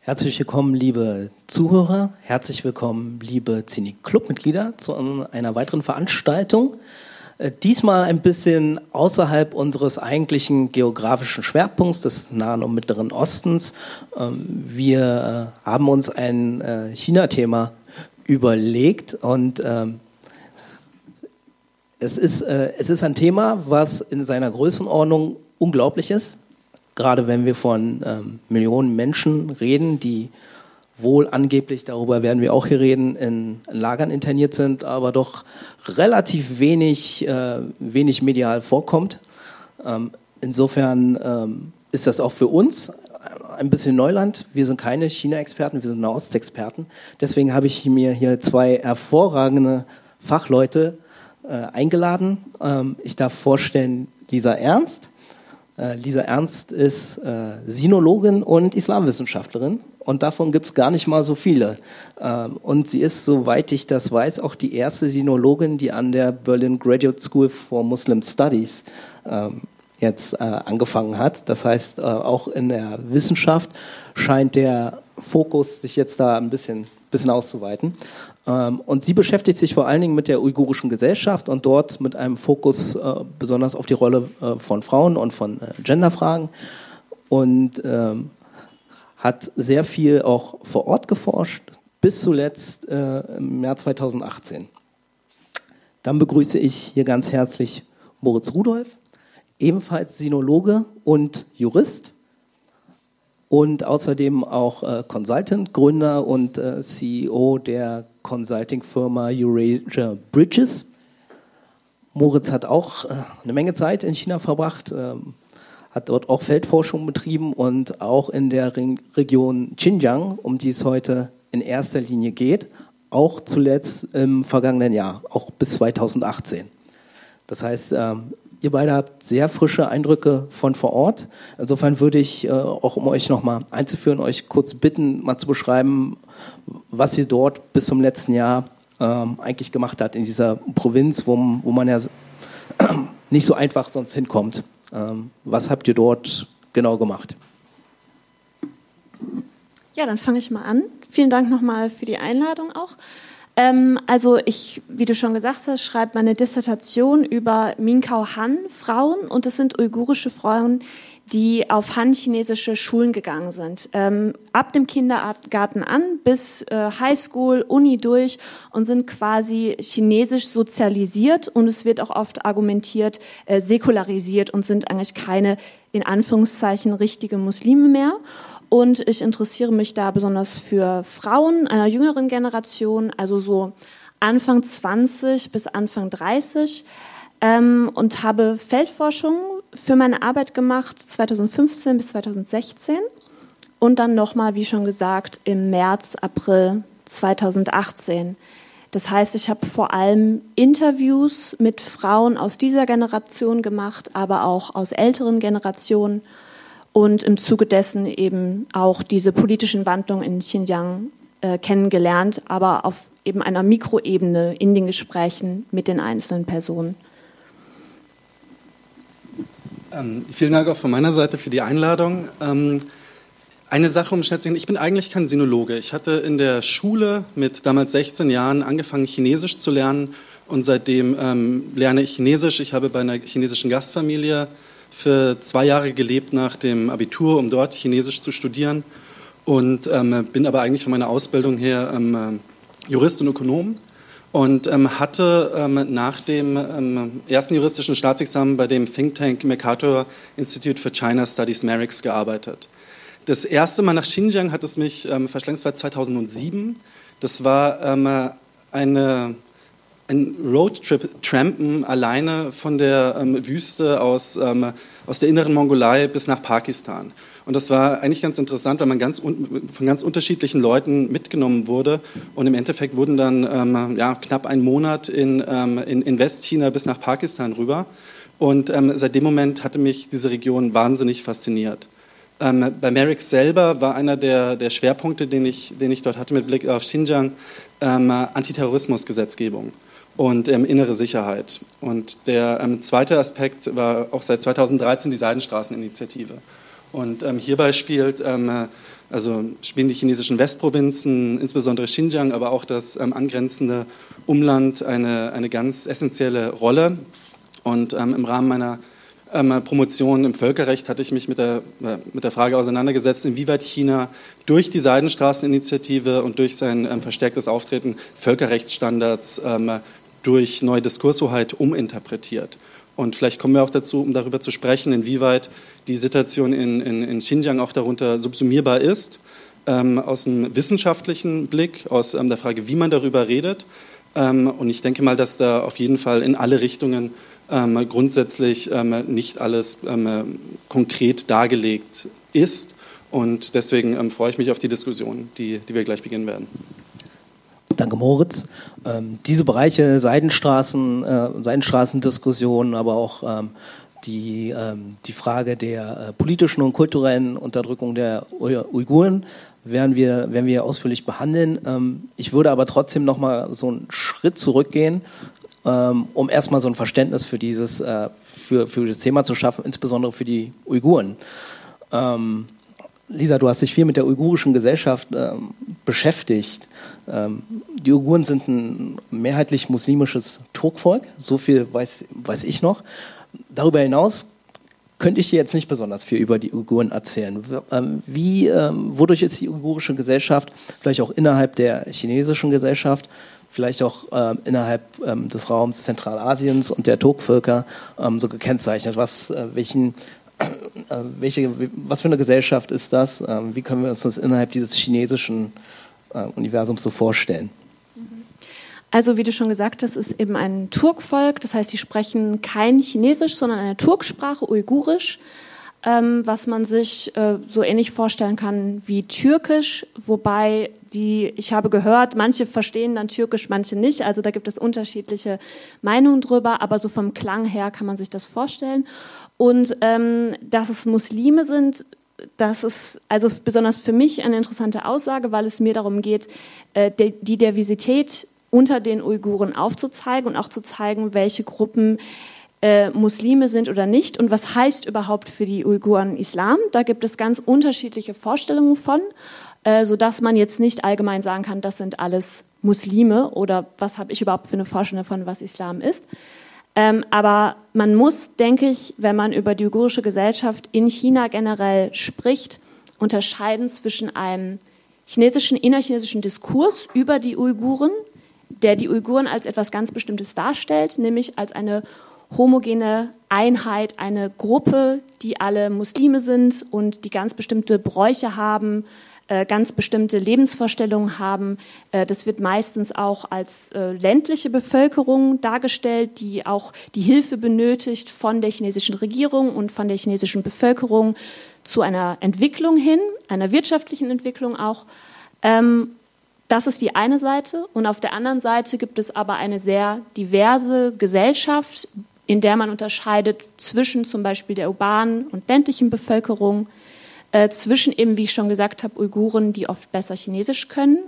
Herzlich willkommen, liebe Zuhörer. Herzlich willkommen, liebe Cine-Club-Mitglieder, zu einer weiteren Veranstaltung. Äh, diesmal ein bisschen außerhalb unseres eigentlichen geografischen Schwerpunkts des Nahen und Mittleren Ostens. Ähm, wir äh, haben uns ein äh, China-Thema überlegt und ähm, es ist, es ist ein Thema, was in seiner Größenordnung unglaublich ist gerade wenn wir von ähm, Millionen Menschen reden, die wohl angeblich, darüber werden wir auch hier reden, in Lagern interniert sind, aber doch relativ wenig, äh, wenig medial vorkommt. Ähm, insofern ähm, ist das auch für uns ein bisschen Neuland. Wir sind keine China-Experten, wir sind Nahost-Experten. Deswegen habe ich mir hier zwei hervorragende Fachleute äh, eingeladen. Ähm, ich darf vorstellen Lisa Ernst. Äh, Lisa Ernst ist äh, Sinologin und Islamwissenschaftlerin und davon gibt es gar nicht mal so viele. Ähm, und sie ist, soweit ich das weiß, auch die erste Sinologin, die an der Berlin Graduate School for Muslim Studies ähm, jetzt äh, angefangen hat. Das heißt, äh, auch in der Wissenschaft scheint der Fokus sich jetzt da ein bisschen, bisschen auszuweiten. Ähm, und sie beschäftigt sich vor allen Dingen mit der uigurischen Gesellschaft und dort mit einem Fokus äh, besonders auf die Rolle äh, von Frauen und von äh, Genderfragen und ähm, hat sehr viel auch vor Ort geforscht, bis zuletzt im Jahr 2018. Dann begrüße ich hier ganz herzlich Moritz Rudolph, ebenfalls Sinologe und Jurist und außerdem auch äh, Consultant, Gründer und äh, CEO der Consulting-Firma Eurasia Bridges. Moritz hat auch äh, eine Menge Zeit in China verbracht, ähm, hat dort auch Feldforschung betrieben und auch in der Re Region Xinjiang, um die es heute in erster Linie geht, auch zuletzt im vergangenen Jahr, auch bis 2018. Das heißt, ähm, Ihr beide habt sehr frische Eindrücke von vor Ort. Insofern würde ich, äh, auch um euch nochmal einzuführen, euch kurz bitten, mal zu beschreiben, was ihr dort bis zum letzten Jahr ähm, eigentlich gemacht habt in dieser Provinz, wo, wo man ja nicht so einfach sonst hinkommt. Ähm, was habt ihr dort genau gemacht? Ja, dann fange ich mal an. Vielen Dank nochmal für die Einladung auch. Ähm, also ich, wie du schon gesagt hast, schreibe meine Dissertation über Minkau Han Frauen und es sind uigurische Frauen, die auf Han-chinesische Schulen gegangen sind. Ähm, ab dem Kindergarten an bis äh, Highschool, Uni durch und sind quasi chinesisch sozialisiert und es wird auch oft argumentiert, äh, säkularisiert und sind eigentlich keine in Anführungszeichen richtige Muslime mehr. Und ich interessiere mich da besonders für Frauen einer jüngeren Generation, also so Anfang 20 bis Anfang 30. Ähm, und habe Feldforschung für meine Arbeit gemacht 2015 bis 2016 und dann nochmal, wie schon gesagt, im März, April 2018. Das heißt, ich habe vor allem Interviews mit Frauen aus dieser Generation gemacht, aber auch aus älteren Generationen und im Zuge dessen eben auch diese politischen Wandlungen in Xinjiang äh, kennengelernt, aber auf eben einer Mikroebene in den Gesprächen mit den einzelnen Personen. Ähm, vielen Dank auch von meiner Seite für die Einladung. Ähm, eine Sache, um schnell zu sagen, ich bin eigentlich kein Sinologe. Ich hatte in der Schule mit damals 16 Jahren angefangen, Chinesisch zu lernen und seitdem ähm, lerne ich Chinesisch. Ich habe bei einer chinesischen Gastfamilie für zwei Jahre gelebt nach dem Abitur, um dort Chinesisch zu studieren und ähm, bin aber eigentlich von meiner Ausbildung her ähm, Jurist und Ökonom und ähm, hatte ähm, nach dem ähm, ersten juristischen Staatsexamen bei dem Think Tank Mercator Institute for China Studies MERIX gearbeitet. Das erste Mal nach Xinjiang hat es mich ähm, verschlängst, war 2007. Das war eine ein Roadtrip trampen alleine von der ähm, Wüste aus, ähm, aus der inneren Mongolei bis nach Pakistan. Und das war eigentlich ganz interessant, weil man ganz von ganz unterschiedlichen Leuten mitgenommen wurde. Und im Endeffekt wurden dann ähm, ja, knapp einen Monat in, ähm, in, in, Westchina bis nach Pakistan rüber. Und ähm, seit dem Moment hatte mich diese Region wahnsinnig fasziniert. Ähm, bei Merrick selber war einer der, der Schwerpunkte, den ich, den ich dort hatte mit Blick auf Xinjiang, Antiterrorismusgesetzgebung. und ähm, innere Sicherheit. Und der ähm, zweite Aspekt war auch seit 2013 die Seidenstraßeninitiative. Und ähm, hierbei spielt, ähm, also spielen die chinesischen Westprovinzen, insbesondere Xinjiang, aber auch das ähm, angrenzende Umland eine, eine ganz essentielle Rolle. Und ähm, im Rahmen meiner Promotion im Völkerrecht hatte ich mich mit der, äh, mit der Frage auseinandergesetzt, inwieweit China durch die Seidenstraßeninitiative und durch sein verstärktes Auftreten Völkerrechtsstandards durch neue Diskurshoheit uminterpretiert. Und vielleicht kommen wir auch dazu, um darüber zu sprechen, inwieweit die Situation in, in, in Xinjiang auch darunter subsumierbar ist, ähm, aus einem wissenschaftlichen Blick, aus ähm, der Frage, wie man darüber redet. Ähm, und ich denke mal, dass da auf jeden Fall in alle Richtungen ähm, grundsätzlich ähm, nicht alles ähm, konkret dargelegt ist. Und deswegen freue ich mich auf die Diskussion, die, die wir gleich beginnen werden. Danke, Moritz. Ähm, diese Bereiche, Seidenstraßen, äh, Seidenstraßendiskussionen, aber auch ähm, die, ähm, die Frage der äh, politischen und kulturellen Unterdrückung der Uiguren werden wir, werden wir ausführlich behandeln. Ähm, ich würde aber trotzdem noch mal so einen Schritt zurückgehen, ähm, um erstmal so ein Verständnis für dieses, äh, für, für das Thema zu schaffen, insbesondere für die Uiguren. Ähm, Lisa, du hast dich viel mit der uigurischen Gesellschaft ähm, beschäftigt. Ähm, die Uiguren sind ein mehrheitlich muslimisches Turkvolk, so viel weiß, weiß ich noch. Darüber hinaus könnte ich dir jetzt nicht besonders viel über die Uiguren erzählen. Ähm, wie, ähm, wodurch ist die uigurische Gesellschaft, vielleicht auch innerhalb der chinesischen Gesellschaft, vielleicht auch ähm, innerhalb ähm, des Raums Zentralasiens und der Turkvölker ähm, so gekennzeichnet? Was, äh, welchen welche, was für eine Gesellschaft ist das? Ähm, wie können wir uns das innerhalb dieses chinesischen äh, Universums so vorstellen? Also wie du schon gesagt hast, ist eben ein Turkvolk, das heißt, die sprechen kein Chinesisch, sondern eine Turksprache, Uigurisch, ähm, was man sich äh, so ähnlich vorstellen kann wie Türkisch, wobei die, ich habe gehört, manche verstehen dann Türkisch, manche nicht, also da gibt es unterschiedliche Meinungen drüber, aber so vom Klang her kann man sich das vorstellen. Und ähm, dass es Muslime sind, das ist also besonders für mich eine interessante Aussage, weil es mir darum geht, äh, die Diversität unter den Uiguren aufzuzeigen und auch zu zeigen, welche Gruppen äh, Muslime sind oder nicht und was heißt überhaupt für die Uiguren Islam. Da gibt es ganz unterschiedliche Vorstellungen von, äh, sodass man jetzt nicht allgemein sagen kann, das sind alles Muslime oder was habe ich überhaupt für eine Vorstellung davon, was Islam ist. Ähm, aber man muss, denke ich, wenn man über die uigurische Gesellschaft in China generell spricht, unterscheiden zwischen einem chinesischen, innerchinesischen Diskurs über die Uiguren, der die Uiguren als etwas ganz Bestimmtes darstellt, nämlich als eine homogene Einheit, eine Gruppe, die alle Muslime sind und die ganz bestimmte Bräuche haben, ganz bestimmte Lebensvorstellungen haben. Äh, das wird meistens auch als äh, ländliche Bevölkerung dargestellt, die auch die Hilfe benötigt von der chinesischen Regierung und von der chinesischen Bevölkerung zu einer Entwicklung hin, einer wirtschaftlichen Entwicklung auch. Ähm, das ist die eine Seite. Und auf der anderen Seite gibt es aber eine sehr diverse Gesellschaft, in der man unterscheidet zwischen zum Beispiel der urbanen und ländlichen Bevölkerung, äh, zwischen eben, wie ich schon gesagt habe, Uiguren, die oft besser Chinesisch können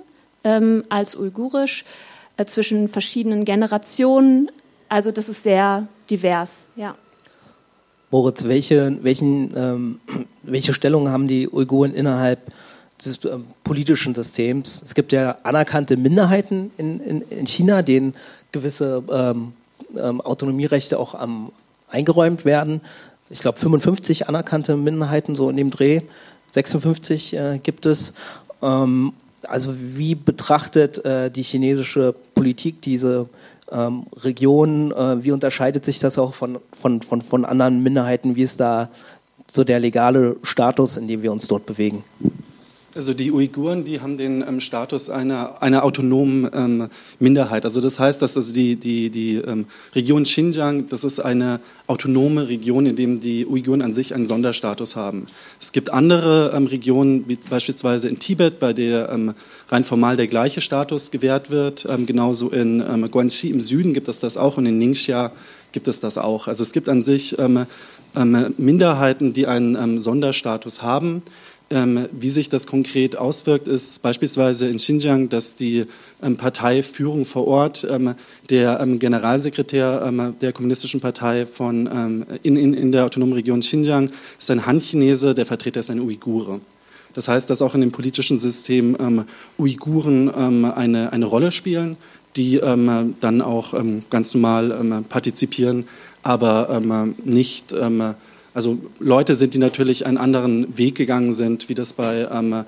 ähm, als Uigurisch, äh, zwischen verschiedenen Generationen. Also das ist sehr divers, ja. Moritz, welche, welchen, ähm, welche Stellung haben die Uiguren innerhalb des äh, politischen Systems? Es gibt ja anerkannte Minderheiten in, in, in China, denen gewisse ähm, ähm Autonomierechte auch eingeräumt werden ich glaube, 55 anerkannte Minderheiten so in dem Dreh. 56 äh, gibt es. Ähm, also wie betrachtet äh, die chinesische Politik diese ähm, Region? Äh, wie unterscheidet sich das auch von, von, von, von anderen Minderheiten? Wie ist da so der legale Status, in dem wir uns dort bewegen? Also die Uiguren, die haben den ähm, Status einer, einer autonomen ähm, Minderheit. Also das heißt, dass also die, die, die ähm, Region Xinjiang, das ist eine autonome Region, in der die Uiguren an sich einen Sonderstatus haben. Es gibt andere ähm, Regionen, wie beispielsweise in Tibet, bei der ähm, rein formal der gleiche Status gewährt wird. Ähm, genauso in Guangxi im Süden gibt es das auch und in Ningxia gibt es das auch. Also es gibt an sich Minderheiten, die einen Sonderstatus haben. Ähm, wie sich das konkret auswirkt, ist beispielsweise in Xinjiang, dass die ähm, Parteiführung vor Ort, ähm, der ähm, Generalsekretär ähm, der Kommunistischen Partei von, ähm, in, in, in der autonomen Region Xinjiang ist ein Han-Chinese, der Vertreter ist ein Uigure. Das heißt, dass auch in dem politischen System Uiguren eine, eine Rolle spielen, die dann auch ganz normal partizipieren, aber nicht also Leute sind, die natürlich einen anderen Weg gegangen sind, wie das bei ähm,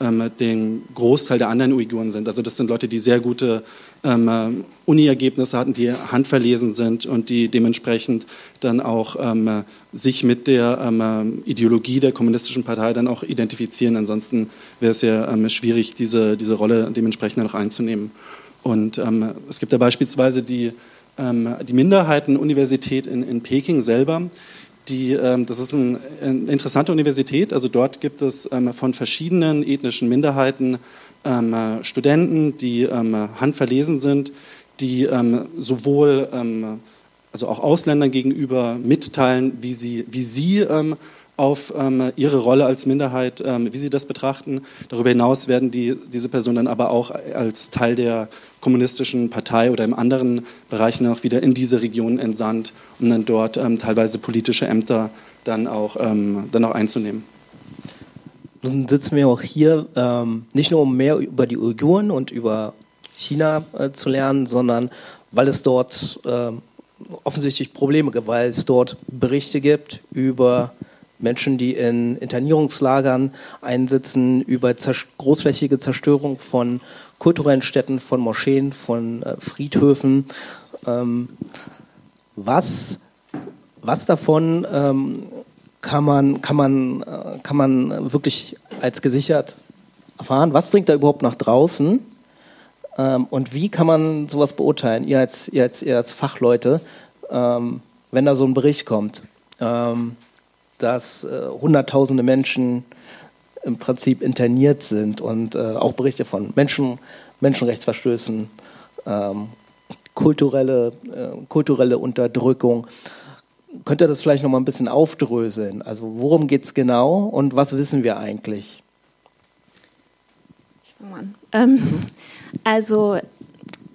ähm, dem Großteil der anderen Uiguren sind. Also das sind Leute, die sehr gute ähm, Uni-Ergebnisse hatten, die handverlesen sind und die dementsprechend dann auch ähm, sich mit der ähm, Ideologie der kommunistischen Partei dann auch identifizieren. Ansonsten wäre es ja ähm, schwierig, diese, diese Rolle dementsprechend noch einzunehmen. Und ähm, es gibt ja beispielsweise die, die Minderheitenuniversität in, in Peking selber, die, ähm, das ist ein, eine interessante Universität. Also dort gibt es ähm, von verschiedenen ethnischen Minderheiten ähm, Studenten, die handverlesen sind, die sowohl also auch Ausländern gegenüber mitteilen, wie sie, wie sie auf ähm, ihre Rolle als Minderheit, ähm, wie sie das betrachten. Darüber hinaus werden die, diese Personen dann aber auch als Teil der kommunistischen Partei oder in anderen Bereichen auch wieder in diese Region entsandt, um dann dort ähm, teilweise politische Ämter dann auch, ähm, dann auch einzunehmen. Nun sitzen wir auch hier ähm, nicht nur um mehr über die Uiguren und über China äh, zu lernen, sondern weil es dort äh, offensichtlich Probleme gibt, weil es dort Berichte gibt über Menschen, die in Internierungslagern einsitzen, über großflächige Zerstörung von kulturellen Städten, von Moscheen, von äh, Friedhöfen. Ähm, was, was davon ähm, kann, man, kann, man, äh, kann man wirklich als gesichert erfahren? Was dringt da überhaupt nach draußen? Ähm, und wie kann man sowas beurteilen, ihr als, ihr als, ihr als Fachleute, wenn da so ein Bericht kommt? Dass äh, Hunderttausende Menschen im Prinzip interniert sind und äh, auch Berichte von Menschen, Menschenrechtsverstößen, ähm, kulturelle, äh, kulturelle Unterdrückung. Könnt ihr das vielleicht noch mal ein bisschen aufdröseln? Also worum geht es genau und was wissen wir eigentlich? Ich fange mal. Ähm, also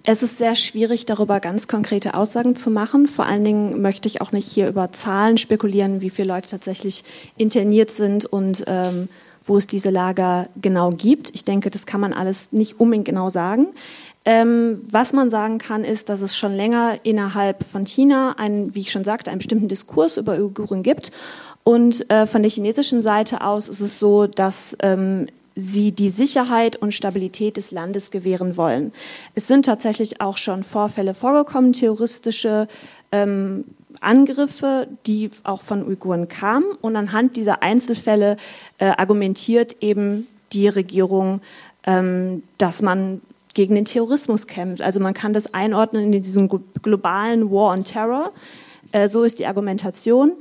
es ist sehr schwierig, darüber ganz konkrete Aussagen zu machen. Vor allen Dingen möchte ich auch nicht hier über Zahlen spekulieren, wie viele Leute tatsächlich interniert sind und ähm, wo es diese Lager genau gibt. Ich denke, das kann man alles nicht unbedingt genau sagen. Ähm, was man sagen kann, ist, dass es schon länger innerhalb von China einen, wie ich schon sagte, einen bestimmten Diskurs über Uiguren gibt. Und äh, von der chinesischen Seite aus ist es so, dass ähm, sie die Sicherheit und Stabilität des Landes gewähren wollen. Es sind tatsächlich auch schon Vorfälle vorgekommen, terroristische ähm, Angriffe, die auch von Uiguren kamen. Und anhand dieser Einzelfälle äh, argumentiert eben die Regierung, ähm, dass man gegen den Terrorismus kämpft. Also man kann das einordnen in diesen globalen War on Terror. Äh, so ist die Argumentation.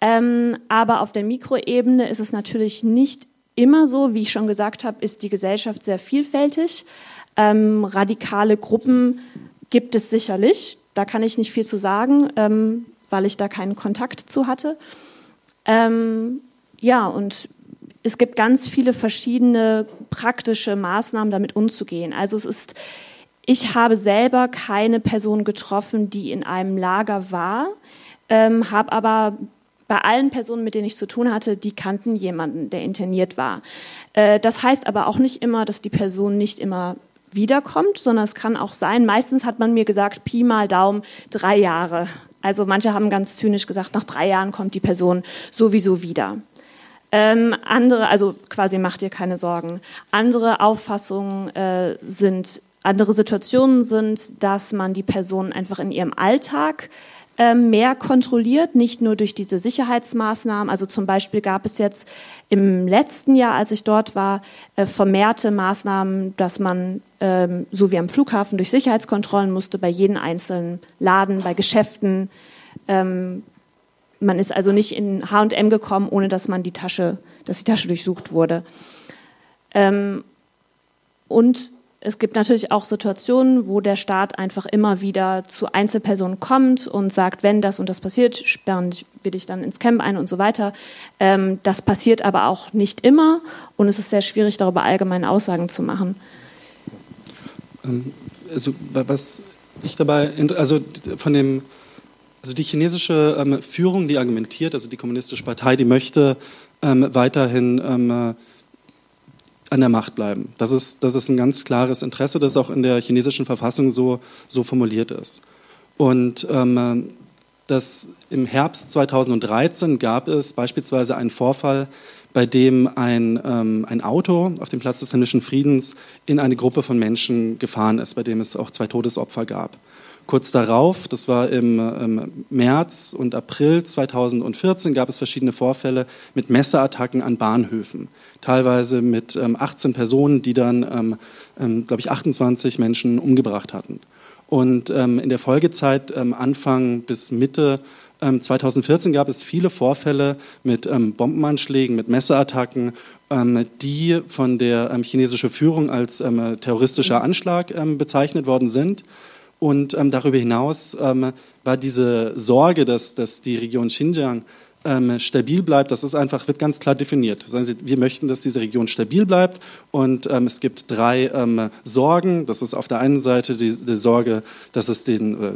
Ähm, aber auf der Mikroebene ist es natürlich nicht immer so. Wie ich schon gesagt habe, ist die Gesellschaft sehr vielfältig. Ähm, radikale Gruppen gibt es sicherlich. Da kann ich nicht viel zu sagen, ähm, weil ich da keinen Kontakt zu hatte. Ähm, ja, und es gibt ganz viele verschiedene praktische Maßnahmen, damit umzugehen. Also es ist, ich habe selber keine Person getroffen, die in einem Lager war, ähm, habe aber bei allen Personen, mit denen ich zu tun hatte, die kannten jemanden, der interniert war. Äh, das heißt aber auch nicht immer, dass die Person nicht immer wiederkommt, sondern es kann auch sein, meistens hat man mir gesagt, Pi mal Daumen, drei Jahre. Also manche haben ganz zynisch gesagt, nach drei Jahren kommt die Person sowieso wieder. Ähm, andere, also quasi macht ihr keine Sorgen. Andere Auffassungen äh, sind, andere Situationen sind, dass man die Person einfach in ihrem Alltag mehr kontrolliert, nicht nur durch diese Sicherheitsmaßnahmen. Also zum Beispiel gab es jetzt im letzten Jahr, als ich dort war, äh, vermehrte Maßnahmen, dass man ähm, so wie am Flughafen durch Sicherheitskontrollen musste, bei jedem einzelnen Laden, bei Geschäften. Ähm, man ist also nicht in H&M gekommen, ohne dass man die Tasche, dass die Tasche durchsucht wurde. und es gibt natürlich auch Situationen, wo der Staat einfach immer wieder zu Einzelpersonen kommt und sagt, wenn das und das passiert, sperren wir dich dann ins Camp ein und so weiter. Ähm, das passiert aber auch nicht immer und es ist sehr schwierig, darüber allgemeine Aussagen zu machen. Ähm, also, was ich dabei, also von dem, also die chinesische ähm, Führung, die argumentiert, also die kommunistische Partei, die möchte ähm, weiterhin ähm, an der Macht bleiben. Das ist, das ist ein ganz klares Interesse, das auch in der chinesischen Verfassung so, so formuliert ist. Und ähm, das, im Herbst 2013 gab es beispielsweise einen Vorfall, bei dem ein, ähm, ein Auto auf dem Platz des himmlischen Friedens in eine Gruppe von Menschen gefahren ist, bei dem es auch zwei Todesopfer gab. Kurz darauf, das war im, im, März und April 2014, gab es verschiedene Vorfälle mit Messerattacken an Bahnhöfen. Teilweise mit ähm, 18 Personen, die dann, ähm, ähm, glaube ich, 28 Menschen umgebracht hatten. Und ähm, in der Folgezeit, ähm, Anfang bis Mitte 2014, ähm, gab es viele Vorfälle mit Bombenanschlägen, mit Messerattacken, die von der chinesischen Führung als terroristischer Anschlag bezeichnet worden sind. Und ähm, darüber hinaus ähm, war diese Sorge, dass, dass die Region Xinjiang ähm, stabil bleibt, das ist einfach, wird ganz klar definiert. Sagen Sie, wir möchten, dass diese Region stabil bleibt und ähm, es gibt drei ähm, Sorgen. Das ist auf der einen Seite die, die Sorge, dass es den, äh,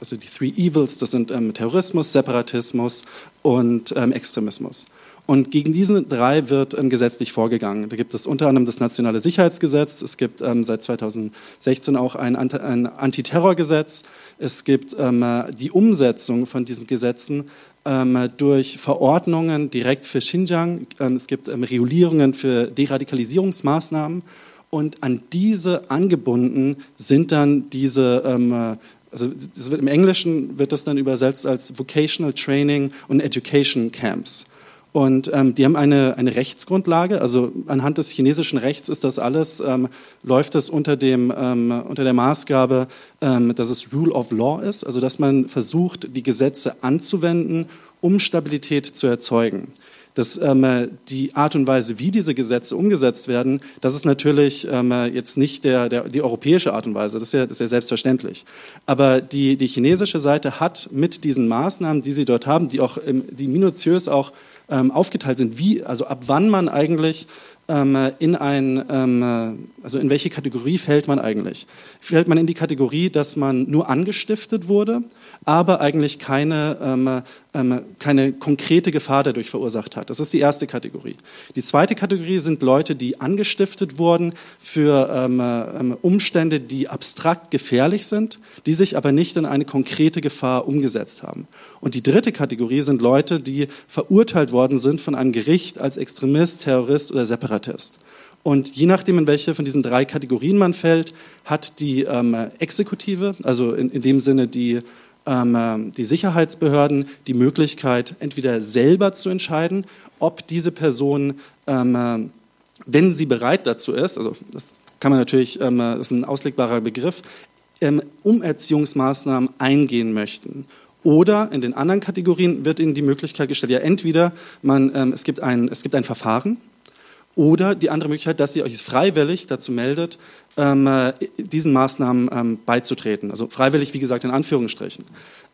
also die Three Evils, das sind ähm, Terrorismus, Separatismus und ähm, Extremismus. Und gegen diese drei wird ähm, gesetzlich vorgegangen. Da gibt es unter anderem das Nationale Sicherheitsgesetz. Es gibt ähm, seit 2016 auch ein, ein Antiterrorgesetz. Es gibt ähm, die Umsetzung von diesen Gesetzen ähm, durch Verordnungen direkt für Xinjiang. Ähm, es gibt ähm, Regulierungen für Deradikalisierungsmaßnahmen. Und an diese angebunden sind dann diese also wird, im Englischen wird das dann übersetzt als Vocational Training und Education Camps. Und ähm, die haben eine, eine Rechtsgrundlage, also anhand des chinesischen Rechts ist das alles, ähm, läuft es unter, dem, ähm, unter der Maßgabe, ähm, dass es Rule of Law ist, also dass man versucht, die Gesetze anzuwenden, um Stabilität zu erzeugen. Das, ähm, die Art und Weise, wie diese Gesetze umgesetzt werden, das ist natürlich ähm, jetzt nicht der, der, die europäische Art und Weise, das ist ja, das ist ja selbstverständlich. Aber die, die chinesische Seite hat mit diesen Maßnahmen, die sie dort haben, die auch die minutiös auch ähm, aufgeteilt sind, wie, also ab wann man eigentlich ähm, in ein, ähm, also in welche Kategorie fällt man eigentlich? Fällt man in die Kategorie, dass man nur angestiftet wurde, aber eigentlich keine, ähm, ähm, keine konkrete Gefahr dadurch verursacht hat. Das ist die erste Kategorie. Die zweite Kategorie sind Leute, die angestiftet wurden für ähm, ähm, Umstände, die abstrakt gefährlich sind, die sich aber nicht in eine konkrete Gefahr umgesetzt haben. Und die dritte Kategorie sind Leute, die verurteilt worden sind von einem Gericht als Extremist, Terrorist oder Separatist. Und je nachdem, in welche von diesen drei Kategorien man fällt, hat die ähm, Exekutive, also in, in dem Sinne die die Sicherheitsbehörden die Möglichkeit, entweder selber zu entscheiden, ob diese Person, ähm, äh, wenn sie bereit dazu ist, also das kann man natürlich, das ist ein auslegbarer Begriff, Umerziehungsmaßnahmen eingehen möchten. Oder in den anderen Kategorien wird ihnen die Möglichkeit gestellt, ja entweder man, es, gibt ein, es gibt ein Verfahren, oder die andere Möglichkeit, dass ihr euch freiwillig dazu meldet, ähm, äh, diesen Maßnahmen ähm, beizutreten. Also freiwillig, wie gesagt, in Anführungsstrichen.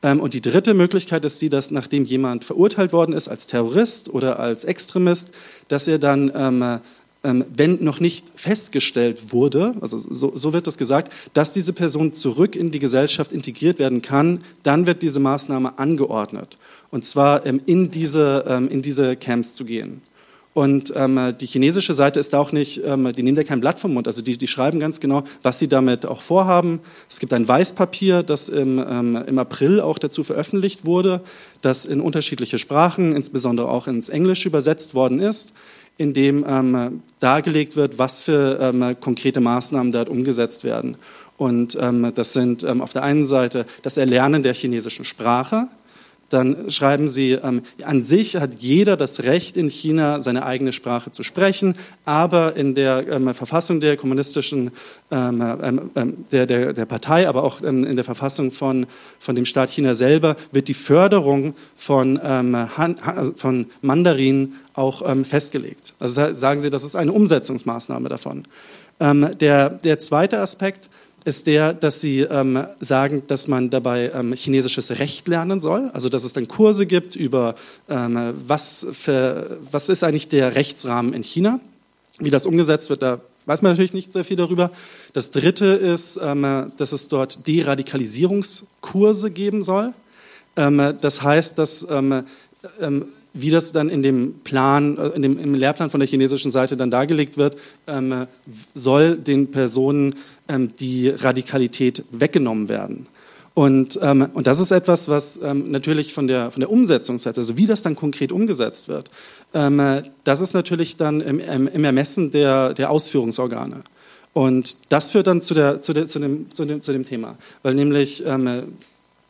Ähm, und die dritte Möglichkeit ist die, dass nachdem jemand verurteilt worden ist als Terrorist oder als Extremist, dass er dann, ähm, äh, ähm, wenn noch nicht festgestellt wurde, also so, so, wird das gesagt, dass diese Person zurück in die Gesellschaft integriert werden kann, dann wird diese Maßnahme angeordnet. Und zwar ähm, in, diese, in diese Camps zu gehen. Und ähm, die chinesische Seite ist auch nicht, ähm, die nehmen da kein Blatt vom Mund. Also die, die, schreiben ganz genau, was sie damit auch vorhaben. Es gibt ein Weißpapier, das im, ähm, im April auch dazu veröffentlicht wurde, das in unterschiedliche Sprachen, insbesondere auch ins Englische übersetzt worden ist, in dem ähm, dargelegt wird, was für ähm, konkrete Maßnahmen dort umgesetzt werden. Und ähm, das sind auf der einen Seite das Erlernen der chinesischen Sprache, dann schreiben sie, ähm, an sich hat jeder das Recht in China, seine eigene Sprache zu sprechen, aber in der ähm, Verfassung der kommunistischen, ähm, ähm, ähm der, der, der Partei, aber auch ähm, in der Verfassung von, von dem Staat China selber, wird die Förderung von, Han, von Mandarin auch festgelegt. Also sagen sie, das ist eine Umsetzungsmaßnahme davon. Der, der zweite Aspekt ist der, dass sie ähm, sagen, dass man dabei ähm, chinesisches Recht lernen soll, also dass es dann Kurse gibt über, ähm, was, für, was ist eigentlich der Rechtsrahmen in China, wie das umgesetzt wird, da weiß man natürlich nicht sehr viel darüber. Das Dritte ist, ähm, dass es dort Deradikalisierungskurse geben soll. Ähm, das heißt, dass ähm, wie das dann in dem Plan, äh, in dem, im Lehrplan von der chinesischen Seite dann dargelegt wird, ähm, soll den Personen ähm, die Radikalität weggenommen werden. Und, ähm, und das ist etwas, was ähm, natürlich von der, von der Umsetzungsseite, also wie das dann konkret umgesetzt wird, ähm, das ist natürlich dann im, im Ermessen der, der Ausführungsorgane. Und das führt dann zu, der, zu, der, zu, dem, zu, dem, zu dem Thema, weil nämlich ähm,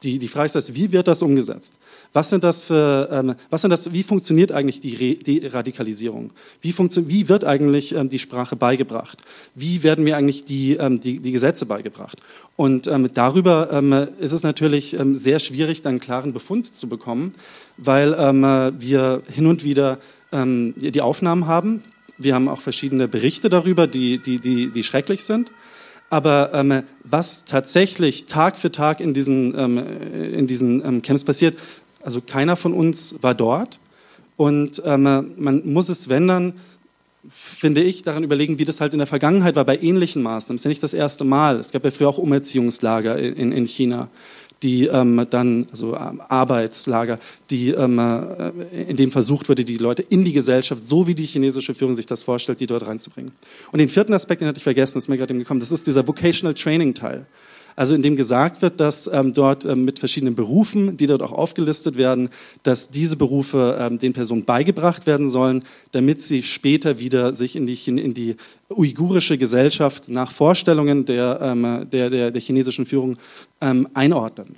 die, die Frage ist, wie wird das umgesetzt? Was sind das für, ähm, was sind das, wie funktioniert eigentlich die, Re die Radikalisierung? Wie, wie wird eigentlich ähm, die Sprache beigebracht? Wie werden mir eigentlich die, ähm, die, die Gesetze beigebracht? Und ähm, darüber ähm, ist es natürlich ähm, sehr schwierig, dann einen klaren Befund zu bekommen, weil wir hin und wieder die Aufnahmen haben. Wir haben auch verschiedene Berichte darüber, die, die, die, die schrecklich sind. Aber ähm, was tatsächlich Tag für Tag in diesen, ähm, in diesen ähm, Camps passiert, also keiner von uns war dort. Und ähm, man muss es, wenn dann, finde ich, daran überlegen, wie das halt in der Vergangenheit war, bei ähnlichen Maßnahmen. Das ist ja nicht das erste Mal. Es gab ja früher auch Umerziehungslager in, in China, die ähm, dann, also ähm, Arbeitslager, die, ähm, äh, in denen versucht wurde, die Leute in die Gesellschaft, so wie die chinesische Führung sich das vorstellt, die dort reinzubringen. Und den vierten Aspekt, den hatte ich vergessen, ist mir gerade eben gekommen, das ist dieser Vocational Training Teil also in dem gesagt wird, dass ähm, dort ähm, mit verschiedenen Berufen, die dort auch aufgelistet werden, dass diese Berufe ähm, den Personen beigebracht werden sollen, damit sie später wieder sich in die, in die uigurische Gesellschaft nach Vorstellungen der, ähm, der, der, der, chinesischen Führung ähm, einordnen.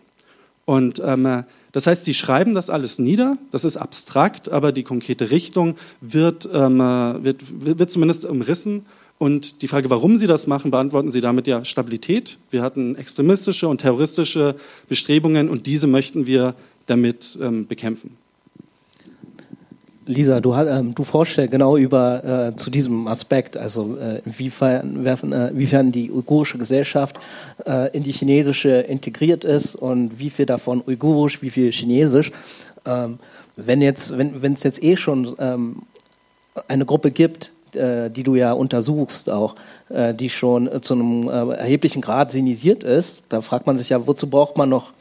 Und ähm, das heißt, sie schreiben das alles nieder, das ist abstrakt, aber die konkrete Richtung wird, wird, wird zumindest umrissen und die Frage, warum Sie das machen, beantworten Sie damit ja Stabilität. Wir hatten extremistische und terroristische Bestrebungen und diese möchten wir damit ähm, bekämpfen. Lisa, du, ähm, du forschst ja genau über äh, zu diesem Aspekt, also äh, inwiefern, äh, inwiefern die uigurische Gesellschaft äh, in die chinesische integriert ist und wie viel davon uigurisch, wie viel chinesisch. Ähm, wenn jetzt, wenn es jetzt eh schon ähm, eine Gruppe gibt, äh, die du ja untersuchst, auch, äh, die schon zu einem äh, erheblichen Grad sinisiert ist. Da fragt man sich ja, wozu braucht man noch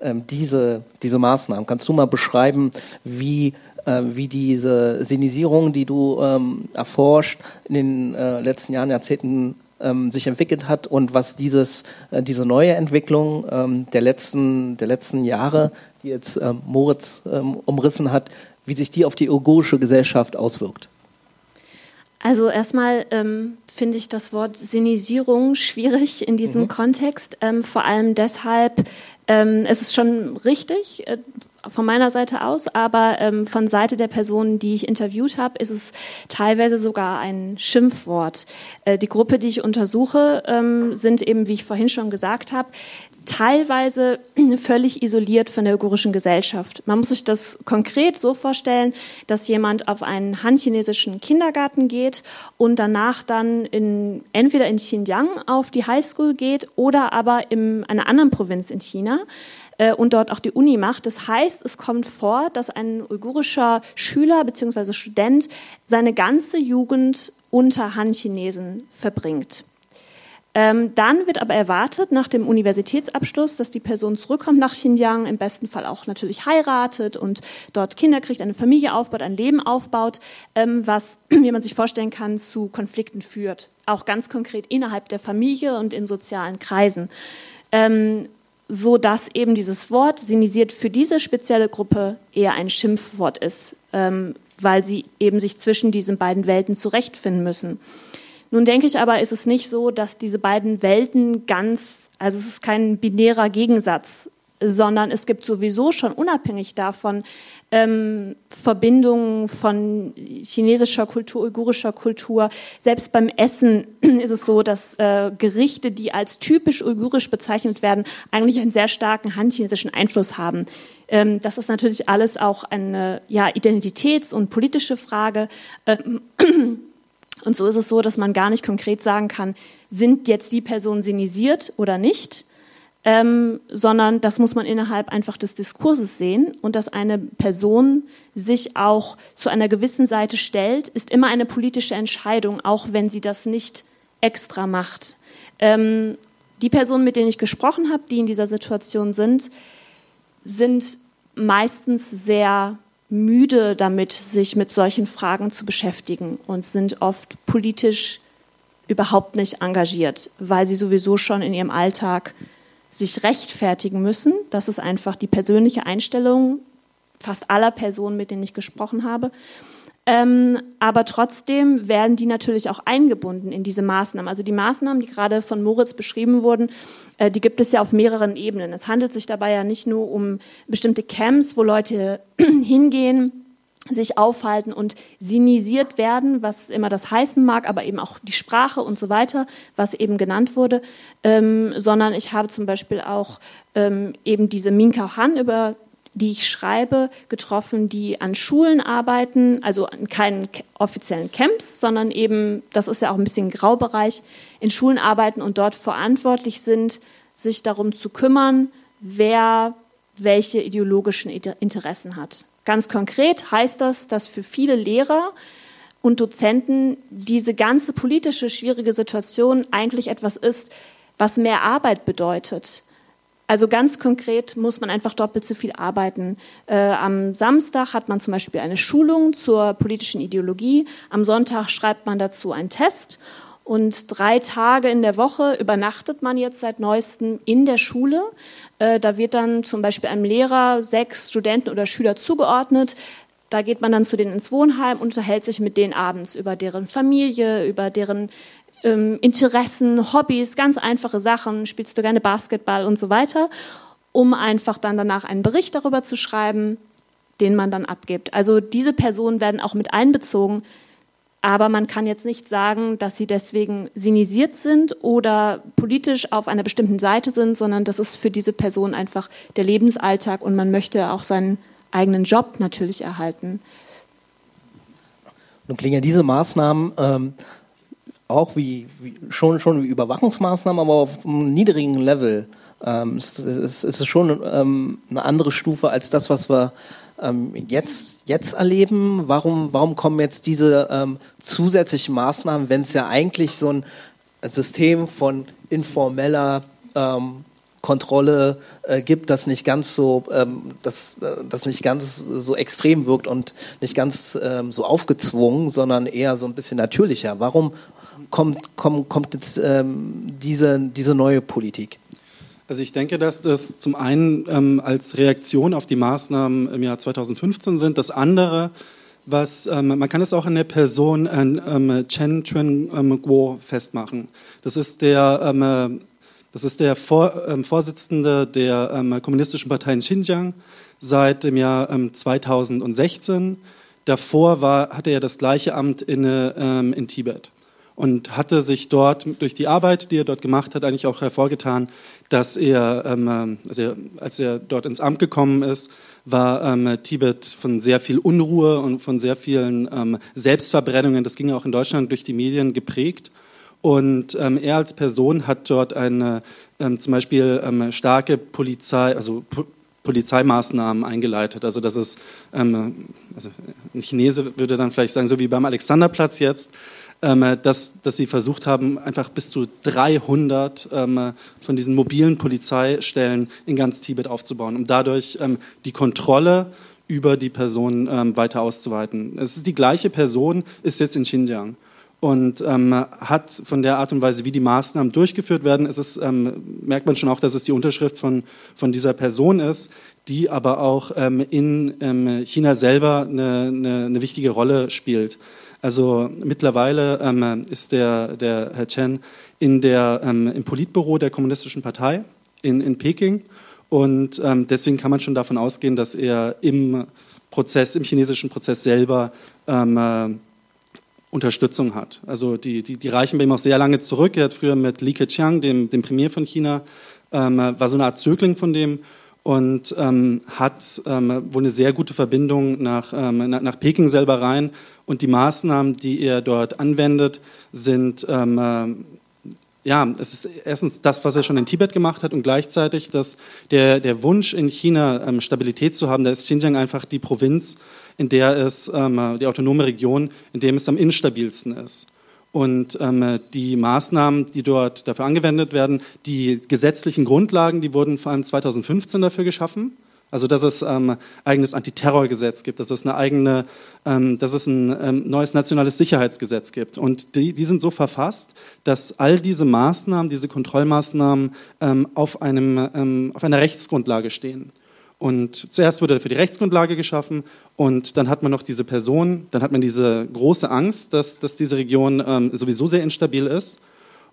ähm, diese, diese Maßnahmen? Kannst du mal beschreiben, wie wie diese Sinisierung, die du ähm, erforscht, in den äh, letzten Jahren, Jahrzehnten ähm, sich entwickelt hat und was dieses, äh, diese neue Entwicklung der, letzten, der letzten Jahre, die jetzt Moritz umrissen hat, wie sich die auf die uigurische Gesellschaft auswirkt. Also erstmal ähm, finde ich das Wort Sinisierung schwierig in diesem mhm. Kontext. Ähm, vor allem deshalb, ähm, es ist schon richtig äh, von meiner Seite aus, aber ähm, von Seite der Personen, die ich interviewt habe, ist es teilweise sogar ein Schimpfwort. Äh, die Gruppe, die ich untersuche, ähm, sind eben, wie ich vorhin schon gesagt habe, teilweise völlig isoliert von der uigurischen Gesellschaft. Man muss sich das konkret so vorstellen, dass jemand auf einen han-chinesischen Kindergarten geht und danach dann in, entweder in Xinjiang auf die Highschool geht oder aber in einer anderen Provinz in China äh, und dort auch die Uni macht. Das heißt, es kommt vor, dass ein uigurischer Schüler bzw. Student seine ganze Jugend unter Han-Chinesen verbringt. Ähm, dann wird aber erwartet nach dem Universitätsabschluss, dass die Person zurückkommt nach Xinjiang, im besten Fall auch natürlich heiratet und dort Kinder kriegt, eine Familie aufbaut, ein Leben aufbaut, ähm, was, wie man sich vorstellen kann, zu Konflikten führt. Auch ganz konkret innerhalb der Familie und in sozialen Kreisen. Ähm, so dass eben dieses Wort sinisiert für diese spezielle Gruppe eher ein Schimpfwort ist, ähm, weil sie eben sich zwischen diesen beiden Welten zurechtfinden müssen. Nun denke ich aber, ist es nicht so, dass diese beiden Welten ganz, also es ist kein binärer Gegensatz, sondern es gibt sowieso schon unabhängig davon ähm, Verbindungen von chinesischer Kultur, uigurischer Kultur. Selbst beim Essen ist es so, dass äh, Gerichte, die als typisch uigurisch bezeichnet werden, eigentlich einen sehr starken han-chinesischen Einfluss haben. Ähm, das ist natürlich alles auch eine ja, Identitäts- und politische Frage. Ähm, Und so ist es so, dass man gar nicht konkret sagen kann, sind jetzt die Personen sinisiert oder nicht, ähm, sondern das muss man innerhalb einfach des Diskurses sehen und dass eine Person sich auch zu einer gewissen Seite stellt, ist immer eine politische Entscheidung, auch wenn sie das nicht extra macht. Ähm, die Personen, mit denen ich gesprochen habe, die in dieser Situation sind, sind meistens sehr müde damit, sich mit solchen Fragen zu beschäftigen und sind oft politisch überhaupt nicht engagiert, weil sie sowieso schon in ihrem Alltag sich rechtfertigen müssen. Das ist einfach die persönliche Einstellung fast aller Personen, mit denen ich gesprochen habe. Ähm, aber trotzdem werden die natürlich auch eingebunden in diese Maßnahmen. Also die Maßnahmen, die gerade von Moritz beschrieben wurden, äh, die gibt es ja auf mehreren Ebenen. Es handelt sich dabei ja nicht nur um bestimmte Camps, wo Leute hingehen, sich aufhalten und sinisiert werden, was immer das heißen mag, aber eben auch die Sprache und so weiter, was eben genannt wurde, ähm, sondern ich habe zum Beispiel auch ähm, eben diese Minka Han, über die ich schreibe, getroffen, die an Schulen arbeiten, also in keinen offiziellen Camps, sondern eben, das ist ja auch ein bisschen ein Graubereich, in Schulen arbeiten und dort verantwortlich sind, sich darum zu kümmern, wer welche ideologischen Interessen hat. Ganz konkret heißt das, dass für viele Lehrer und Dozenten diese ganze politische schwierige Situation eigentlich etwas ist, was mehr Arbeit bedeutet. Also ganz konkret muss man einfach doppelt so viel arbeiten. Äh, am Samstag hat man zum Beispiel eine Schulung zur politischen Ideologie. Am Sonntag schreibt man dazu einen Test. Und drei Tage in der Woche übernachtet man jetzt seit neuestem in der Schule. Äh, da wird dann zum Beispiel einem Lehrer sechs Studenten oder Schüler zugeordnet. Da geht man dann zu denen ins Wohnheim und unterhält sich mit denen abends über deren Familie, über deren ähm, Interessen, Hobbys, ganz einfache Sachen, spielst du gerne Basketball und so weiter, um einfach dann danach einen Bericht darüber zu schreiben, den man dann abgibt. Also diese Personen werden auch mit einbezogen, aber man kann jetzt nicht sagen, dass sie deswegen sinisiert sind oder politisch auf einer bestimmten Seite sind, sondern das ist für diese Person einfach der Lebensalltag und man möchte auch seinen eigenen Job natürlich erhalten. Nun klingen ja diese Maßnahmen ähm, auch wie, wie, schon, schon wie Überwachungsmaßnahmen, aber auf einem niedrigen Level. Ähm, es, es, es, ist schon ähm, eine andere Stufe als das, was wir ähm, jetzt, jetzt erleben. Warum, warum kommen jetzt diese ähm, zusätzlichen Maßnahmen, wenn es ja eigentlich so ein System von informeller ähm, Kontrolle äh, gibt, das nicht ganz so, ähm, das, äh, das nicht ganz so extrem wirkt und nicht ganz ähm, so aufgezwungen, sondern eher so ein bisschen natürlicher. Warum kommt, kommt, kommt jetzt ähm, diese, diese neue Politik? Also ich denke, dass das zum einen ähm, als Reaktion auf die Maßnahmen im Jahr 2015 sind. Das andere, was ähm, man kann es auch an der Person ähm, Chen Chuen ähm, Guo festmachen. Das ist der ähm, das ist der Vor ähm, Vorsitzende der ähm, Kommunistischen Partei in Xinjiang seit dem Jahr 2016. Davor war, hatte er das gleiche Amt in, in Tibet und hatte sich dort durch die Arbeit, die er dort gemacht hat, eigentlich auch hervorgetan, dass er, ähm, also als er dort ins Amt gekommen ist, war ähm, Tibet von sehr viel Unruhe und von sehr vielen ähm, Selbstverbrennungen, das ging auch in Deutschland durch die Medien geprägt. Und ähm, er als Person hat dort eine ähm, zum Beispiel ähm, starke Polizei, also po Polizeimaßnahmen eingeleitet. Also das ist, ähm, also ein Chinese würde dann vielleicht sagen, so wie beim Alexanderplatz jetzt, dass, dass sie versucht haben, einfach bis zu 300 ähm, von diesen mobilen Polizeistellen in ganz Tibet aufzubauen, um dadurch ähm, die Kontrolle über die Person ähm, weiter auszuweiten. Es ist die gleiche Person, ist jetzt in Xinjiang und ähm, hat von der Art und Weise, wie die Maßnahmen durchgeführt werden, ist es, ähm, merkt man schon auch, dass es die Unterschrift von, von dieser Person ist, die aber auch ähm, in ähm, China selber eine, eine, eine wichtige Rolle spielt. Also mittlerweile ähm, ist der, der Herr Chen in der, ähm, im Politbüro der Kommunistischen Partei in, in Peking und ähm, deswegen kann man schon davon ausgehen, dass er im Prozess, im chinesischen Prozess selber ähm, äh, Unterstützung hat. Also die, die, die reichen bei ihm auch sehr lange zurück. Er hat früher mit Li Keqiang, dem, dem Premier von China, ähm, war so eine Art Zögling von dem und ähm, hat ähm, wohl eine sehr gute Verbindung nach, ähm, nach, Peking selber rein. Und die Maßnahmen, die er dort anwendet, sind ähm, äh, ja, es ist erstens das, was er schon in Tibet gemacht hat und gleichzeitig dass der, der Wunsch in China ähm, Stabilität zu haben. Da ist Xinjiang einfach die Provinz, in der es ähm, die autonome Region, in dem es am instabilsten ist. Und ähm, die Maßnahmen, die dort dafür angewendet werden, die gesetzlichen Grundlagen, die wurden vor allem 2015 dafür geschaffen. Also dass es ähm, eigenes Antiterrorgesetz gibt, dass es eine eigene, ähm, dass es ein ähm, neues nationales Sicherheitsgesetz gibt. Und die, die sind so verfasst, dass all diese Maßnahmen, diese Kontrollmaßnahmen ähm, auf, einem, ähm, auf einer Rechtsgrundlage stehen. Und zuerst wurde dafür die Rechtsgrundlage geschaffen und dann hat man noch diese Person, dann hat man diese große Angst, dass, dass diese Region ähm, sowieso sehr instabil ist.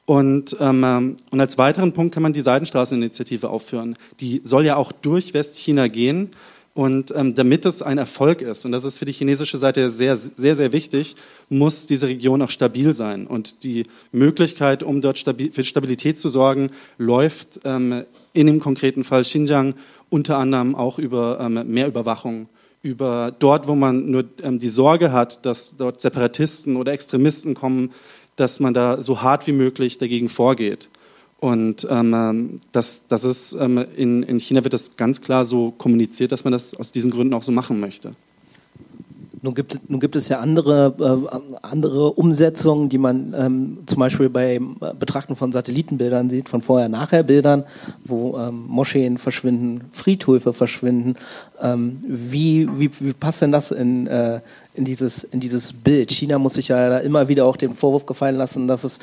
Und, ähm, und als weiteren Punkt kann man die Seidenstraßeninitiative aufführen. Die soll ja auch durch Westchina gehen. Und ähm, damit es ein Erfolg ist, und das ist für die chinesische Seite sehr, sehr, sehr wichtig, muss diese Region auch stabil sein. Und die Möglichkeit, um dort stabil, für Stabilität zu sorgen, läuft ähm, in dem konkreten Fall Xinjiang unter anderem auch über ähm, mehr Überwachung, über dort, wo man nur ähm, die Sorge hat, dass dort Separatisten oder Extremisten kommen, dass man da so hart wie möglich dagegen vorgeht. Und ähm, ähm das, das ist, ähm, in, in China wird das ganz klar so kommuniziert, dass man das aus diesen Gründen auch so machen möchte. Nun gibt, nun gibt es ja andere, äh, andere Umsetzungen, die man ähm, zum Beispiel beim Betrachten von Satellitenbildern sieht, von Vorher-Nachher-Bildern, wo ähm, Moscheen verschwinden, Friedhöfe verschwinden. Ähm, wie, wie, wie passt denn das in, äh, in, dieses, in dieses Bild? China muss sich ja immer wieder auch den Vorwurf gefallen lassen, dass es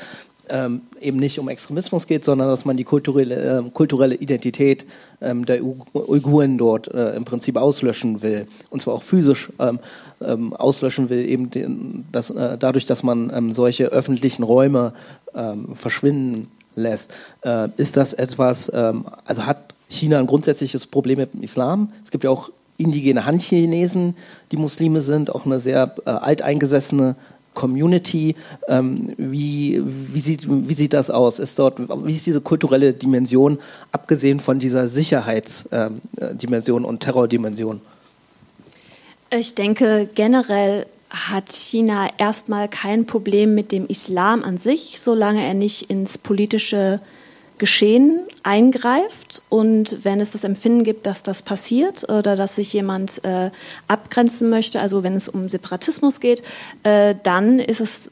ähm, eben nicht um Extremismus geht, sondern dass man die kulturelle, äh, kulturelle Identität ähm, der Uiguren dort äh, im Prinzip auslöschen will. Und zwar auch physisch ähm, ähm auslöschen will, eben den, das, äh, dadurch, dass man ähm, solche öffentlichen Räume ähm, verschwinden lässt. Äh, ist das etwas, also hat China ein grundsätzliches Problem mit dem Islam? Es gibt ja auch indigene Han-Chinesen, die Muslime sind, auch eine sehr äh, alteingesessene Community. Ähm, wie, wie, sieht, wie sieht das aus? Ist dort, wie ist diese kulturelle Dimension, abgesehen von dieser Sicherheitsdimension ähm, und Terrordimension? Ich denke, generell hat China erstmal kein Problem mit dem Islam an sich, solange er nicht ins politische Geschehen eingreift und wenn es das Empfinden gibt, dass das passiert oder dass sich jemand äh, abgrenzen möchte, also wenn es um Separatismus geht, äh, dann ist es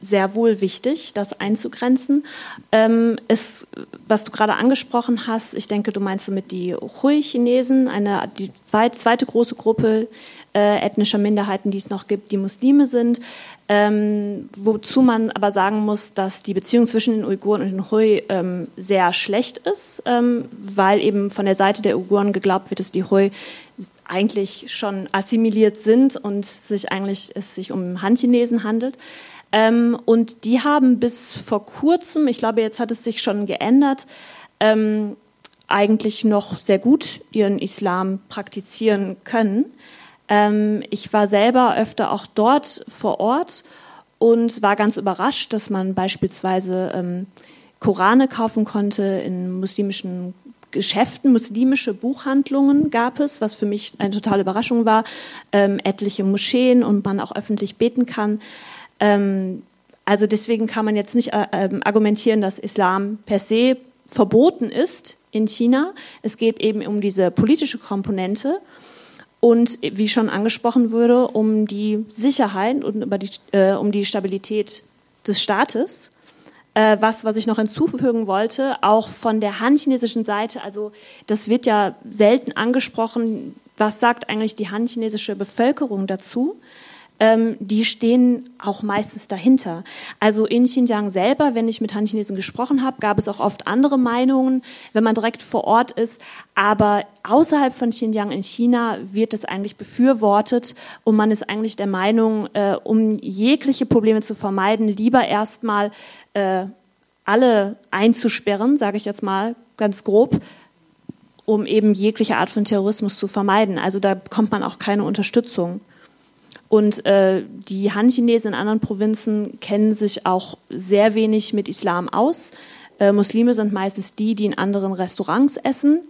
sehr wohl wichtig, das einzugrenzen. Ähm, ist, was du gerade angesprochen hast, ich denke, du meinst damit die Hui-Chinesen, eine die zweite große Gruppe äh, ethnischer Minderheiten, die es noch gibt, die Muslime sind. Ähm, wozu man aber sagen muss, dass die Beziehung zwischen den Uiguren und den Hui ähm, sehr schlecht ist, ähm, weil eben von der Seite der Uiguren geglaubt wird, dass die Hui eigentlich schon assimiliert sind und sich eigentlich es sich um Han-Chinesen handelt. Ähm, und die haben bis vor kurzem, ich glaube, jetzt hat es sich schon geändert, ähm, eigentlich noch sehr gut ihren Islam praktizieren können. Ähm, ich war selber öfter auch dort vor Ort und war ganz überrascht, dass man beispielsweise ähm, Korane kaufen konnte in muslimischen Geschäften, muslimische Buchhandlungen gab es, was für mich eine totale Überraschung war, ähm, etliche Moscheen und man auch öffentlich beten kann. Ähm, also deswegen kann man jetzt nicht äh, ähm, argumentieren, dass Islam per se verboten ist in China. Es geht eben um diese politische Komponente und wie schon angesprochen wurde, um die Sicherheit und die, äh, um die Stabilität des Staates. Äh, was, was ich noch hinzufügen wollte, auch von der han-chinesischen Seite, also das wird ja selten angesprochen, was sagt eigentlich die han-chinesische Bevölkerung dazu? Ähm, die stehen auch meistens dahinter. Also in Xinjiang selber, wenn ich mit Han-Chinesen gesprochen habe, gab es auch oft andere Meinungen, wenn man direkt vor Ort ist. Aber außerhalb von Xinjiang in China wird es eigentlich befürwortet und man ist eigentlich der Meinung, äh, um jegliche Probleme zu vermeiden, lieber erstmal äh, alle einzusperren, sage ich jetzt mal ganz grob, um eben jegliche Art von Terrorismus zu vermeiden. Also da bekommt man auch keine Unterstützung. Und äh, die Han-Chinesen in anderen Provinzen kennen sich auch sehr wenig mit Islam aus. Äh, Muslime sind meistens die, die in anderen Restaurants essen.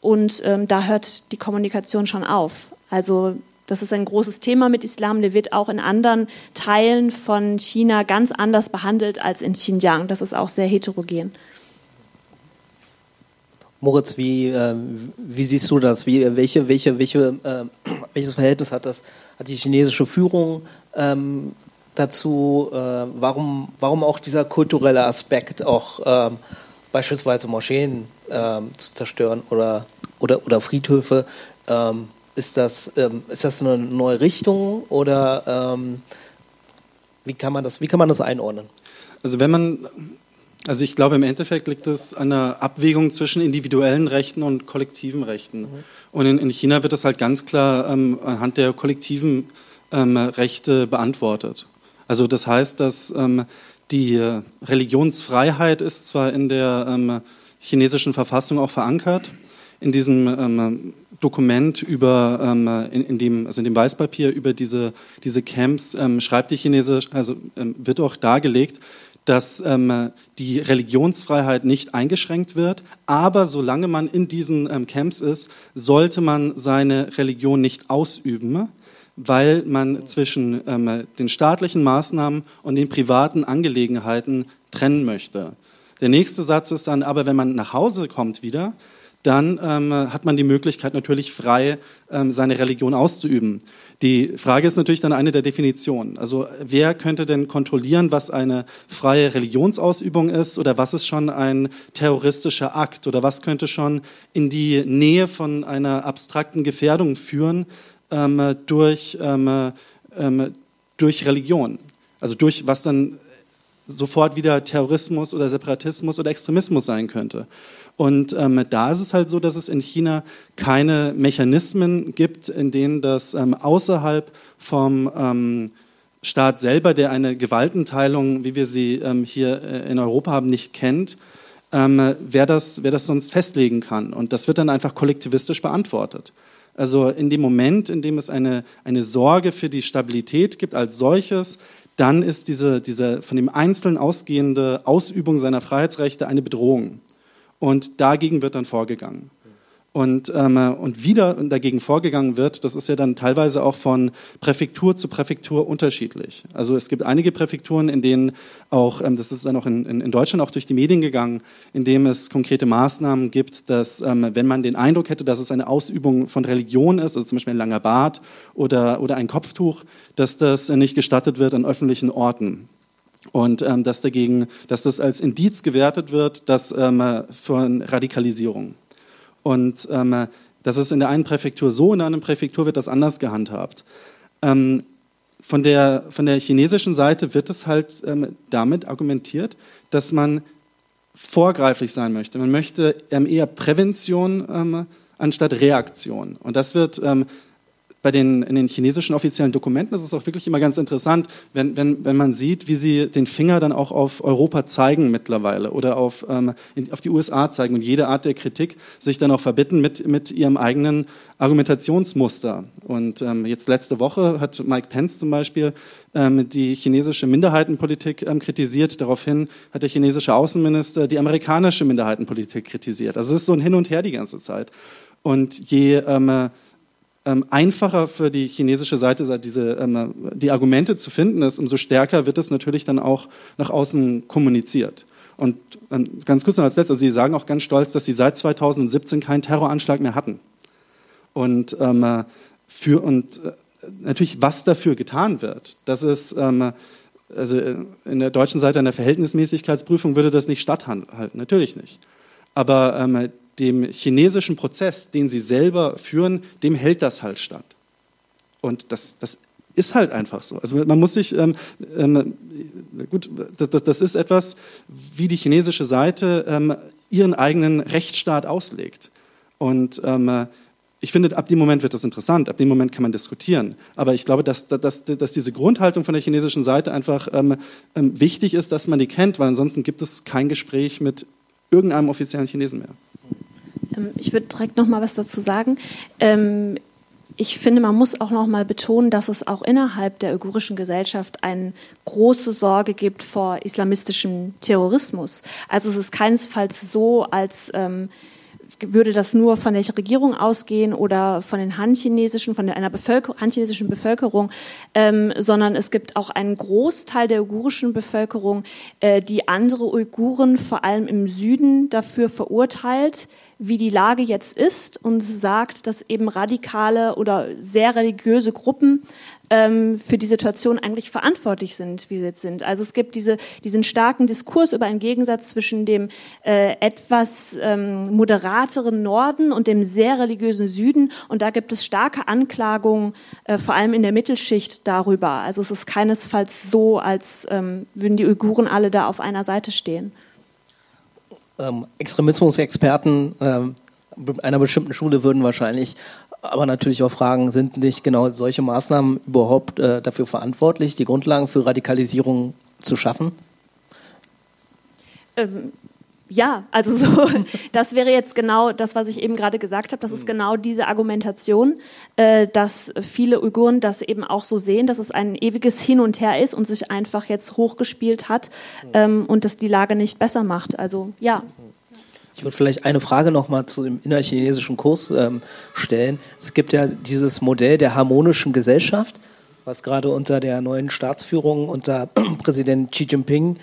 und ähm, da hört die Kommunikation schon auf. Also das ist ein großes Thema mit Islam. Der wird auch in anderen Teilen von China ganz anders behandelt als in Xinjiang. Das ist auch sehr heterogen. Moritz, wie, äh, wie siehst du das? Wie, welche, welche, welche, äh, welches Verhältnis hat, das, hat die chinesische Führung ähm, dazu? Äh, warum, warum auch dieser kulturelle Aspekt, auch ähm, beispielsweise Moscheen ähm, zu zerstören oder, oder, oder Friedhöfe? Ähm, ist, das, ist das eine neue Richtung oder wie, kann man das, wie kann man das einordnen? Also wenn man also ich glaube, im Endeffekt liegt es an einer Abwägung zwischen individuellen Rechten und kollektiven Rechten. Mhm. Und in, in, China wird das halt ganz klar ähm, anhand der kollektiven ähm, Rechte beantwortet. Also das heißt, dass ähm, die Religionsfreiheit ist zwar in der ähm, chinesischen Verfassung auch verankert, in diesem ähm, Dokument über, ähm, in, in, dem, also in dem Weißpapier über diese, diese Camps schreibt die Chinese, also wird auch dargelegt, dass ähm, die Religionsfreiheit nicht eingeschränkt wird, aber solange man in diesen ähm, Camps ist, sollte man seine Religion nicht ausüben, weil man zwischen ähm, den staatlichen Maßnahmen und den privaten Angelegenheiten trennen möchte. Der nächste Satz ist dann, aber wenn man nach Hause kommt wieder, dann ähm, hat man die Möglichkeit natürlich frei, ähm, seine Religion auszuüben. Die Frage ist natürlich dann eine der Definitionen. Also wer könnte denn kontrollieren, was eine freie Religionsausübung ist oder was ist schon ein terroristischer Akt oder was könnte schon in die Nähe von einer abstrakten Gefährdung führen ähm, durch, ähm, ähm, durch Religion? Also durch was dann sofort wieder Terrorismus oder Separatismus oder Extremismus sein könnte. Und ähm, da ist es halt so, dass es in China keine Mechanismen gibt, in denen das ähm, außerhalb vom ähm, Staat selber, der eine Gewaltenteilung, wie wir sie ähm, hier äh, in Europa haben, nicht kennt, ähm, wer, das, wer das sonst festlegen kann. Und das wird dann einfach kollektivistisch beantwortet. Also in dem Moment, in dem es eine, eine Sorge für die Stabilität gibt als solches, dann ist diese, diese von dem Einzelnen ausgehende Ausübung seiner Freiheitsrechte eine Bedrohung. Und dagegen wird dann vorgegangen. Und, ähm, und wieder dagegen vorgegangen wird, das ist ja dann teilweise auch von Präfektur zu Präfektur unterschiedlich. Also es gibt einige Präfekturen, in denen auch, ähm, das ist dann auch in, in, Deutschland auch durch die Medien gegangen, in dem es konkrete Maßnahmen gibt, dass ähm, wenn man den Eindruck hätte, dass es eine Ausübung von Religion ist, also zum Beispiel ein langer Bart oder, oder ein Kopftuch, dass das nicht gestattet wird an öffentlichen Orten und ähm, dass dagegen, dass das als Indiz gewertet wird, dass ähm, von Radikalisierung. Und ähm, das ist in der einen Präfektur so, in der anderen Präfektur wird das anders gehandhabt. Ähm, von der, von der chinesischen Seite wird es halt ähm, damit argumentiert, dass man vorgreiflich sein möchte. Man möchte ähm, eher Prävention ähm, anstatt Reaktion. Und das wird ähm, bei den, in den chinesischen offiziellen Dokumenten ist es auch wirklich immer ganz interessant, wenn, wenn, wenn man sieht, wie sie den Finger dann auch auf Europa zeigen mittlerweile oder auf, ähm, auf die USA zeigen und jede Art der Kritik sich dann auch verbitten mit, mit ihrem eigenen Argumentationsmuster. Und ähm, jetzt letzte Woche hat Mike Pence zum Beispiel ähm, die chinesische Minderheitenpolitik ähm, kritisiert. Daraufhin hat der chinesische Außenminister die amerikanische Minderheitenpolitik kritisiert. Also es ist so ein Hin und Her die ganze Zeit. Und je ähm, ähm, einfacher für die chinesische Seite diese, ähm, die Argumente zu finden ist, umso stärker wird es natürlich dann auch nach außen kommuniziert. Und ähm, ganz kurz noch als letztes, also Sie sagen auch ganz stolz, dass Sie seit 2017 keinen Terroranschlag mehr hatten. Und, ähm, für, und äh, natürlich, was dafür getan wird, das ist, ähm, also äh, in der deutschen Seite an Verhältnismäßigkeitsprüfung würde das nicht statthalten, natürlich nicht. Aber ähm, dem chinesischen Prozess, den sie selber führen, dem hält das halt statt. Und das, das ist halt einfach so. Also man muss sich, ähm, ähm, gut, das, das, ist etwas, wie die chinesische Seite ähm, ihren eigenen Rechtsstaat auslegt. Und ähm, ich finde, ab dem Moment wird das interessant, ab dem Moment kann man diskutieren. Aber ich glaube, dass, dass, dass diese Grundhaltung von der chinesischen Seite einfach ähm, ähm, wichtig ist, dass man die kennt, weil ansonsten gibt es kein Gespräch mit irgendeinem offiziellen Chinesen mehr. Ähm, ich würde direkt noch mal was dazu sagen. Ähm, ich finde, man muss auch noch mal betonen, dass es auch innerhalb der uigurischen Gesellschaft eine große Sorge gibt vor islamistischem Terrorismus. Also es ist keinesfalls so, als ähm, würde das nur von der Regierung ausgehen oder von den Han-chinesischen, von einer Bevölker Han-chinesischen Bevölkerung, ähm, sondern es gibt auch einen Großteil der uigurischen Bevölkerung, äh, die andere Uiguren vor allem im Süden dafür verurteilt, wie die Lage jetzt ist und sagt, dass eben radikale oder sehr religiöse Gruppen ähm, für die Situation eigentlich verantwortlich sind, wie sie jetzt sind. Also es gibt diese, diesen starken Diskurs über einen Gegensatz zwischen dem äh, etwas ähm, moderateren Norden und dem sehr religiösen Süden. Und da gibt es starke Anklagungen, äh, vor allem in der Mittelschicht darüber. Also es ist keinesfalls so, als ähm, würden die Uiguren alle da auf einer Seite stehen. Ähm, Extremismusexperten ähm, einer bestimmten Schule würden wahrscheinlich aber natürlich auch fragen, sind nicht genau solche Maßnahmen überhaupt äh, dafür verantwortlich, die Grundlagen für Radikalisierung zu schaffen? Ähm, ja, also so, das wäre jetzt genau das, was ich eben gerade gesagt habe. Das ist genau diese Argumentation, äh, dass viele Uiguren das eben auch so sehen, dass es ein ewiges Hin und Her ist und sich einfach jetzt hochgespielt hat ähm, und das die Lage nicht besser macht. Also ja. Ich würde vielleicht eine Frage nochmal zu dem innerchinesischen Kurs ähm, stellen. Es gibt ja dieses Modell der harmonischen Gesellschaft, was gerade unter der neuen Staatsführung unter Präsident Xi Jinping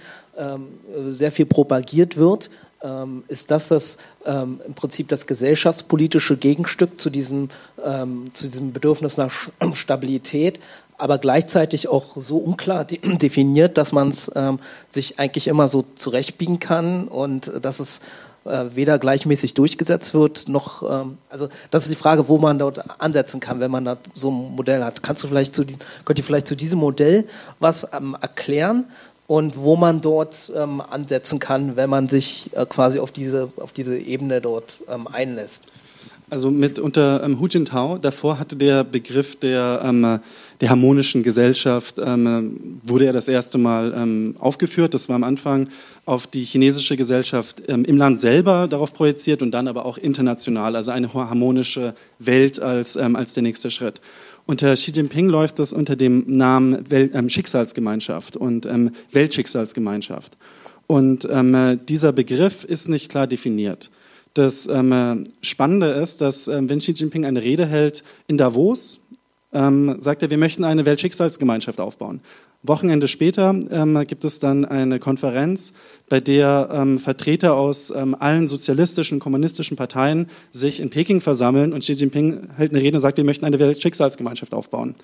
sehr viel propagiert wird. Ähm, ist das, das ähm, im Prinzip das gesellschaftspolitische Gegenstück zu diesem, ähm, zu diesem Bedürfnis nach Stabilität, aber gleichzeitig auch so unklar de definiert, dass man es ähm, sich eigentlich immer so zurechtbiegen kann und dass es äh, weder gleichmäßig durchgesetzt wird, noch, ähm, also das ist die Frage, wo man dort ansetzen kann, wenn man da so ein Modell hat. Kannst du vielleicht zu, könnt ihr vielleicht zu diesem Modell was ähm, erklären und wo man dort ähm, ansetzen kann, wenn man sich äh, quasi auf diese, auf diese Ebene dort ähm, einlässt? Also mit unter ähm, Hu Jintao, davor hatte der Begriff der, ähm, der harmonischen Gesellschaft, ähm, wurde er das erste Mal ähm, aufgeführt. Das war am Anfang auf die chinesische Gesellschaft ähm, im Land selber darauf projiziert und dann aber auch international, also eine harmonische Welt als, ähm, als der nächste Schritt. Unter Xi Jinping läuft das unter dem Namen Welt, Schicksalsgemeinschaft und Weltschicksalsgemeinschaft. Und dieser Begriff ist nicht klar definiert. Das ähm, Spannende ist, dass ähm, wenn Xi Jinping eine Rede hält in Davos, ähm, sagt er, wir möchten eine Weltschicksalsgemeinschaft aufbauen. Wochenende später ähm, gibt es dann eine Konferenz, bei der ähm, Vertreter aus ähm, allen sozialistischen, kommunistischen Parteien sich in Peking versammeln und Xi Jinping hält eine Rede und sagt, wir möchten eine Weltschicksalsgemeinschaft aufbauen.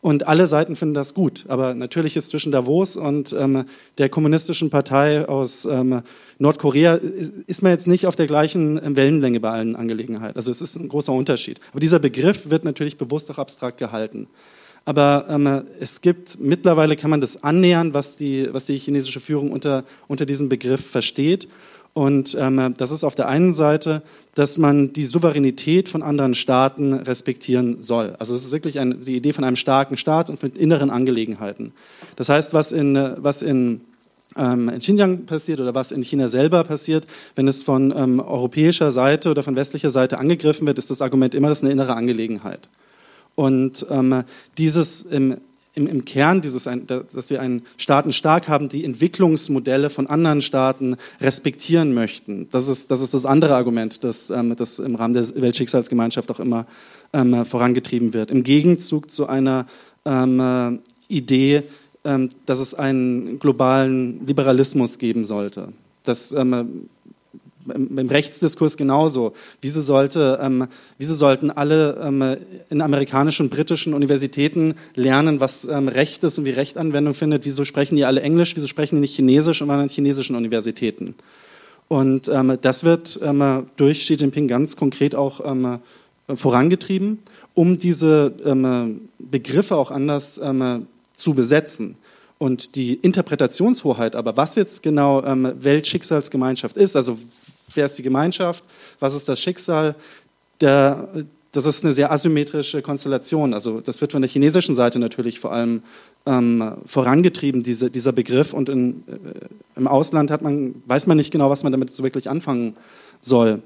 Und alle Seiten finden das gut. Aber natürlich ist zwischen Davos und ähm, der kommunistischen Partei aus ähm, Nordkorea ist man jetzt nicht auf der gleichen ähm, Wellenlänge bei allen Angelegenheiten. Also es ist ein großer Unterschied. Aber dieser Begriff wird natürlich bewusst auch abstrakt gehalten. Aber ähm, es gibt mittlerweile kann man das annähern, was die, was die chinesische Führung unter, unter diesem Begriff versteht. Und ähm, das ist auf der einen Seite, dass man die Souveränität von anderen Staaten respektieren soll. Also es ist wirklich eine, die Idee von einem starken Staat und mit inneren Angelegenheiten. Das heißt, was in, was in ähm, in Xinjiang passiert oder was in China selber passiert, wenn es von ähm, europäischer Seite oder von westlicher Seite angegriffen wird, ist das Argument immer, das ist eine innere Angelegenheit. Und ähm, dieses im, im, im Kern, dieses, dass wir einen Staaten stark haben, die Entwicklungsmodelle von anderen Staaten respektieren möchten. Das ist das, ist das andere Argument, das, ähm, das im Rahmen der Weltschicksalsgemeinschaft auch immer ähm, vorangetrieben wird. Im Gegenzug zu einer ähm, äh, Idee, ähm, dass es einen globalen Liberalismus geben sollte. Das ähm, im Rechtsdiskurs genauso. Wieso, sollte, ähm, wieso sollten alle ähm, in amerikanischen und britischen Universitäten lernen, was ähm, Recht ist und wie Recht Anwendung findet? Wieso sprechen die alle Englisch? Wieso sprechen die nicht Chinesisch und waren an chinesischen Universitäten? Und ähm, das wird ähm, durch Xi Jinping ganz konkret auch ähm, vorangetrieben, um diese Begriffe auch anders zu besetzen. Und die Interpretationshoheit, aber was jetzt genau ähm, Weltschicksalsgemeinschaft ist, also wer ist die Gemeinschaft, was ist das Schicksal, der, das ist eine sehr asymmetrische Konstellation. Also das wird von der chinesischen Seite natürlich vor allem ähm, vorangetrieben, diese, dieser Begriff. Und in, äh, im Ausland hat man, weiß man nicht genau, was man damit so wirklich anfangen soll.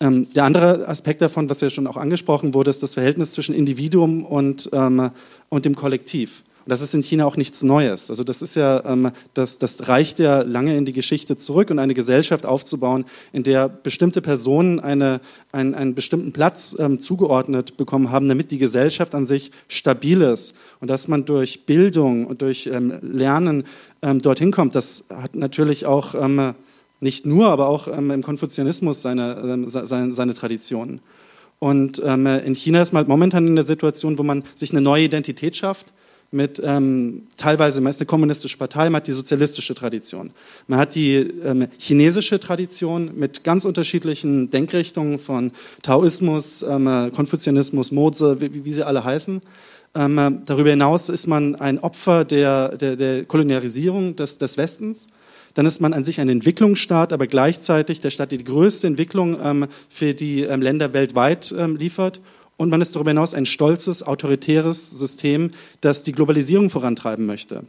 Ähm, der andere Aspekt davon, was ja schon auch angesprochen wurde, ist das Verhältnis zwischen Individuum und, ähm, und dem Kollektiv. Das ist in China auch nichts Neues. Also das ist ja, ähm, das, das reicht ja lange in die Geschichte zurück und eine Gesellschaft aufzubauen, in der bestimmte Personen eine, einen, einen bestimmten Platz ähm, zugeordnet bekommen haben, damit die Gesellschaft an sich stabil ist und dass man durch Bildung und durch ähm, Lernen ähm, dorthin kommt. Das hat natürlich auch ähm, nicht nur, aber auch ähm, im Konfuzianismus seine, seine, seine Traditionen. Und ähm, in China ist man halt momentan in der Situation, wo man sich eine neue Identität schafft mit ähm, teilweise meist eine kommunistische Partei, man hat die sozialistische Tradition. Man hat die ähm, chinesische Tradition mit ganz unterschiedlichen Denkrichtungen von Taoismus, ähm, Konfuzianismus, Moze, wie, wie, sie alle heißen. Ähm, darüber hinaus ist man ein Opfer der, der, der Kolonialisierung des, des Westens dann ist man an sich ein Entwicklungsstaat, aber gleichzeitig der Staat, der die größte Entwicklung ähm, für die ähm, Länder weltweit ähm, liefert. Und man ist darüber hinaus ein stolzes, autoritäres System, das die Globalisierung vorantreiben möchte.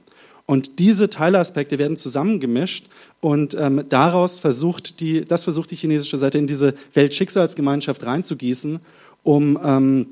Und diese Teilaspekte werden zusammengemischt und ähm, daraus versucht die, das versucht die chinesische Seite in diese Weltschicksalsgemeinschaft reinzugießen, um, ähm,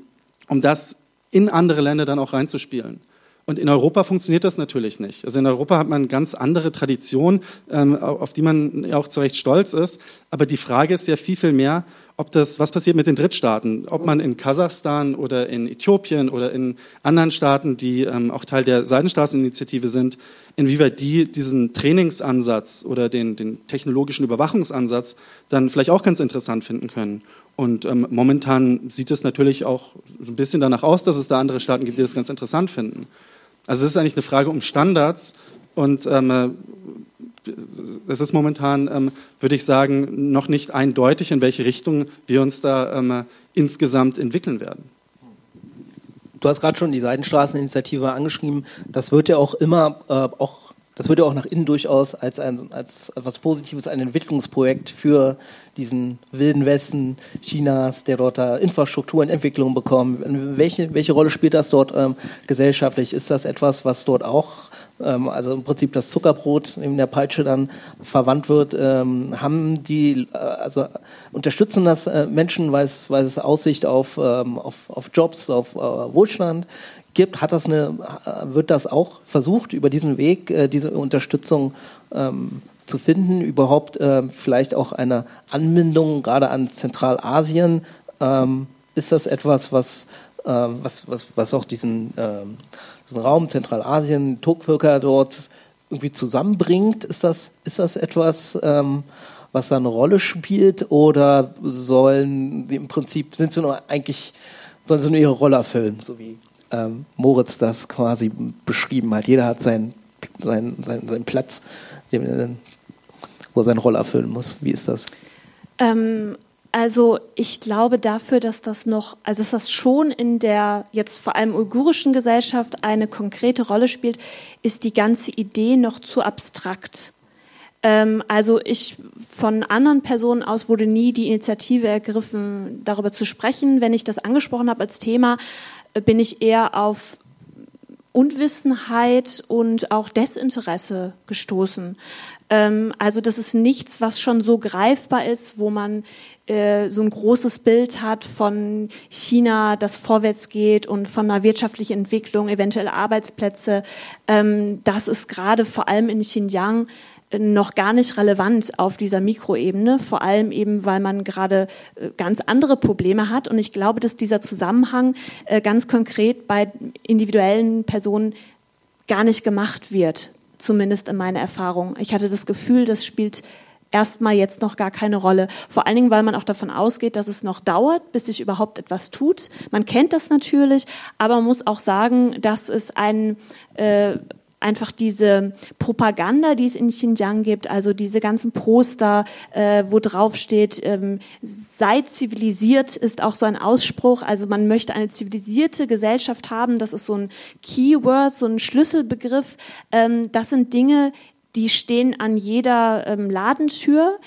um das in andere Länder dann auch reinzuspielen. Und in Europa funktioniert das natürlich nicht. Also in Europa hat man ganz andere Traditionen, ähm, auf die man auch zu Recht stolz ist. Aber die Frage ist ja viel, viel mehr, ob das, was passiert mit den Drittstaaten? Ob man in Kasachstan oder in Äthiopien oder in anderen Staaten, die ähm, auch Teil der Seidenstraßeninitiative sind, inwieweit die diesen Trainingsansatz oder den, den technologischen Überwachungsansatz dann vielleicht auch ganz interessant finden können. Und ähm, momentan sieht es natürlich auch so ein bisschen danach aus, dass es da andere Staaten gibt, die das ganz interessant finden. Also es ist eigentlich eine Frage um Standards und ähm, äh, es ist momentan, ähm, würde ich sagen, noch nicht eindeutig, in welche Richtung wir uns da ähm, insgesamt entwickeln werden. Du hast gerade schon die Seidenstraßeninitiative angeschrieben. Das wird ja auch immer äh, auch das wird ja auch nach innen durchaus als, ein, als etwas Positives, ein Entwicklungsprojekt für diesen wilden Westen Chinas, der dort da Infrastruktur und Entwicklung bekommt. Welche, welche Rolle spielt das dort ähm, gesellschaftlich? Ist das etwas, was dort auch, also im Prinzip das Zuckerbrot in der Peitsche dann verwandt wird? Ähm, haben die, äh, also unterstützen das äh, Menschen, weil es, weil es Aussicht auf, ähm, auf, auf Jobs, auf äh, Wohlstand gibt, hat das eine, wird das auch versucht, über diesen Weg diese Unterstützung ähm, zu finden, überhaupt vielleicht auch eine Anbindung gerade an Zentralasien. Ähm, ist das etwas, was, was, was, was auch diesen, diesen Raum Zentralasien, Turkvölker dort irgendwie zusammenbringt? Ist das, ist das etwas, ähm, was da eine Rolle spielt oder sollen im Prinzip, sind sie nur eigentlich, sollen sie nur ihre Rolle erfüllen, so wie ähm, Moritz das quasi beschrieben hat. Jeder hat seinen, seinen, seinen, seinen Platz, wo er seine Rolle erfüllen muss. Wie ist das? Ähm, also ich glaube dafür, dass das noch, also dass das schon in der jetzt vor allem uigurischen Gesellschaft eine konkrete Rolle spielt, ist die ganze Idee noch zu abstrakt. Ähm, also ich von anderen Personen aus wurde nie die Initiative ergriffen, darüber zu sprechen. Wenn ich das angesprochen habe als Thema, bin ich eher auf Unwissenheit und auch Desinteresse gestoßen. Ähm, also das ist nichts, was schon so greifbar ist, wo man äh, so ein großes Bild hat von China, das vorwärts geht und von einer wirtschaftlichen Entwicklung, eventuell Arbeitsplätze. Ähm, das ist gerade vor allem in Xinjiang noch gar nicht relevant auf dieser Mikroebene, vor allem eben, weil man gerade äh, ganz andere Probleme hat. Und ich glaube, dass dieser Zusammenhang äh, ganz konkret bei individuellen Personen gar nicht gemacht wird, zumindest in meiner Erfahrung. Ich hatte das Gefühl, das spielt erstmal jetzt noch gar keine Rolle. Vor allen Dingen, weil man auch davon ausgeht, dass es noch dauert, bis sich überhaupt etwas tut. Man kennt das natürlich, aber man muss auch sagen, dass es ein äh, einfach diese Propaganda, die es in Xinjiang gibt, also diese ganzen Poster, äh, wo drauf steht, ähm, sei zivilisiert, ist auch so ein Ausspruch. Also man möchte eine zivilisierte Gesellschaft haben. Das ist so ein Keyword, so ein Schlüsselbegriff. Ähm, das sind Dinge, die stehen an jeder ähm, Ladentür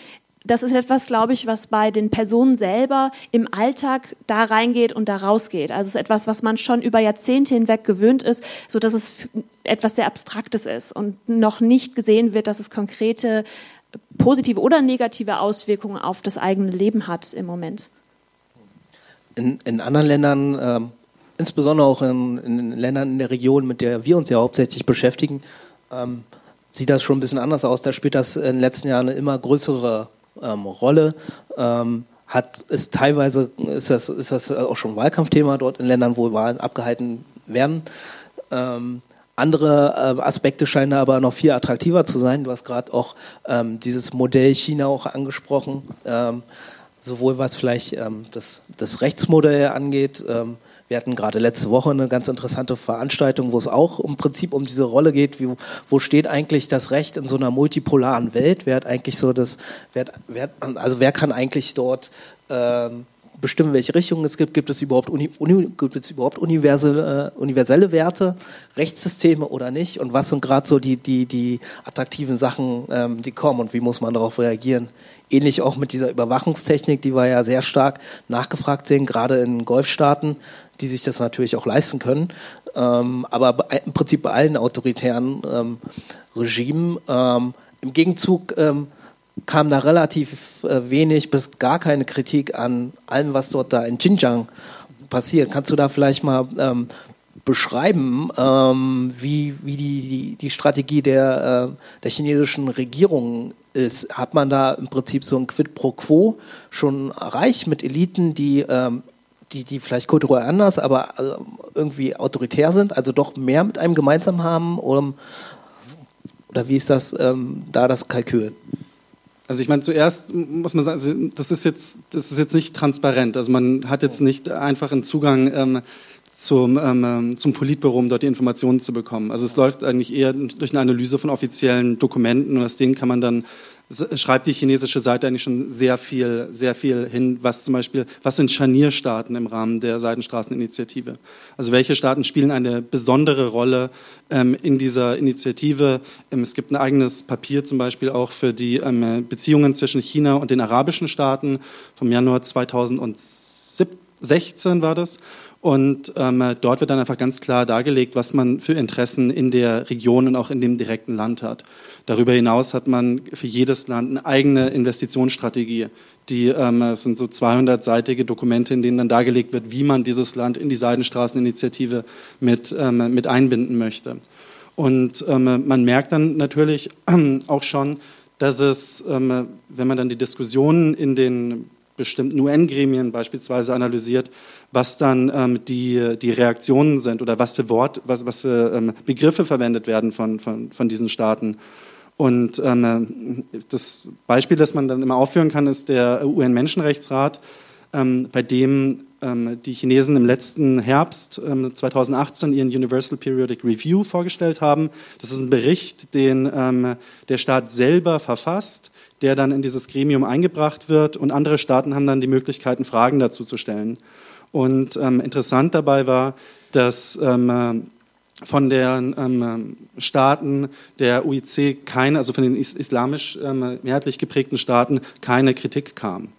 das ist etwas, glaube ich, was bei den Personen selber im Alltag da reingeht und da rausgeht. Also es ist etwas, was man schon über Jahrzehnte hinweg gewöhnt ist, so dass es etwas sehr Abstraktes ist und noch nicht gesehen wird, dass es konkrete positive oder negative Auswirkungen auf das eigene Leben hat im Moment. In, in anderen Ländern ähm, insbesondere auch in, in, Ländern in der Region, mit der wir uns ja hauptsächlich beschäftigen, ähm, sieht das schon ein bisschen anders aus. Da spielt das in den letzten Jahren eine immer größere ähm, Rolle. Ähm, hat ist teilweise ist das, ist das auch schon Wahlkampfthema dort in Ländern, wo Wahlen abgehalten werden. Ähm, andere äh, Aspekte scheinen aber noch viel attraktiver zu sein. Du hast gerade auch ähm, dieses Modell China auch angesprochen, ähm, sowohl was vielleicht ähm, das, das Rechtsmodell angeht. Wir hatten gerade letzte Woche eine ganz interessante Veranstaltung, wo es auch im Prinzip um diese Rolle geht, wie, wo steht eigentlich das Recht in so einer multipolaren Welt? Wer hat eigentlich so das, wer, wer, also wer kann eigentlich dort ähm, bestimmen, welche Richtung es gibt. Gibt es überhaupt, uni, uni, gibt es überhaupt universelle, äh, universelle Werte, Rechtssysteme oder nicht? Und was sind gerade so die, die, die attraktiven Sachen, ähm, die kommen und wie muss man darauf reagieren? Ähnlich auch mit dieser Überwachungstechnik, die wir ja sehr stark nachgefragt sehen, gerade in Golfstaaten, die sich das natürlich auch leisten können. Ähm, aber im Prinzip bei allen autoritären ähm, Regimen. Ähm, Im Gegenzug ähm, kam da relativ äh, wenig bis gar keine Kritik an allem, was dort da in Xinjiang passiert. Kannst du da vielleicht mal ähm, beschreiben, ähm, wie, wie die, die, die Strategie der, äh, der chinesischen Regierung ist? Hat man da im Prinzip so ein Quid pro Quo schon erreicht mit Eliten, die, ähm, die, die vielleicht kulturell anders, aber äh, irgendwie autoritär sind, also doch mehr mit einem gemeinsam haben? Oder, oder wie ist das ähm, da das Kalkül? Also ich meine, zuerst muss man sagen, also das ist jetzt, das ist jetzt nicht transparent. Also man hat jetzt nicht einfach einen Zugang ähm, zum, ähm, zum Politbüro, um dort die Informationen zu bekommen. Also es läuft eigentlich eher durch eine Analyse von offiziellen Dokumenten und aus denen kann man dann schreibt die chinesische Seite eigentlich schon sehr viel, sehr viel hin, was zum Beispiel, was sind Scharnierstaaten im Rahmen der Seidenstraßeninitiative? Also welche Staaten spielen eine besondere Rolle ähm, in dieser Initiative? Ähm, es gibt ein eigenes Papier zum Beispiel auch für die ähm, Beziehungen zwischen China und den arabischen Staaten vom Januar 2016 war das. Und ähm, dort wird dann einfach ganz klar dargelegt, was man für Interessen in der Region und auch in dem direkten Land hat. Darüber hinaus hat man für jedes Land eine eigene Investitionsstrategie. Die ähm, es sind so 200-seitige Dokumente, in denen dann dargelegt wird, wie man dieses Land in die Seidenstraßeninitiative mit, ähm, mit einbinden möchte. Und ähm, man merkt dann natürlich auch schon, dass es, ähm, wenn man dann die Diskussionen in den bestimmten UN-Gremien beispielsweise analysiert, was dann ähm, die, die Reaktionen sind oder was für Wort, was, was für ähm, Begriffe verwendet werden von, von, von diesen Staaten. Und ähm, das Beispiel, das man dann immer aufführen kann, ist der UN-Menschenrechtsrat, ähm, bei dem ähm, die Chinesen im letzten Herbst 2018 ähm, ihren Universal Periodic Review vorgestellt haben. Das ist ein Bericht, den ähm, der Staat selber verfasst, der dann in dieses Gremium eingebracht wird und andere Staaten haben dann die Möglichkeiten, Fragen dazu zu stellen. Und ähm, interessant dabei war, dass von den ähm, Staaten der UIC keine, also von den islamisch ähm, mehrheitlich geprägten Staaten keine Kritik kam.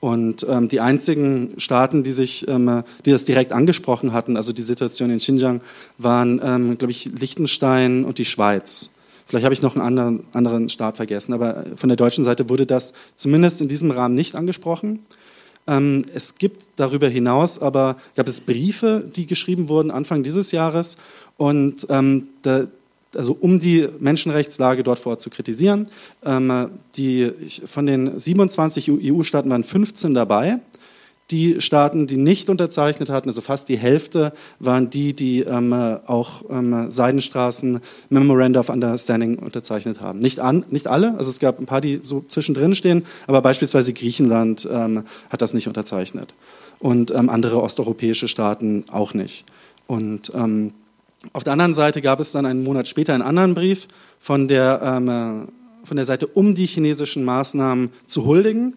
Und ähm, die einzigen Staaten, die sich, ähm, die das direkt angesprochen hatten, also die Situation in Xinjiang, waren, ähm, glaube ich, Liechtenstein und die Schweiz. Vielleicht habe ich noch einen anderen, anderen Staat vergessen, aber von der deutschen Seite wurde das zumindest in diesem Rahmen nicht angesprochen. Ähm, es gibt darüber hinaus aber gab es Briefe, die geschrieben wurden Anfang dieses Jahres und ähm, da, also um die Menschenrechtslage dort vor Ort zu kritisieren. Ähm, die, von den 27 EU-Staaten waren 15 dabei. Die Staaten, die nicht unterzeichnet hatten, also fast die Hälfte, waren die, die ähm, auch ähm, Seidenstraßen Memoranda of Understanding unterzeichnet haben. Nicht, an, nicht alle, also es gab ein paar, die so zwischendrin stehen, aber beispielsweise Griechenland ähm, hat das nicht unterzeichnet und ähm, andere osteuropäische Staaten auch nicht. Und ähm, auf der anderen Seite gab es dann einen Monat später einen anderen Brief von der, ähm, äh, von der Seite, um die chinesischen Maßnahmen zu huldigen.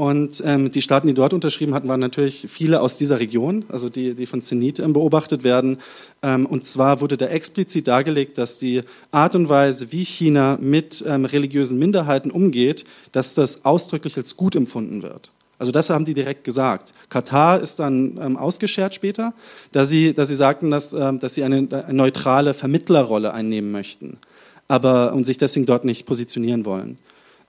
Und ähm, die Staaten, die dort unterschrieben hatten, waren natürlich viele aus dieser Region, also die, die von Zenit ähm, beobachtet werden. Ähm, und zwar wurde da explizit dargelegt, dass die Art und Weise, wie China mit ähm, religiösen Minderheiten umgeht, dass das ausdrücklich als gut empfunden wird. Also das haben die direkt gesagt. Katar ist dann ähm, ausgeschert später, da sie, da sie sagten, dass, ähm, dass sie eine, eine, neutrale Vermittlerrolle einnehmen möchten aber, und sich deswegen dort nicht positionieren wollen.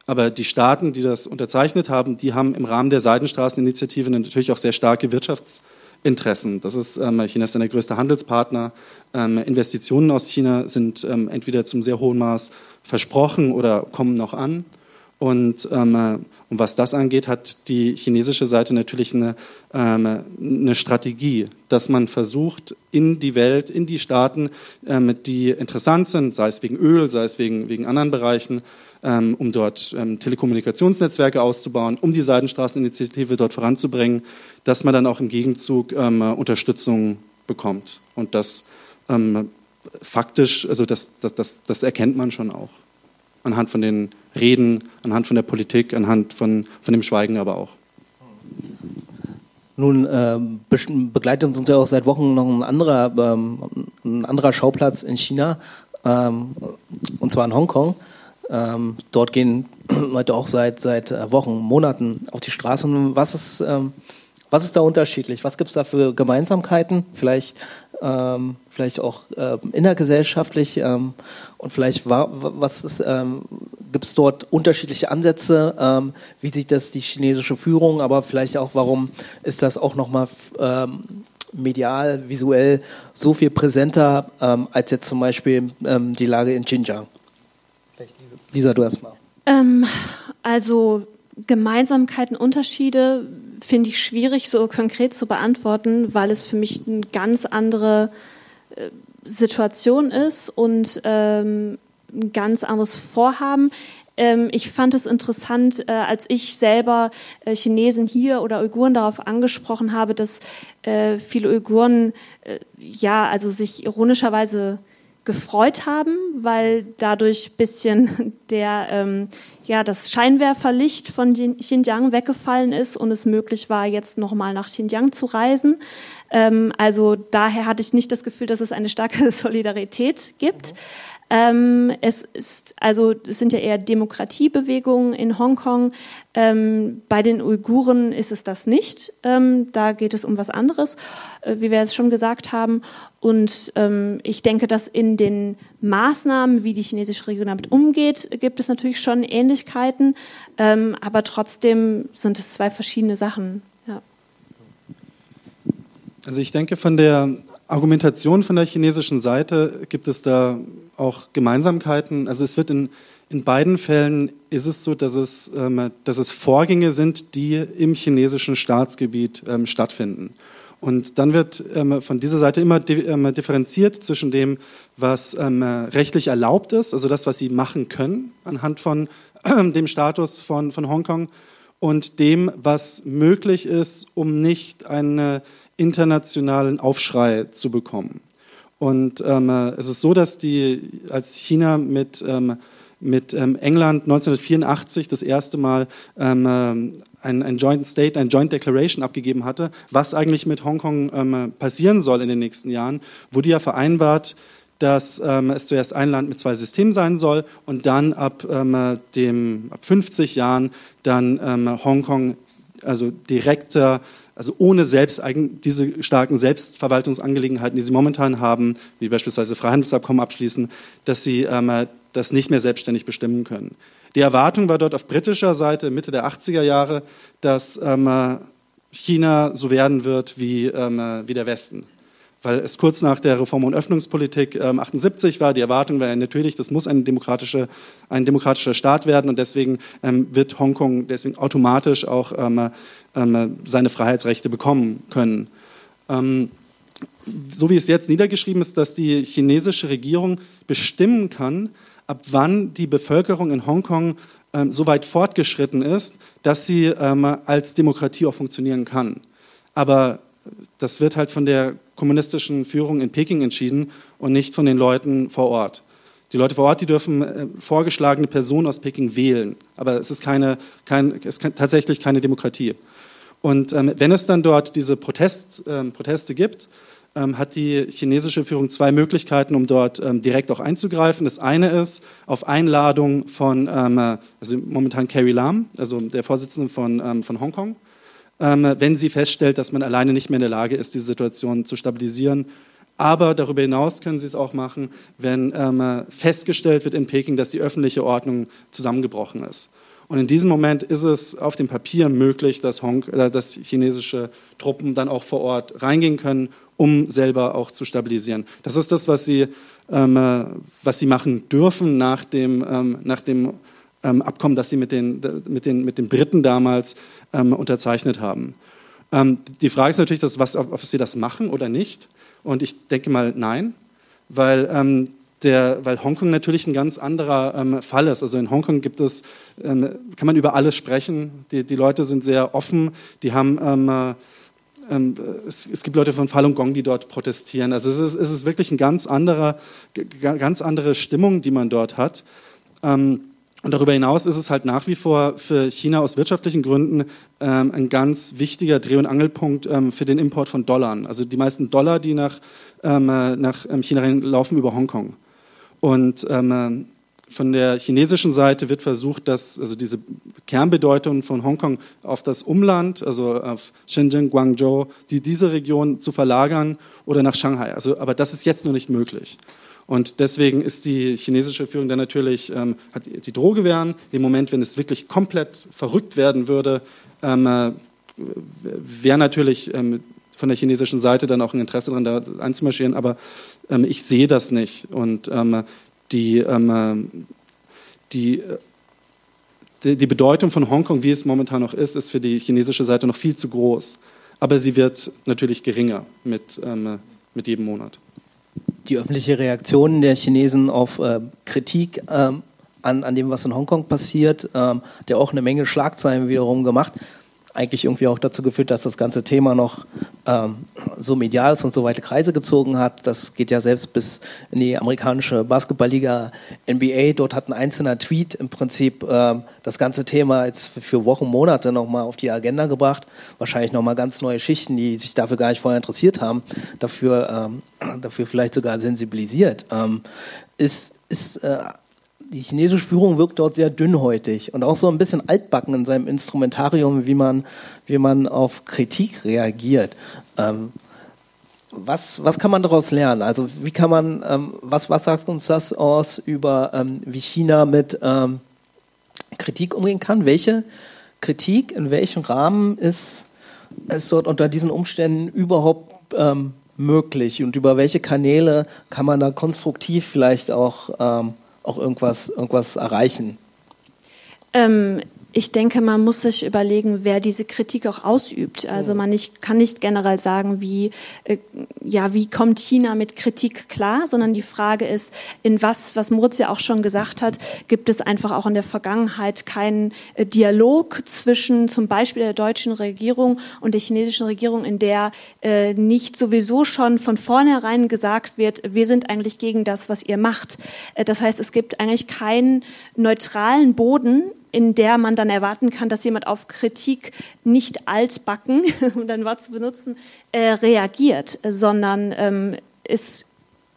Aber die Staaten, die das unterzeichnet haben, die haben im Rahmen der Seidenstraßeninitiative natürlich auch sehr starke Wirtschaftsinteressen Interessen. Das ist, ähm, China ist der größte Handelspartner. Ähm, Investitionen aus China sind ähm, entweder zum sehr hohen Maß versprochen oder kommen noch an. Und, ähm, äh, und was das angeht, hat die chinesische Seite natürlich eine, ähm, eine Strategie, dass man versucht, in die Welt, in die Staaten, ähm, die interessant sind, sei es wegen Öl, sei es wegen, wegen anderen Bereichen, um dort ähm, Telekommunikationsnetzwerke auszubauen, um die Seidenstraßeninitiative dort voranzubringen, dass man dann auch im Gegenzug ähm, Unterstützung bekommt. Und das ähm, faktisch, also das, das, das, das erkennt man schon auch anhand von den Reden, anhand von der Politik, anhand von, von dem Schweigen aber auch. Nun äh, begleitet uns ja auch seit Wochen noch ein anderer, ähm, ein anderer Schauplatz in China, ähm, und zwar in Hongkong. Ähm, dort gehen Leute auch seit, seit äh, Wochen, Monaten auf die Straßen. Was ist, ähm, was ist da unterschiedlich? Was gibt es da für Gemeinsamkeiten? Vielleicht ähm, vielleicht auch äh, innergesellschaftlich ähm, und vielleicht was ähm, gibt es dort unterschiedliche Ansätze, ähm, wie sieht das die chinesische Führung, aber vielleicht auch, warum ist das auch nochmal ähm, medial, visuell so viel präsenter als jetzt zum Beispiel die Lage in Xinjiang? Lisa, du erstmal. Ähm, also Gemeinsamkeiten, Unterschiede finde ich schwierig so konkret zu beantworten, weil es für mich eine ganz andere äh, Situation ist und ähm, ein ganz anderes Vorhaben. Ähm, ich fand es interessant, äh, als ich selber äh, Chinesen hier oder Uiguren darauf angesprochen habe, dass äh, viele Uiguren äh, ja also sich ironischerweise gefreut haben, weil dadurch ein bisschen der ähm, ja, das Scheinwerferlicht von Xinjiang weggefallen ist und es möglich war, jetzt nochmal nach Xinjiang zu reisen. Ähm, also daher hatte ich nicht das Gefühl, dass es eine starke Solidarität gibt. Ähm, es ist also es sind ja eher Demokratiebewegungen in Hongkong. Ähm, bei den Uiguren ist es das nicht. Ähm, da geht es um was anderes, äh, wie wir es schon gesagt haben. Und ähm, ich denke, dass in den Maßnahmen, wie die chinesische Regierung damit umgeht, gibt es natürlich schon Ähnlichkeiten. Ähm, aber trotzdem sind es zwei verschiedene Sachen. Ja. Also ich denke, von der Argumentation von der chinesischen Seite gibt es da auch Gemeinsamkeiten. Also es wird in, in beiden Fällen ist es so, dass es, ähm, dass es Vorgänge sind, die im chinesischen Staatsgebiet ähm, stattfinden. Und dann wird ähm, von dieser Seite immer ähm, differenziert zwischen dem, was ähm, rechtlich erlaubt ist, also das, was sie machen können anhand von dem Status von, von Hongkong, und dem, was möglich ist, um nicht eine internationalen Aufschrei zu bekommen. Und ähm, es ist so, dass die, als China mit, ähm, mit ähm, England 1984 das erste Mal ähm, ein, ein Joint State, ein Joint Declaration abgegeben hatte, was eigentlich mit Hongkong ähm, passieren soll in den nächsten Jahren, wurde ja vereinbart, dass ähm, es zuerst ein Land mit zwei Systemen sein soll und dann ab, ähm, dem, ab 50 Jahren dann ähm, Hongkong also direkter also ohne selbst diese starken Selbstverwaltungsangelegenheiten, die sie momentan haben, wie beispielsweise Freihandelsabkommen abschließen, dass sie ähm, das nicht mehr selbstständig bestimmen können. Die Erwartung war dort auf britischer Seite Mitte der 80er Jahre, dass ähm, China so werden wird wie, ähm, wie der Westen weil es kurz nach der Reform- und Öffnungspolitik ähm, 78 war. Die Erwartung war natürlich, das muss ein, demokratische, ein demokratischer Staat werden und deswegen ähm, wird Hongkong deswegen automatisch auch ähm, seine Freiheitsrechte bekommen können. Ähm, so wie es jetzt niedergeschrieben ist, dass die chinesische Regierung bestimmen kann, ab wann die Bevölkerung in Hongkong ähm, so weit fortgeschritten ist, dass sie als Demokratie auch funktionieren kann. Aber das wird halt von der kommunistischen Führung in Peking entschieden und nicht von den Leuten vor Ort. Die Leute vor Ort, die dürfen äh, vorgeschlagene Personen aus Peking wählen, aber es ist, keine, kein, es ist tatsächlich keine Demokratie. Und ähm, wenn es dann dort diese Protest, ähm, Proteste gibt, ähm, hat die chinesische Führung zwei Möglichkeiten, um dort ähm, direkt auch einzugreifen. Das eine ist auf Einladung von, ähm, also momentan Carrie Lam, also der Vorsitzende von, von Hongkong, wenn sie feststellt, dass man alleine nicht mehr in der Lage ist, die Situation zu stabilisieren. Aber darüber hinaus können sie es auch machen, wenn festgestellt wird in Peking, dass die öffentliche Ordnung zusammengebrochen ist. Und in diesem Moment ist es auf dem Papier möglich, dass, Hong, äh, dass chinesische Truppen dann auch vor Ort reingehen können, um selber auch zu stabilisieren. Das ist das, was sie, ähm, äh, was sie machen dürfen nach dem, ähm, nach dem ähm, Abkommen, das sie mit den, mit den, mit den Briten damals ähm, unterzeichnet haben. Ähm, die Frage ist natürlich, dass, was, ob, ob sie das machen oder nicht. Und ich denke mal, nein, weil ähm, der, weil Hongkong natürlich ein ganz anderer ähm, Fall ist. Also in Hongkong gibt es, ähm, kann man über alles sprechen. Die, die Leute sind sehr offen. Die haben, ähm, äh, ähm es, es, gibt Leute von Falun Gong, die dort protestieren. Also es ist, es ist wirklich eine ganz ganz andere Stimmung, die man dort hat. Ähm, und darüber hinaus ist es halt nach wie vor für China aus wirtschaftlichen Gründen ähm, ein ganz wichtiger Dreh- und Angelpunkt für den Import von Dollar. Also die meisten Dollar, die nach, äh, nach China laufen über Hongkong. Und ähm, von der chinesischen Seite wird versucht, dass also diese Kernbedeutung von Hongkong auf das Umland, also auf Shenzhen, Guangzhou, die, diese Region zu verlagern oder nach Shanghai. Also, aber das ist jetzt noch nicht möglich. Und deswegen ist die chinesische Führung dann natürlich, ähm, hat die Drohgewehren. Im Moment, wenn es wirklich komplett verrückt werden würde, ähm, äh, wäre natürlich ähm, von der chinesischen Seite dann auch ein Interesse daran, da einzumarschieren. Aber ähm, ich sehe das nicht. Und ähm, die, ähm, die, die, die Bedeutung von Hongkong, wie es momentan noch ist, ist für die chinesische Seite noch viel zu groß. Aber sie wird natürlich geringer mit, ähm, mit jedem Monat. Die öffentliche Reaktion der Chinesen auf äh, Kritik ähm, an, an dem, was in Hongkong passiert, ähm, der auch eine Menge Schlagzeilen wiederum gemacht, eigentlich irgendwie auch dazu geführt, dass das ganze Thema noch ähm, so medial ist und so weite Kreise gezogen hat. Das geht ja selbst bis in die amerikanische Basketballliga NBA. Dort hat ein einzelner Tweet im Prinzip ähm, das ganze Thema jetzt für Wochen, Monate nochmal auf die Agenda gebracht. Wahrscheinlich nochmal ganz neue Schichten, die sich dafür gar nicht vorher interessiert haben, dafür, ähm, dafür vielleicht sogar sensibilisiert. Ähm, ist, ist äh, die chinesische Führung wirkt dort sehr dünnhäutig und auch so ein bisschen altbacken in seinem Instrumentarium, wie man, wie man auf Kritik reagiert. Ähm, was, was kann man daraus lernen? Also wie kann man, ähm, was, was sagt uns das aus über, ähm, wie China mit ähm, Kritik umgehen kann? Welche Kritik, in welchem Rahmen ist es dort unter diesen Umständen überhaupt ähm, möglich und über welche Kanäle kann man da konstruktiv vielleicht auch ähm, auch irgendwas, irgendwas erreichen? Ähm, ich denke, man muss sich überlegen, wer diese Kritik auch ausübt. Also man nicht, kann nicht generell sagen, wie, äh, ja, wie kommt China mit Kritik klar, sondern die Frage ist, in was, was Moritz ja auch schon gesagt hat, gibt es einfach auch in der Vergangenheit keinen äh, Dialog zwischen zum Beispiel der deutschen Regierung und der chinesischen Regierung, in der äh, nicht sowieso schon von vornherein gesagt wird, wir sind eigentlich gegen das, was ihr macht. Äh, das heißt, es gibt eigentlich keinen neutralen Boden, in der man dann erwarten kann, dass jemand auf Kritik nicht altbacken, um dein Wort zu benutzen, äh, reagiert, sondern ähm, es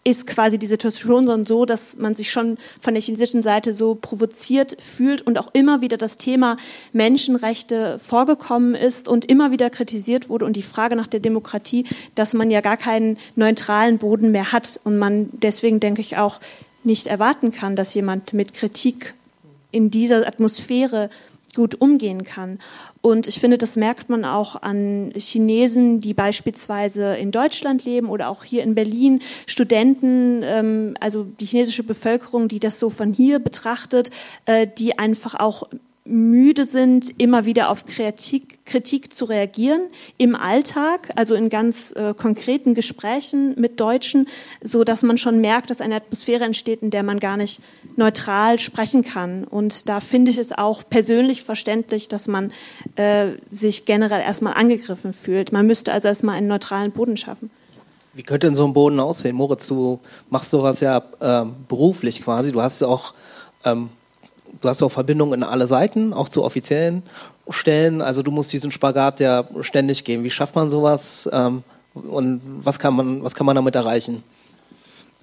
ist quasi die Situation dann so, dass man sich schon von der chinesischen Seite so provoziert fühlt und auch immer wieder das Thema Menschenrechte vorgekommen ist und immer wieder kritisiert wurde und die Frage nach der Demokratie, dass man ja gar keinen neutralen Boden mehr hat und man deswegen, denke ich, auch nicht erwarten kann, dass jemand mit Kritik in dieser Atmosphäre gut umgehen kann. Und ich finde, das merkt man auch an Chinesen, die beispielsweise in Deutschland leben oder auch hier in Berlin, Studenten, ähm, also die chinesische Bevölkerung, die das so von hier betrachtet, äh, die einfach auch müde sind, immer wieder auf Kritik, Kritik zu reagieren im Alltag, also in ganz äh, konkreten Gesprächen mit Deutschen, so dass man schon merkt, dass eine Atmosphäre entsteht, in der man gar nicht neutral sprechen kann. Und da finde ich es auch persönlich verständlich, dass man äh, sich generell erstmal angegriffen fühlt. Man müsste also erstmal einen neutralen Boden schaffen. Wie könnte denn so ein Boden aussehen? Moritz, du machst sowas ja äh, beruflich quasi. Du hast ja auch ähm, du hast auch Verbindungen in alle Seiten, auch zu offiziellen Stellen. Also du musst diesen Spagat ja ständig gehen. Wie schafft man sowas ähm, und was kann man, was kann man damit erreichen?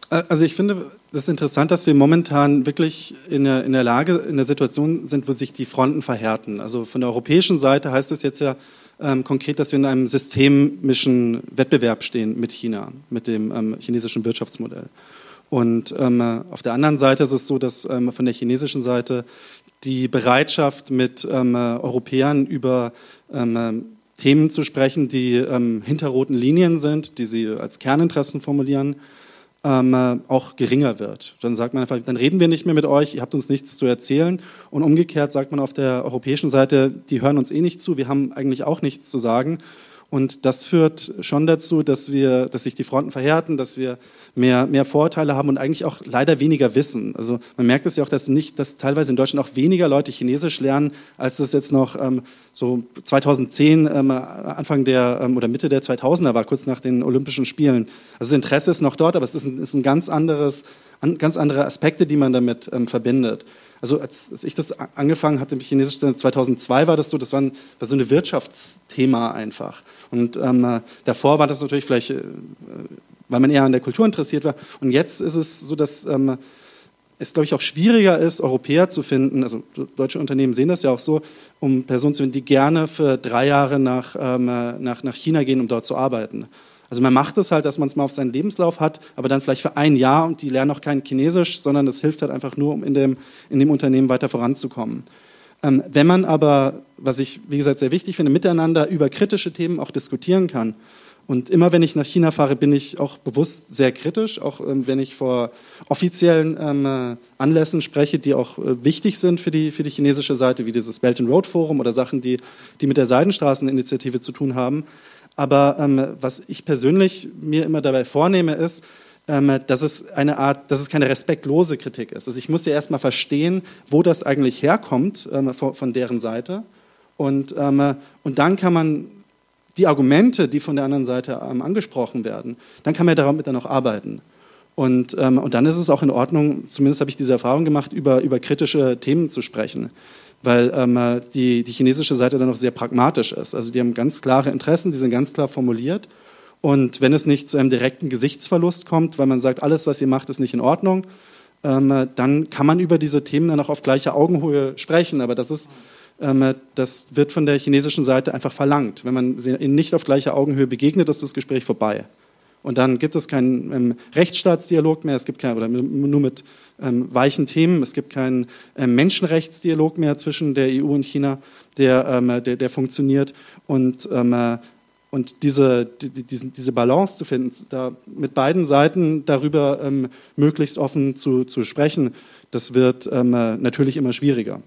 Also ich finde das interessant, dass wir momentan wirklich in der, in der Lage, in der Situation sind, wo sich die Fronten verhärten. Also von der europäischen Seite heißt es jetzt ja ähm, konkret, dass wir in einem systemischen Wettbewerb stehen mit China, mit dem ähm, chinesischen Wirtschaftsmodell. Und ähm, auf der anderen Seite ist es so, dass ähm, von der chinesischen Seite die Bereitschaft, mit ähm, Europäern über ähm, Themen zu sprechen, die ähm, hinter roten Linien sind, die sie als Kerninteressen formulieren, ähm, äh, auch geringer wird. Dann sagt man einfach, dann reden wir nicht mehr mit euch, ihr habt uns nichts zu erzählen. Und umgekehrt sagt man auf der europäischen Seite, die hören uns eh nicht zu, wir haben eigentlich auch nichts zu sagen. Und das führt schon dazu, dass wir, dass sich die Fronten verhärten, dass wir mehr, mehr Vorurteile haben und eigentlich auch leider weniger wissen. Also man merkt es ja auch, dass nicht, dass teilweise in Deutschland auch weniger Leute Chinesisch lernen, als es jetzt noch ähm, so 2010, ähm, Anfang der ähm, oder Mitte der 2000er war, kurz nach den Olympischen Spielen. Also das Interesse ist noch dort, aber es ist ein, ist ein ganz anderes, an, ganz andere Aspekte, die man damit ähm, verbindet. Also als, als ich das angefangen hatte mit Chinesisch 2002 war das so, das war, ein, war so ein Wirtschaftsthema einfach. Und ähm, äh, davor war das natürlich vielleicht, äh, weil man eher an der Kultur interessiert war. Und jetzt ist es so, dass ähm, es, glaube ich, auch schwieriger ist, Europäer zu finden, also deutsche Unternehmen sehen das ja auch so, um Personen zu finden, die gerne für drei Jahre nach, ähm, äh, nach, nach China gehen, um dort zu arbeiten. Also man macht es halt, dass man es mal auf seinen Lebenslauf hat, aber dann vielleicht für ein Jahr und die lernen auch kein Chinesisch, sondern das hilft halt einfach nur, um in dem, in dem Unternehmen weiter voranzukommen. Ähm, wenn man aber, was ich, wie gesagt, sehr wichtig finde, miteinander über kritische Themen auch diskutieren kann. Und immer wenn ich nach China fahre, bin ich auch bewusst sehr kritisch, auch ähm, wenn ich vor offiziellen ähm, äh, Anlässen spreche, die auch äh, wichtig sind für die, für die chinesische Seite, wie dieses Belt and Road Forum oder Sachen, die, die mit der Seidenstraßeninitiative zu tun haben. Aber was ich persönlich mir immer dabei vornehme, ist, dass es eine Art, dass es keine respektlose Kritik ist. Also ich muss ja erstmal verstehen, wo das eigentlich herkommt ähm, von, deren Seite. Und, ähm, und dann kann man die Argumente, die von der anderen Seite ähm, angesprochen werden, dann kann man ja damit dann auch arbeiten. Und, ähm, und dann ist es auch in Ordnung, zumindest habe ich diese Erfahrung gemacht, über, über kritische Themen zu sprechen weil ähm, die, die chinesische Seite dann auch sehr pragmatisch ist. Also die haben ganz klare Interessen, die sind ganz klar formuliert und wenn es nicht zu einem direkten Gesichtsverlust kommt, weil man sagt, alles, was ihr macht, ist nicht in Ordnung, ähm, dann kann man über diese Themen dann auch auf gleicher Augenhöhe sprechen. Aber das ist, ähm, das wird von der chinesischen Seite einfach verlangt. Wenn man ihnen nicht auf gleicher Augenhöhe begegnet, ist das Gespräch vorbei. Und dann gibt es keinen ähm, Rechtsstaatsdialog mehr, es gibt kein, oder nur mit weichen Themen, es gibt keinen Menschenrechtsdialog mehr zwischen der EU und China, der, der, der funktioniert. Und und diese, die, diese Balance zu finden, da mit beiden Seiten darüber ähm, möglichst offen zu, zu sprechen, das wird ähm, äh, natürlich immer schwieriger.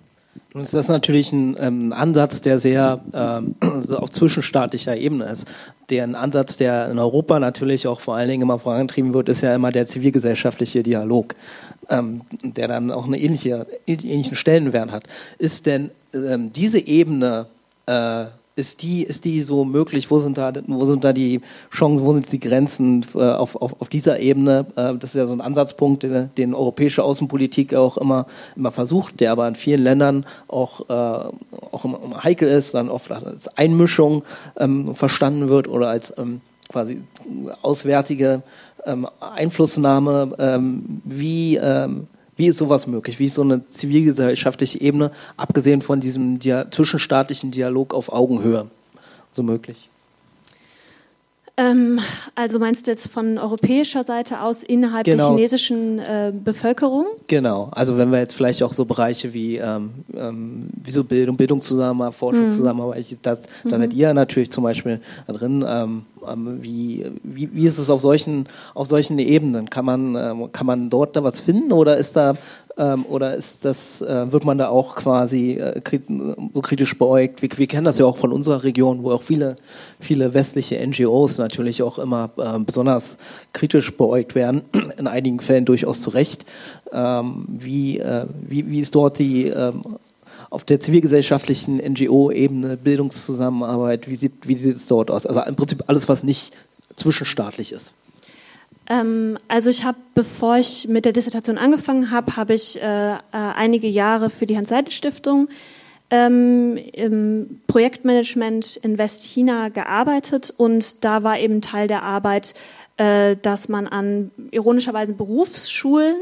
Und das ist natürlich ein ähm, Ansatz, der sehr ähm, auf zwischenstaatlicher Ebene ist. Der ein Ansatz, der in Europa natürlich auch vor allen Dingen immer vorangetrieben wird, ist ja immer der zivilgesellschaftliche Dialog, ähm, der dann auch einen ähnliche, ähnlichen Stellenwert hat. Ist denn ähm, diese Ebene äh, ist die, ist die so möglich? Wo sind da, wo sind da die Chancen, wo sind die Grenzen äh, auf, auf, auf dieser Ebene? Äh, das ist ja so ein Ansatzpunkt, den, den europäische Außenpolitik auch immer, immer versucht, der aber in vielen Ländern auch, äh, auch immer, immer heikel ist, dann oft als Einmischung ähm, verstanden wird oder als ähm, quasi auswärtige ähm, Einflussnahme. Ähm, wie, ähm, wie ist sowas möglich? Wie ist so eine zivilgesellschaftliche Ebene, abgesehen von diesem Dia zwischenstaatlichen Dialog auf Augenhöhe, so möglich? Ähm, also meinst du jetzt von europäischer Seite aus innerhalb genau. der chinesischen äh, Bevölkerung? Genau, also wenn wir jetzt vielleicht auch so Bereiche wie, ähm, ähm, wie so Bildung, Bildungszusammenarbeit, Forschungszusammenarbeit, mhm. das, da seid mhm. ihr natürlich zum Beispiel drin. Ähm, ähm, wie, wie, wie ist es auf solchen, auf solchen Ebenen? Kann man, ähm, kann man dort da was finden oder ist da ähm, oder ist das, äh, wird man da auch quasi äh, krit so kritisch beäugt? Wir, wir, kennen das ja auch von unserer Region, wo auch viele, viele westliche NGOs natürlich auch immer äh, besonders kritisch beäugt werden, in einigen Fällen durchaus zu Recht. Ähm, wie, äh, wie, wie ist dort die ähm, auf der zivilgesellschaftlichen NGO-Ebene, Bildungszusammenarbeit, wie sieht, wie sieht es dort aus? Also im Prinzip alles, was nicht zwischenstaatlich ist. Ähm, also ich habe, bevor ich mit der Dissertation angefangen habe, habe ich äh, äh, einige Jahre für die Hans-Seidel-Stiftung ähm, im Projektmanagement in Westchina gearbeitet und da war eben Teil der Arbeit, äh, dass man an ironischerweise Berufsschulen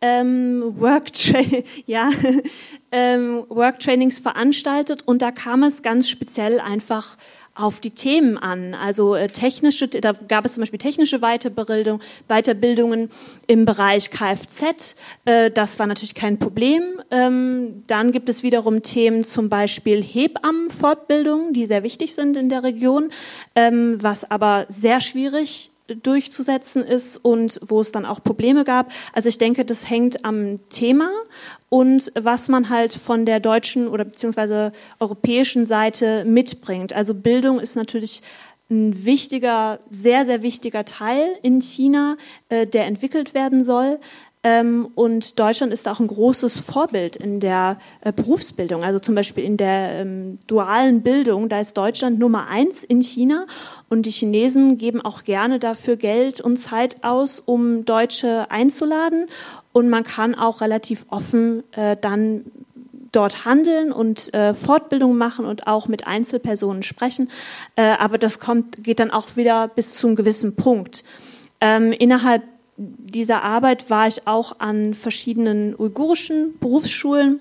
ähm, Worktra ja, ähm, Worktrainings veranstaltet und da kam es ganz speziell einfach auf die Themen an. Also äh, technische, da gab es zum Beispiel technische Weiterbildung, Weiterbildungen im Bereich Kfz. Äh, das war natürlich kein Problem. Ähm, dann gibt es wiederum Themen, zum Beispiel Hebammenfortbildungen, die sehr wichtig sind in der Region, ähm, was aber sehr schwierig durchzusetzen ist und wo es dann auch Probleme gab. Also ich denke, das hängt am Thema und was man halt von der deutschen oder beziehungsweise europäischen Seite mitbringt. Also Bildung ist natürlich ein wichtiger, sehr, sehr wichtiger Teil in China, äh, der entwickelt werden soll. Ähm, und Deutschland ist auch ein großes Vorbild in der äh, Berufsbildung, also zum Beispiel in der ähm, dualen Bildung. Da ist Deutschland Nummer eins in China und die Chinesen geben auch gerne dafür Geld und Zeit aus, um Deutsche einzuladen. Und man kann auch relativ offen äh, dann dort handeln und äh, Fortbildung machen und auch mit Einzelpersonen sprechen. Äh, aber das kommt, geht dann auch wieder bis zu einem gewissen Punkt. Ähm, innerhalb dieser Arbeit war ich auch an verschiedenen uigurischen Berufsschulen,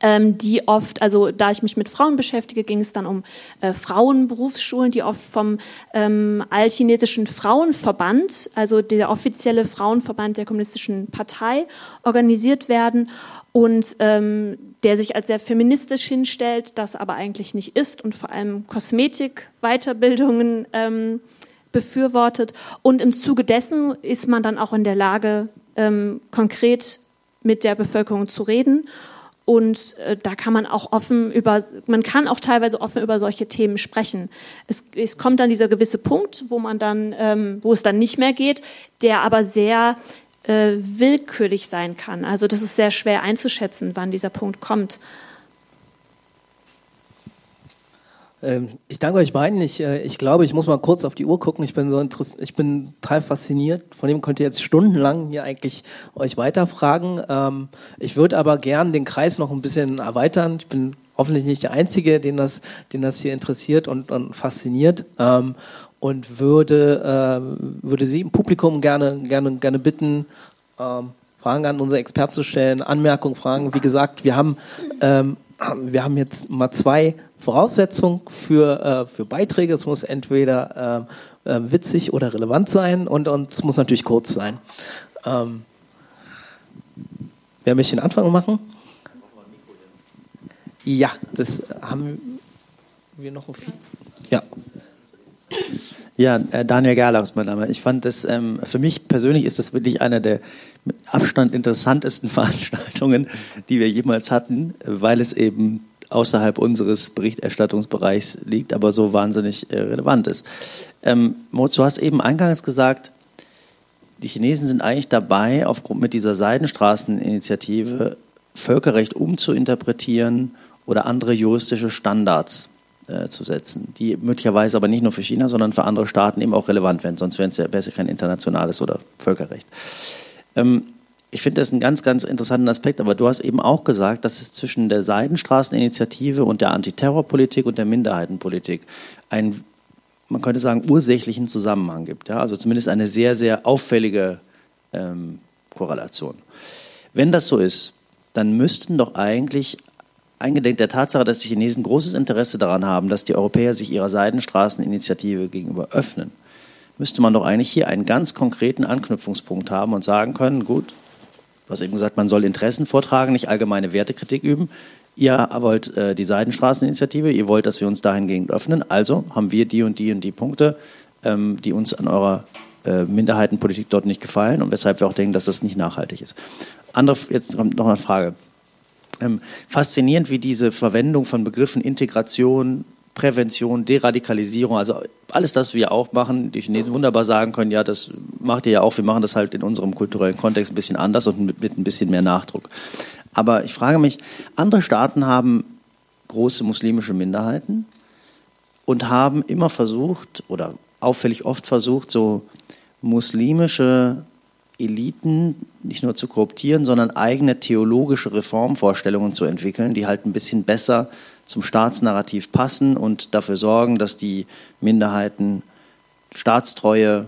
ähm, die oft, also da ich mich mit Frauen beschäftige, ging es dann um äh, Frauenberufsschulen, die oft vom ähm, allchinesischen Frauenverband, also der offizielle Frauenverband der kommunistischen Partei, organisiert werden und ähm, der sich als sehr feministisch hinstellt, das aber eigentlich nicht ist und vor allem Kosmetik-Weiterbildungen ähm, befürwortet. Und im Zuge dessen ist man dann auch in der Lage, ähm, konkret mit der Bevölkerung zu reden. Und äh, da kann man auch offen über, man kann auch teilweise offen über solche Themen sprechen. Es, es kommt dann dieser gewisse Punkt, wo man dann, ähm, wo es dann nicht mehr geht, der aber sehr äh, willkürlich sein kann. Also das ist sehr schwer einzuschätzen, wann dieser Punkt kommt. Ähm, ich danke euch beiden. Ich, äh, ich glaube, ich muss mal kurz auf die Uhr gucken. Ich bin so ich bin total fasziniert. Von dem könnt ihr jetzt stundenlang hier eigentlich euch weiterfragen. Ähm, ich würde aber gern den Kreis noch ein bisschen erweitern. Ich bin hoffentlich nicht der Einzige, den das, den das hier interessiert und, und fasziniert. Ähm, und würde, würde Sie im Publikum gerne, gerne, gerne bitten, Fragen an unsere Experten zu stellen, Anmerkungen, Fragen. Wie gesagt, wir haben, wir haben jetzt mal zwei Voraussetzung für, äh, für Beiträge. Es muss entweder äh, witzig oder relevant sein und, und es muss natürlich kurz sein. Ähm, wer möchte den Anfang machen? Ja, das haben wir noch ein. Ja. Ja, äh, Daniel Gerlach ist mein Name. Ich fand das, ähm, für mich persönlich ist das wirklich eine der mit Abstand interessantesten Veranstaltungen, die wir jemals hatten, weil es eben außerhalb unseres Berichterstattungsbereichs liegt, aber so wahnsinnig äh, relevant ist. Ähm, Moritz, du hast eben eingangs gesagt, die Chinesen sind eigentlich dabei, aufgrund mit dieser Seidenstraßeninitiative Völkerrecht umzuinterpretieren oder andere juristische Standards äh, zu setzen, die möglicherweise aber nicht nur für China, sondern für andere Staaten eben auch relevant wären, sonst wäre es ja, ja kein internationales oder Völkerrecht. Ähm, ich finde das einen ganz, ganz interessanten Aspekt, aber du hast eben auch gesagt, dass es zwischen der Seidenstraßeninitiative und der Antiterrorpolitik und der Minderheitenpolitik einen, man könnte sagen, ursächlichen Zusammenhang gibt. Ja? Also zumindest eine sehr, sehr auffällige ähm, Korrelation. Wenn das so ist, dann müssten doch eigentlich eingedenk der Tatsache, dass die Chinesen großes Interesse daran haben, dass die Europäer sich ihrer Seidenstraßeninitiative gegenüber öffnen, müsste man doch eigentlich hier einen ganz konkreten Anknüpfungspunkt haben und sagen können, gut, hast eben gesagt, man soll Interessen vortragen, nicht allgemeine Wertekritik üben. Ihr wollt äh, die Seidenstraßeninitiative, ihr wollt, dass wir uns dahingehend öffnen. Also haben wir die und die und die Punkte, ähm, die uns an eurer äh, Minderheitenpolitik dort nicht gefallen und weshalb wir auch denken, dass das nicht nachhaltig ist. Andere, jetzt kommt noch eine Frage. Ähm, faszinierend, wie diese Verwendung von Begriffen Integration, Prävention, Deradikalisierung, also alles das, was wir auch machen, die Chinesen wunderbar sagen können, ja, das macht ihr ja auch, wir machen das halt in unserem kulturellen Kontext ein bisschen anders und mit, mit ein bisschen mehr Nachdruck. Aber ich frage mich, andere Staaten haben große muslimische Minderheiten und haben immer versucht oder auffällig oft versucht, so muslimische Eliten nicht nur zu korruptieren, sondern eigene theologische Reformvorstellungen zu entwickeln, die halt ein bisschen besser zum Staatsnarrativ passen und dafür sorgen, dass die Minderheiten Staatstreue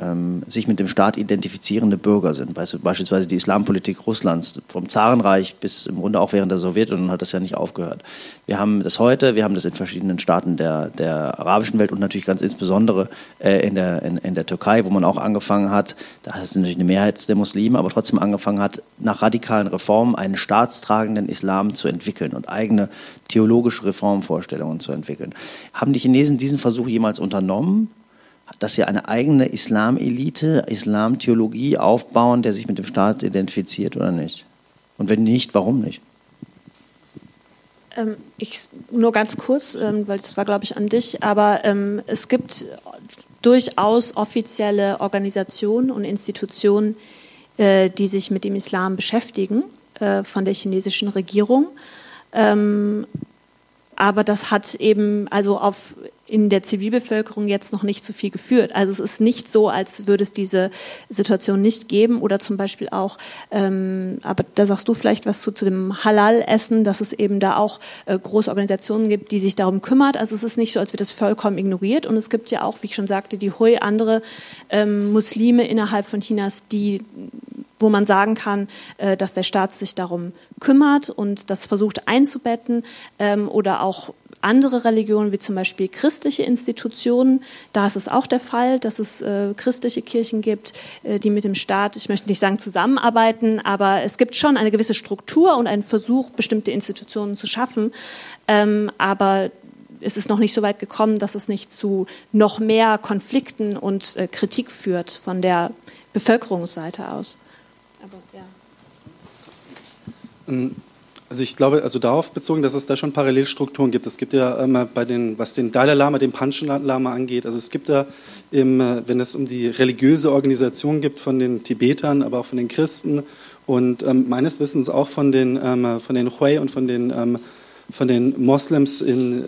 ähm, sich mit dem Staat identifizierende Bürger sind. Beispielsweise die Islampolitik Russlands vom Zarenreich bis im Grunde auch während der Sowjetunion hat das ja nicht aufgehört. Wir haben das heute, wir haben das in verschiedenen Staaten der, der arabischen Welt und natürlich ganz insbesondere äh, in, der, in, in der Türkei, wo man auch angefangen hat, da ist natürlich eine Mehrheit der Muslime, aber trotzdem angefangen hat, nach radikalen Reformen einen staatstragenden Islam zu entwickeln und eigene theologische Reformvorstellungen zu entwickeln. Haben die Chinesen diesen Versuch jemals unternommen? Dass sie eine eigene Islam-Elite, Islam-Theologie aufbauen, der sich mit dem Staat identifiziert oder nicht? Und wenn nicht, warum nicht? Ähm, ich, nur ganz kurz, ähm, weil das war, glaube ich, an dich, aber ähm, es gibt durchaus offizielle Organisationen und Institutionen, äh, die sich mit dem Islam beschäftigen, äh, von der chinesischen Regierung. Ähm, aber das hat eben also auf in der Zivilbevölkerung jetzt noch nicht so viel geführt. Also es ist nicht so, als würde es diese Situation nicht geben oder zum Beispiel auch, ähm, aber da sagst du vielleicht was zu, zu dem Halal-Essen, dass es eben da auch äh, große Organisationen gibt, die sich darum kümmert. Also es ist nicht so, als wird das vollkommen ignoriert und es gibt ja auch, wie ich schon sagte, die Hui, andere ähm, Muslime innerhalb von Chinas, die wo man sagen kann, äh, dass der Staat sich darum kümmert und das versucht einzubetten ähm, oder auch andere Religionen, wie zum Beispiel christliche Institutionen, da ist es auch der Fall, dass es äh, christliche Kirchen gibt, äh, die mit dem Staat, ich möchte nicht sagen zusammenarbeiten, aber es gibt schon eine gewisse Struktur und einen Versuch, bestimmte Institutionen zu schaffen. Ähm, aber es ist noch nicht so weit gekommen, dass es nicht zu noch mehr Konflikten und äh, Kritik führt von der Bevölkerungsseite aus. Aber, ja. Also ich glaube, also darauf bezogen, dass es da schon Parallelstrukturen gibt. Es gibt ja ähm, bei den, was den Dalai Lama, den Panchen Lama angeht, also es gibt da, im, äh, wenn es um die religiöse Organisation gibt von den Tibetern, aber auch von den Christen und ähm, meines Wissens auch von den, ähm, von den Hui und von den, ähm, von den Moslems in, äh,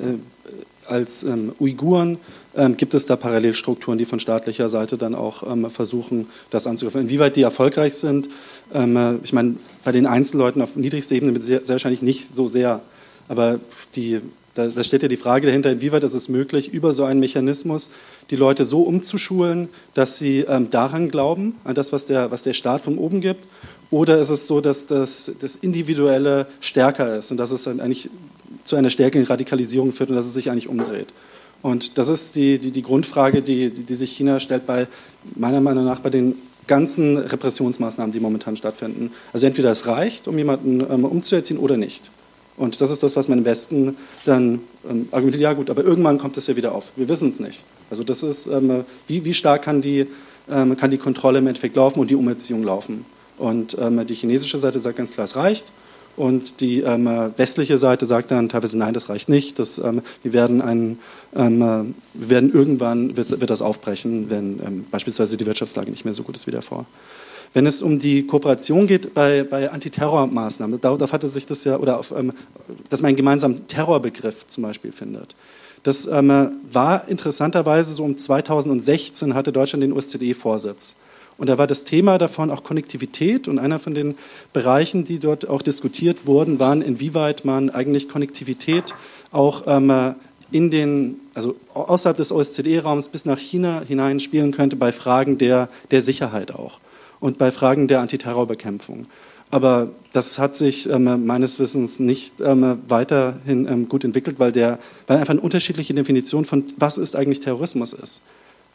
als ähm, Uiguren, ähm, gibt es da Parallelstrukturen, die von staatlicher Seite dann auch ähm, versuchen, das anzugreifen. Inwieweit die erfolgreich sind, ähm, äh, ich meine, bei den Einzelleuten auf niedrigster Ebene sehr, sehr wahrscheinlich nicht so sehr. Aber die, da, da, steht ja die Frage dahinter, inwieweit ist es möglich, über so einen Mechanismus die Leute so umzuschulen, dass sie ähm, daran glauben, an das, was der, was der Staat von oben gibt. Oder ist es so, dass das, das Individuelle stärker ist und dass es dann eigentlich zu einer stärkeren Radikalisierung führt und dass es sich eigentlich umdreht? Und das ist die, die, die Grundfrage, die, die, die, sich China stellt bei, meiner Meinung nach, bei den ganzen Repressionsmaßnahmen, die momentan stattfinden. Also entweder es reicht, um jemanden ähm, umzuerziehen oder nicht. Und das ist das, was man im Westen dann ähm, argumentiert, ja gut, aber irgendwann kommt das ja wieder auf. Wir wissen es nicht. Also das ist, ähm, wie, wie stark kann die, ähm, kann die Kontrolle im Endeffekt laufen und die Umerziehung laufen. Und ähm, die chinesische Seite sagt ganz klar, es reicht. Und die ähm, westliche Seite sagt dann teilweise, nein, das reicht nicht. Das, ähm, wir, werden einen, ähm, wir werden irgendwann, wird, wird das aufbrechen, wenn ähm, beispielsweise die Wirtschaftslage nicht mehr so gut ist wie davor. Wenn es um die Kooperation geht bei, bei Antiterrormaßnahmen, darauf hatte sich das ja, oder auf, ähm, dass man einen gemeinsamen Terrorbegriff zum Beispiel findet. Das ähm, war interessanterweise so um 2016 hatte Deutschland den OSZE-Vorsitz. Und da war das Thema davon auch Konnektivität. Und einer von den Bereichen, die dort auch diskutiert wurden, waren, inwieweit man eigentlich Konnektivität auch ähm, in den, also außerhalb des OSZE-Raums bis nach China hinein spielen könnte bei Fragen der, der Sicherheit auch und bei Fragen der Antiterrorbekämpfung. Aber das hat sich ähm, meines Wissens nicht ähm, weiterhin ähm, gut entwickelt, weil, der, weil einfach eine unterschiedliche Definition von, was ist eigentlich Terrorismus ist.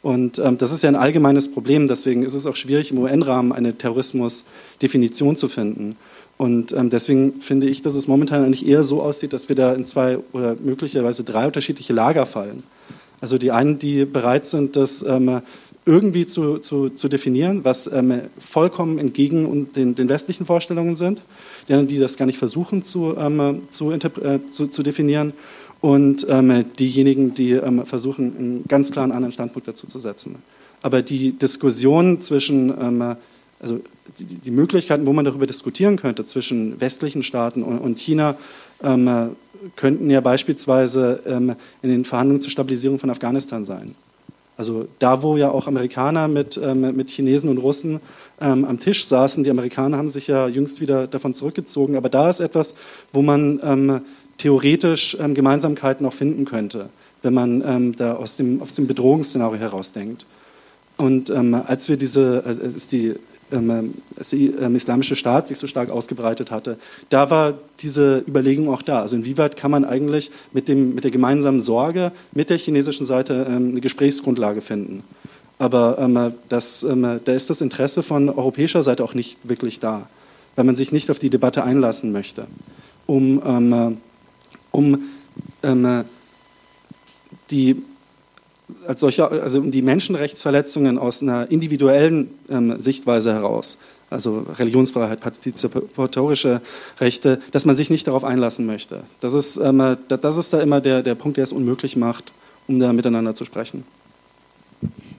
Und ähm, das ist ja ein allgemeines Problem, deswegen ist es auch schwierig, im UN-Rahmen eine Terrorismusdefinition zu finden. Und ähm, deswegen finde ich, dass es momentan eigentlich eher so aussieht, dass wir da in zwei oder möglicherweise drei unterschiedliche Lager fallen. Also die einen, die bereit sind, das ähm, irgendwie zu, zu, zu definieren, was ähm, vollkommen entgegen den, den, westlichen Vorstellungen sind, die das gar nicht versuchen zu, ähm, zu, äh, zu definieren und ähm, diejenigen, die ähm, versuchen, einen ganz klaren anderen Standpunkt dazu zu setzen. Aber die Diskussion zwischen, ähm, also die, die, Möglichkeiten, wo man darüber diskutieren könnte, zwischen westlichen Staaten und, und China, ähm, könnten ja beispielsweise ähm, in den Verhandlungen zur Stabilisierung von Afghanistan sein. Also da, wo ja auch Amerikaner mit, ähm, mit Chinesen und Russen ähm, am Tisch saßen, die Amerikaner haben sich ja jüngst wieder davon zurückgezogen, aber da ist etwas, wo man ähm, theoretisch ähm, Gemeinsamkeiten auch finden könnte, wenn man ähm, da aus dem, aus dem Bedrohungsszenario herausdenkt. Und ähm, als wir diese, als die, ähm, als der ähm, islamische Staat sich so stark ausgebreitet hatte, da war diese Überlegung auch da. Also inwieweit kann man eigentlich mit, dem, mit der gemeinsamen Sorge mit der chinesischen Seite ähm, eine Gesprächsgrundlage finden? Aber ähm, das, da ist das Interesse von europäischer Seite auch nicht wirklich da, weil man sich nicht auf die Debatte einlassen möchte, um, ähm, um ähm, die als solche, also die Menschenrechtsverletzungen aus einer individuellen ähm, Sichtweise heraus, also Religionsfreiheit, partizipatorische Rechte, dass man sich nicht darauf einlassen möchte. Das ist, ähm, das ist da immer der, der Punkt, der es unmöglich macht, um da miteinander zu sprechen.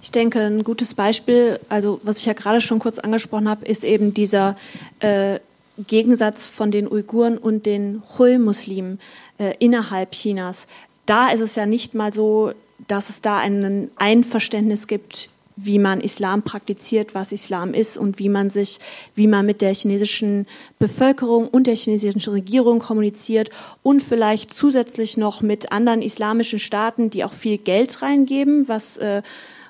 Ich denke, ein gutes Beispiel, also was ich ja gerade schon kurz angesprochen habe, ist eben dieser äh, Gegensatz von den Uiguren und den Hui-Muslimen äh, innerhalb Chinas. Da ist es ja nicht mal so, dass es da ein Einverständnis gibt, wie man Islam praktiziert, was Islam ist und wie man sich, wie man mit der chinesischen Bevölkerung und der chinesischen Regierung kommuniziert und vielleicht zusätzlich noch mit anderen islamischen Staaten, die auch viel Geld reingeben, was äh,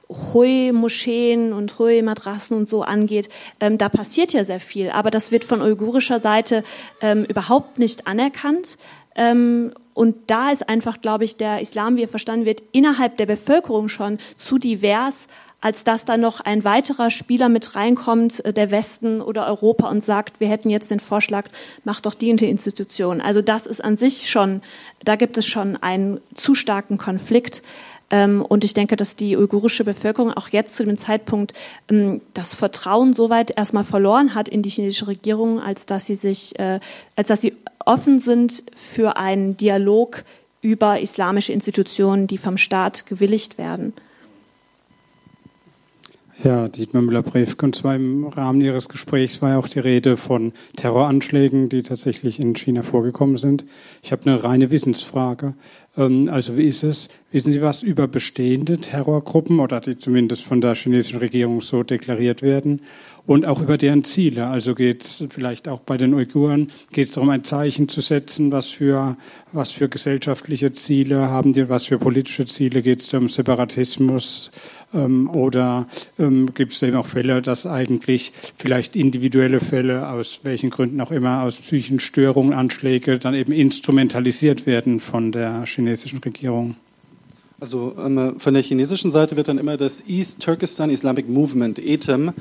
Hui-Moscheen und Hui-Madrassen und so angeht, ähm, da passiert ja sehr viel. Aber das wird von uigurischer Seite ähm, überhaupt nicht anerkannt. Ähm, und da ist einfach, glaube ich, der Islam, wie er verstanden wird, innerhalb der Bevölkerung schon zu divers, als dass da noch ein weiterer Spieler mit reinkommt, äh, der Westen oder Europa, und sagt, wir hätten jetzt den Vorschlag, mach doch die und die Institution. Also das ist an sich schon, da gibt es schon einen zu starken Konflikt. Ähm, und ich denke, dass die uigurische Bevölkerung auch jetzt zu dem Zeitpunkt ähm, das Vertrauen soweit erstmal verloren hat in die chinesische Regierung, als dass sie sich, äh, als dass sie offen sind für einen Dialog über islamische Institutionen, die vom Staat gewilligt werden. Ja, Dietmar Müller-Brevke. Und zwar im Rahmen Ihres Gesprächs war ja auch die Rede von Terroranschlägen, die tatsächlich in China vorgekommen sind. Ich habe eine reine Wissensfrage. Ähm, also wie ist es? Wissen Sie was über bestehende Terrorgruppen oder die zumindest von der chinesischen Regierung so deklariert werden? Und auch über deren Ziele. Also geht es vielleicht auch bei den Uiguren, geht es darum, ein Zeichen zu setzen, was für, was für gesellschaftliche Ziele haben die, was für politische Ziele geht es um Separatismus, ähm, oder ähm, gibt es eben auch Fälle, dass eigentlich vielleicht individuelle Fälle, aus welchen Gründen auch immer, aus psychischen Störungen, Anschläge, dann eben instrumentalisiert werden von der chinesischen Regierung? Also ähm, von der chinesischen Seite wird dann immer das East Turkestan Islamic Movement, ETIM,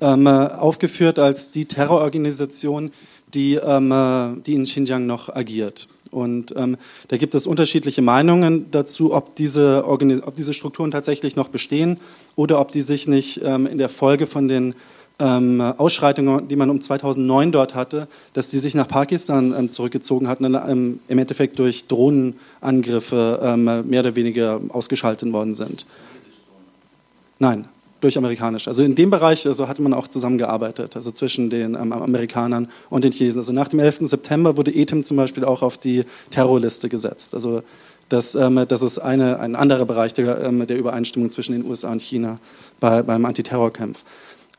ähm, aufgeführt als die Terrororganisation, die, ähm, die in Xinjiang noch agiert. Und ähm, da gibt es unterschiedliche Meinungen dazu, ob diese, ob diese Strukturen tatsächlich noch bestehen oder ob die sich nicht ähm, in der Folge von den ähm, Ausschreitungen, die man um 2009 dort hatte, dass die sich nach Pakistan ähm, zurückgezogen hatten, ähm, im Endeffekt durch Drohnenangriffe ähm, mehr oder weniger ausgeschaltet worden sind. Nein, durch amerikanisch. Also in dem Bereich also hatte man auch zusammengearbeitet, also zwischen den ähm, Amerikanern und den Chinesen. Also nach dem 11. September wurde ETIM zum Beispiel auch auf die Terrorliste gesetzt. Also das, ähm, das ist eine, ein anderer Bereich der, ähm, der Übereinstimmung zwischen den USA und China bei, beim Antiterrorkampf.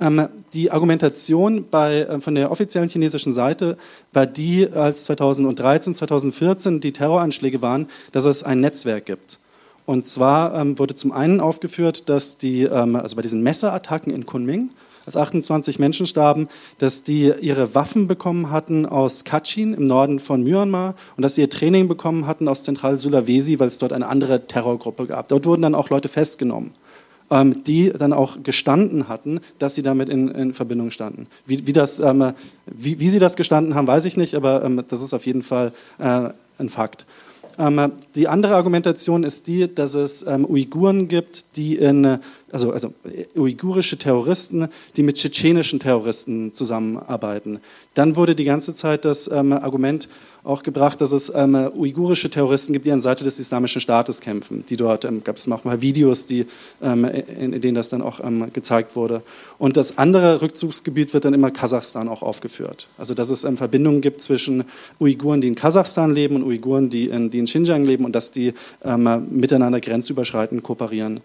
Ähm, die Argumentation bei, äh, von der offiziellen chinesischen Seite war die, als 2013, 2014 die Terroranschläge waren, dass es ein Netzwerk gibt. Und zwar ähm, wurde zum einen aufgeführt, dass die, ähm, also bei diesen Messerattacken in Kunming, als 28 Menschen starben, dass die ihre Waffen bekommen hatten aus Kachin im Norden von Myanmar und dass sie ihr Training bekommen hatten aus Zentral-Sulawesi, weil es dort eine andere Terrorgruppe gab. Dort wurden dann auch Leute festgenommen, ähm, die dann auch gestanden hatten, dass sie damit in, in Verbindung standen. Wie, wie, das, ähm, wie, wie, sie das gestanden haben, weiß ich nicht, aber ähm, das ist auf jeden Fall äh, ein Fakt. Ähm, die andere Argumentation ist die, dass es ähm, Uiguren gibt, die in, also, also uigurische Terroristen, die mit tschetschenischen Terroristen zusammenarbeiten. Dann wurde die ganze Zeit das ähm, Argument auch gebracht, dass es ähm, uigurische Terroristen gibt, die an Seite des Islamischen Staates kämpfen. Die dort ähm, gab es auch mal Videos, die, ähm, in, in, denen das dann auch ähm, gezeigt wurde. Und das andere Rückzugsgebiet wird dann immer Kasachstan auch aufgeführt. Also dass es ähm, Verbindungen gibt zwischen Uiguren, die in Kasachstan leben und Uiguren, die in, die in Xinjiang leben und dass die ähm, miteinander grenzüberschreitend kooperieren.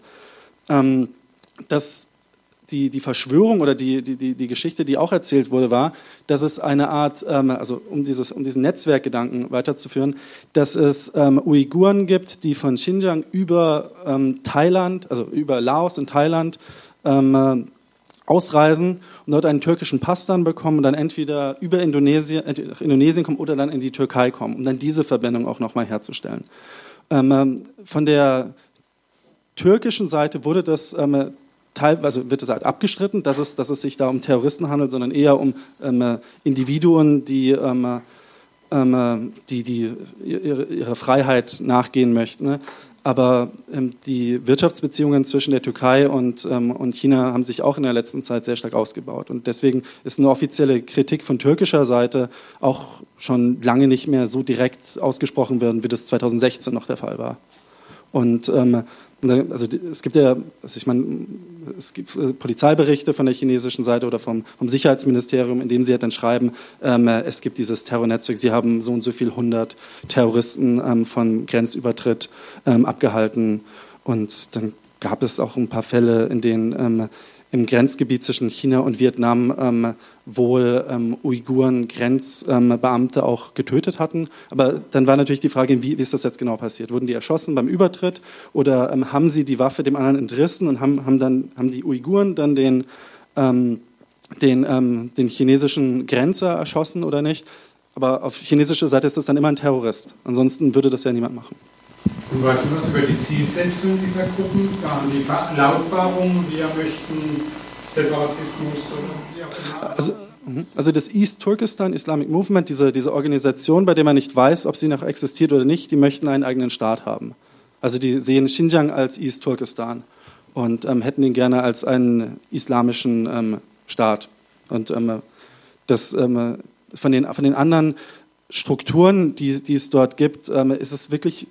Das die, die Verschwörung oder die, die, die Geschichte, die auch erzählt wurde, war, dass es eine Art, ähm, also um, dieses, um diesen Netzwerkgedanken weiterzuführen, dass es ähm, Uiguren gibt, die von Xinjiang über ähm, Thailand, also über Laos und Thailand, ähm, äh, ausreisen und dort einen türkischen Pass dann bekommen und dann entweder über Indonesien, äh, nach Indonesien kommen oder dann in die Türkei kommen, um dann diese Verbindung auch nochmal herzustellen. Ähm, ähm, von der türkischen Seite wurde das ähm, teilweise wird es halt abgestritten, dass es, dass es sich da um Terroristen handelt, sondern eher um ähm, Individuen, die, ähm, ähm, die, die ihre, ihrer Freiheit nachgehen möchten. Ne? Aber ähm, die Wirtschaftsbeziehungen zwischen der Türkei und, ähm, und China haben sich auch in der letzten Zeit sehr stark ausgebaut. Und deswegen ist eine offizielle Kritik von türkischer Seite auch schon lange nicht mehr so direkt ausgesprochen werden, wie das 2016 noch der Fall war. Und ähm, also es gibt ja, also ich meine, es gibt äh, Polizeiberichte von der chinesischen Seite oder vom, vom Sicherheitsministerium, in dem sie halt dann schreiben, ähm, es gibt dieses Terrornetzwerk, sie haben so und so viel hundert Terroristen ähm, von Grenzübertritt ähm, abgehalten. Und dann gab es auch ein paar Fälle, in denen ähm, im Grenzgebiet zwischen China und Vietnam ähm, wohl ähm, Uiguren Grenzbeamte ähm, auch getötet hatten. Aber dann war natürlich die Frage, wie, wie, ist das jetzt genau passiert? Wurden die erschossen beim Übertritt oder ähm, haben sie die Waffe dem anderen entrissen und haben, haben, dann, haben die Uiguren dann den, ähm, den, ähm, den chinesischen Grenzer erschossen oder nicht? Aber auf chinesischer Seite ist das dann immer ein Terrorist. Ansonsten würde das ja niemand machen. Und weißt du was über die Zielsetzung dieser Gruppen? Waren die Verlautbarungen, wir möchten Separatismus oder wie auch immer? Also, mhm. also das East Turkestan Islamic Movement, diese, diese Organisation, bei der man nicht weiß, ob sie noch existiert oder nicht, die möchten einen eigenen Staat haben. Also die sehen Xinjiang als East Turkestan und ähm, hätten ihn gerne als einen islamischen ähm, Staat. Und ähm, das, ähm, von, den, von den anderen Strukturen, die, die es dort gibt, ähm, ist es wirklich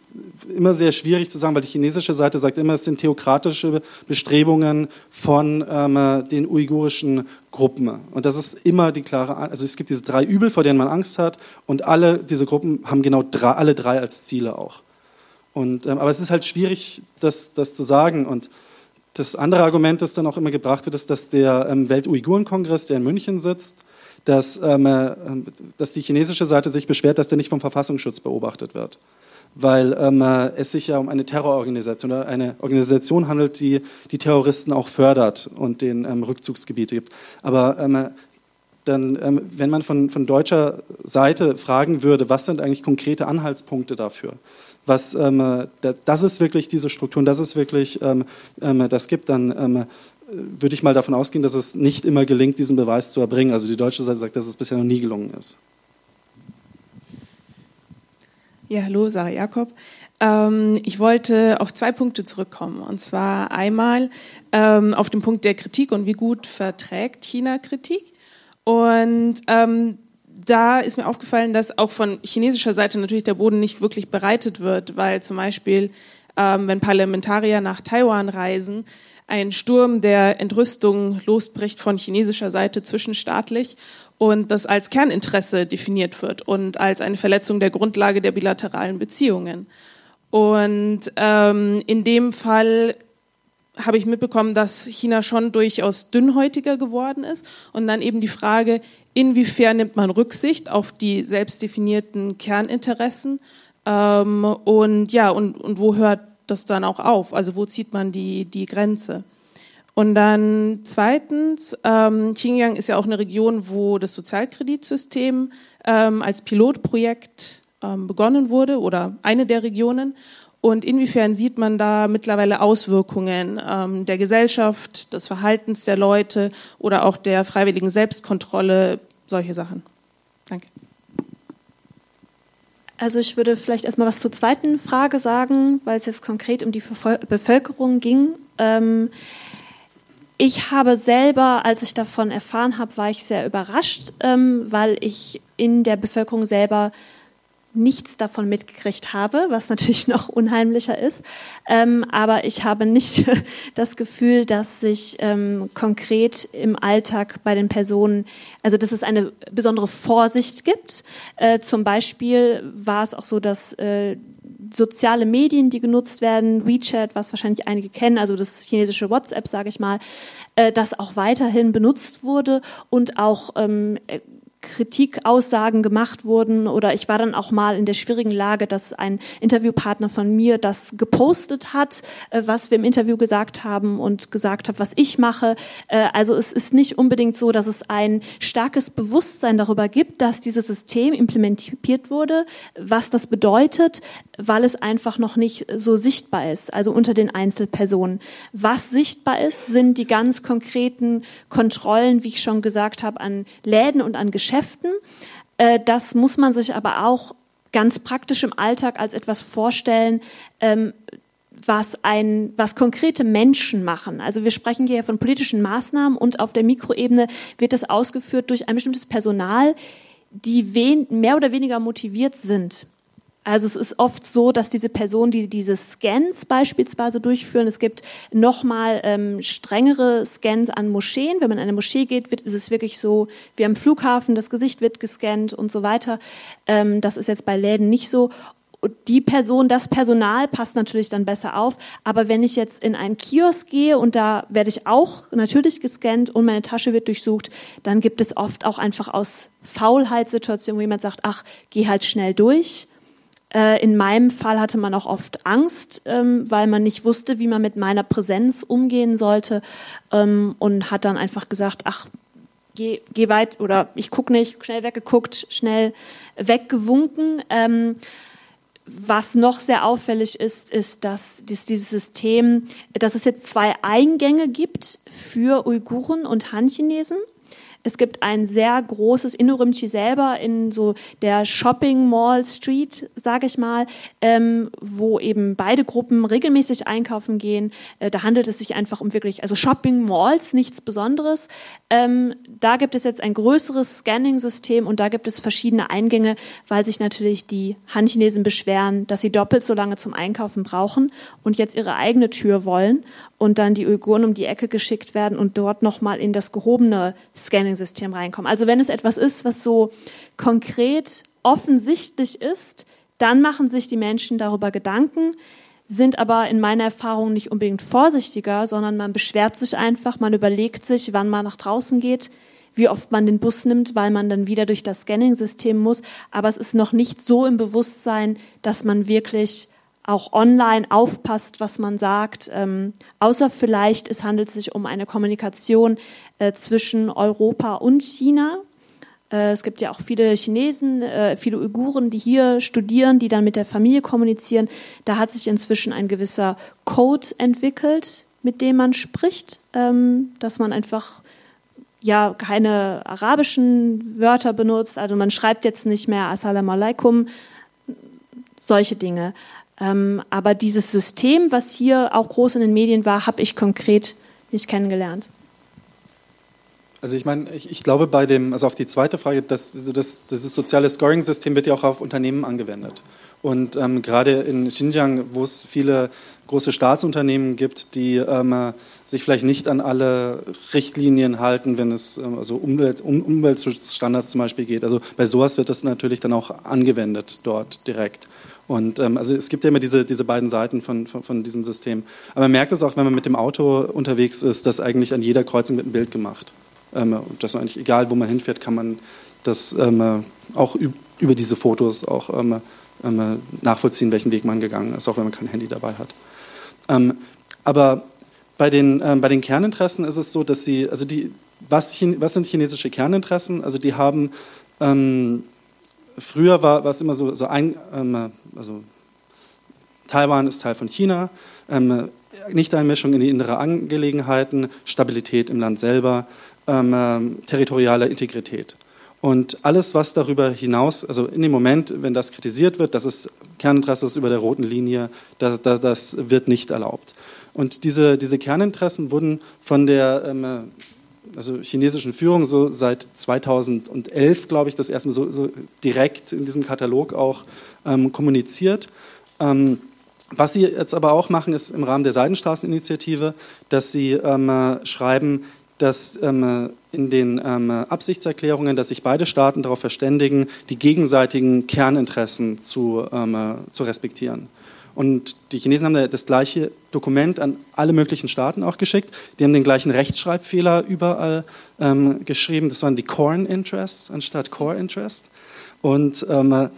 immer sehr schwierig zu sagen, weil die chinesische Seite sagt immer, es sind theokratische Bestrebungen von ähm, den uigurischen Gruppen. Und das ist immer die klare, also es gibt diese drei Übel, vor denen man Angst hat, und alle diese Gruppen haben genau drei, alle drei als Ziele auch. Und, ähm, aber es ist halt schwierig, das, das zu sagen. Und das andere Argument, das dann auch immer gebracht wird, ist, dass der ähm, Welt-Uiguren-Kongress, der in München sitzt, dass, ähm, äh, dass die chinesische Seite sich beschwert, dass der nicht vom Verfassungsschutz beobachtet wird. Weil ähm, äh, es sich ja um eine Terrororganisation oder eine Organisation handelt, die die Terroristen auch fördert und den ähm, Rückzugsgebiete gibt. Aber ähm, äh, dann, ähm, wenn man von, von deutscher Seite fragen würde, was sind eigentlich konkrete Anhaltspunkte dafür? Was, ähm, das ist wirklich diese Strukturen, das ist wirklich, ähm, ähm, das gibt, dann ähm, würde ich mal davon ausgehen, dass es nicht immer gelingt, diesen Beweis zu erbringen. Also die deutsche Seite sagt, dass es bisher noch nie gelungen ist. Ja, hallo, Sarah Jakob. Ähm, ich wollte auf zwei Punkte zurückkommen. Und zwar einmal ähm, auf den Punkt der Kritik und wie gut verträgt China Kritik. Und ähm, da ist mir aufgefallen, dass auch von chinesischer Seite natürlich der Boden nicht wirklich bereitet wird, weil zum Beispiel, ähm, wenn Parlamentarier nach Taiwan reisen, ein Sturm der Entrüstung losbricht von chinesischer Seite zwischenstaatlich und das als Kerninteresse definiert wird und als eine Verletzung der Grundlage der bilateralen Beziehungen. Und ähm, in dem Fall habe ich mitbekommen, dass China schon durchaus dünnhäutiger geworden ist. Und dann eben die Frage, inwiefern nimmt man Rücksicht auf die selbst definierten Kerninteressen? Ähm, und ja, und, und wo hört das dann auch auf? Also wo zieht man die, die Grenze? Und dann zweitens, ähm, Xinjiang ist ja auch eine Region, wo das Sozialkreditsystem ähm, als Pilotprojekt ähm, begonnen wurde oder eine der Regionen. Und inwiefern sieht man da mittlerweile Auswirkungen ähm, der Gesellschaft, des Verhaltens der Leute oder auch der freiwilligen Selbstkontrolle, solche Sachen? Danke. Also ich würde vielleicht erstmal was zur zweiten Frage sagen, weil es jetzt konkret um die Bevölkerung ging. Ähm, ich habe selber, als ich davon erfahren habe, war ich sehr überrascht, ähm, weil ich in der Bevölkerung selber nichts davon mitgekriegt habe, was natürlich noch unheimlicher ist. Ähm, aber ich habe nicht das Gefühl, dass sich ähm, konkret im Alltag bei den Personen, also dass es eine besondere Vorsicht gibt. Äh, zum Beispiel war es auch so, dass äh, soziale Medien, die genutzt werden, WeChat, was wahrscheinlich einige kennen, also das chinesische WhatsApp, sage ich mal, äh, das auch weiterhin benutzt wurde und auch ähm, Kritikaussagen gemacht wurden oder ich war dann auch mal in der schwierigen Lage, dass ein Interviewpartner von mir das gepostet hat, äh, was wir im Interview gesagt haben und gesagt hat, was ich mache. Äh, also es ist nicht unbedingt so, dass es ein starkes Bewusstsein darüber gibt, dass dieses System implementiert wurde, was das bedeutet, weil es einfach noch nicht so sichtbar ist, also unter den Einzelpersonen. Was sichtbar ist, sind die ganz konkreten Kontrollen, wie ich schon gesagt habe, an Läden und an Geschäften. Äh, das muss man sich aber auch ganz praktisch im Alltag als etwas vorstellen, ähm, was, ein, was konkrete Menschen machen. Also wir sprechen hier von politischen Maßnahmen und auf der Mikroebene wird das ausgeführt durch ein bestimmtes Personal, die mehr oder weniger motiviert sind. Also es ist oft so, dass diese Personen, die diese Scans beispielsweise durchführen, es gibt nochmal ähm, strengere Scans an Moscheen. Wenn man in eine Moschee geht, wird, ist es wirklich so wie am Flughafen, das Gesicht wird gescannt und so weiter. Ähm, das ist jetzt bei Läden nicht so. Die Person, das Personal passt natürlich dann besser auf. Aber wenn ich jetzt in einen Kiosk gehe und da werde ich auch natürlich gescannt und meine Tasche wird durchsucht, dann gibt es oft auch einfach aus Faulheitssituationen, wo jemand sagt, ach, geh halt schnell durch äh, in meinem Fall hatte man auch oft Angst, ähm, weil man nicht wusste, wie man mit meiner Präsenz umgehen sollte ähm, und hat dann einfach gesagt, ach, geh, geh weit oder ich gucke nicht, schnell weggeguckt, schnell weggewunken. Ähm, was noch sehr auffällig ist, ist, dass dieses System, dass es jetzt zwei Eingänge gibt für Uiguren und Han-Chinesen. Es gibt ein sehr großes in selber in so der Shopping Mall Street, sage ich mal, ähm, wo eben beide Gruppen regelmäßig einkaufen gehen. Äh, da handelt es sich einfach um wirklich, also Shopping Malls, nichts Besonderes. Ähm, da gibt es jetzt ein größeres Scanning-System und da gibt es verschiedene Eingänge, weil sich natürlich die Han-Chinesen beschweren, dass sie doppelt so lange zum Einkaufen brauchen und jetzt ihre eigene Tür wollen und dann die Uiguren um die Ecke geschickt werden und dort nochmal in das gehobene Scanning-System reinkommen. Also wenn es etwas ist, was so konkret offensichtlich ist, dann machen sich die Menschen darüber Gedanken, sind aber in meiner Erfahrung nicht unbedingt vorsichtiger, sondern man beschwert sich einfach, man überlegt sich, wann man nach draußen geht, wie oft man den Bus nimmt, weil man dann wieder durch das Scanning-System muss. Aber es ist noch nicht so im Bewusstsein, dass man wirklich auch online aufpasst, was man sagt, ähm, außer vielleicht es handelt sich um eine Kommunikation äh, zwischen Europa und China. Äh, es gibt ja auch viele Chinesen, äh, viele Uiguren, die hier studieren, die dann mit der Familie kommunizieren. Da hat sich inzwischen ein gewisser Code entwickelt, mit dem man spricht, ähm, dass man einfach ja keine arabischen Wörter benutzt. Also man schreibt jetzt nicht mehr Assalamu alaikum, solche Dinge. Ähm, aber dieses System, was hier auch groß in den Medien war, habe ich konkret nicht kennengelernt. Also ich meine, ich, ich, glaube bei dem, also auf die zweite Frage, das, also das, dieses soziale Scoring-System wird ja auch auf Unternehmen angewendet. Und ähm, gerade in Xinjiang, wo es viele große Staatsunternehmen gibt, die ähm, sich vielleicht nicht an alle Richtlinien halten, wenn es ähm, also Umwelt, um, Umweltschutzstandards zum Beispiel geht. Also bei sowas wird das natürlich dann auch angewendet dort direkt. Und ähm, also es gibt ja immer diese, diese beiden Seiten von, von, von, diesem System. Aber man merkt es auch, wenn man mit dem Auto unterwegs ist, dass eigentlich an jeder Kreuzung wird ein Bild gemacht. Ähm, dass eigentlich, egal wo man hinfährt, kann man das ähm, auch über diese Fotos auch ähm, ähm, nachvollziehen, welchen Weg man gegangen ist, auch wenn man kein Handy dabei hat. Ähm, aber bei den, bei den Kerninteressen ist es so, dass sie, also die, was, was sind chinesische Kerninteressen? Also die haben früher war, war es immer so, so ein, ähm, also Taiwan ist Teil von China, ähm, Nichteinmischung in die innere Angelegenheiten, Stabilität im Land selber, ähm, territoriale Integrität. Und alles, was darüber hinaus, also in dem Moment, wenn das kritisiert wird, dass es Kerninteresse ist über der roten Linie, das, das, das wird nicht erlaubt. Und diese, diese Kerninteressen wurden von der ähm, also chinesischen Führung so seit 2011, glaube ich, das erstmal so, so direkt in diesem Katalog auch ähm, kommuniziert. Ähm, was Sie jetzt aber auch machen, ist im Rahmen der Seidenstraßeninitiative, dass Sie ähm, schreiben, dass ähm, in den ähm, Absichtserklärungen, dass sich beide Staaten darauf verständigen, die gegenseitigen Kerninteressen zu, ähm, zu respektieren. Und die Chinesen haben das gleiche Dokument an alle möglichen Staaten auch geschickt. Die haben den gleichen Rechtschreibfehler überall ähm, geschrieben. Das waren die Corn Interests anstatt Core Interest. Und ähm,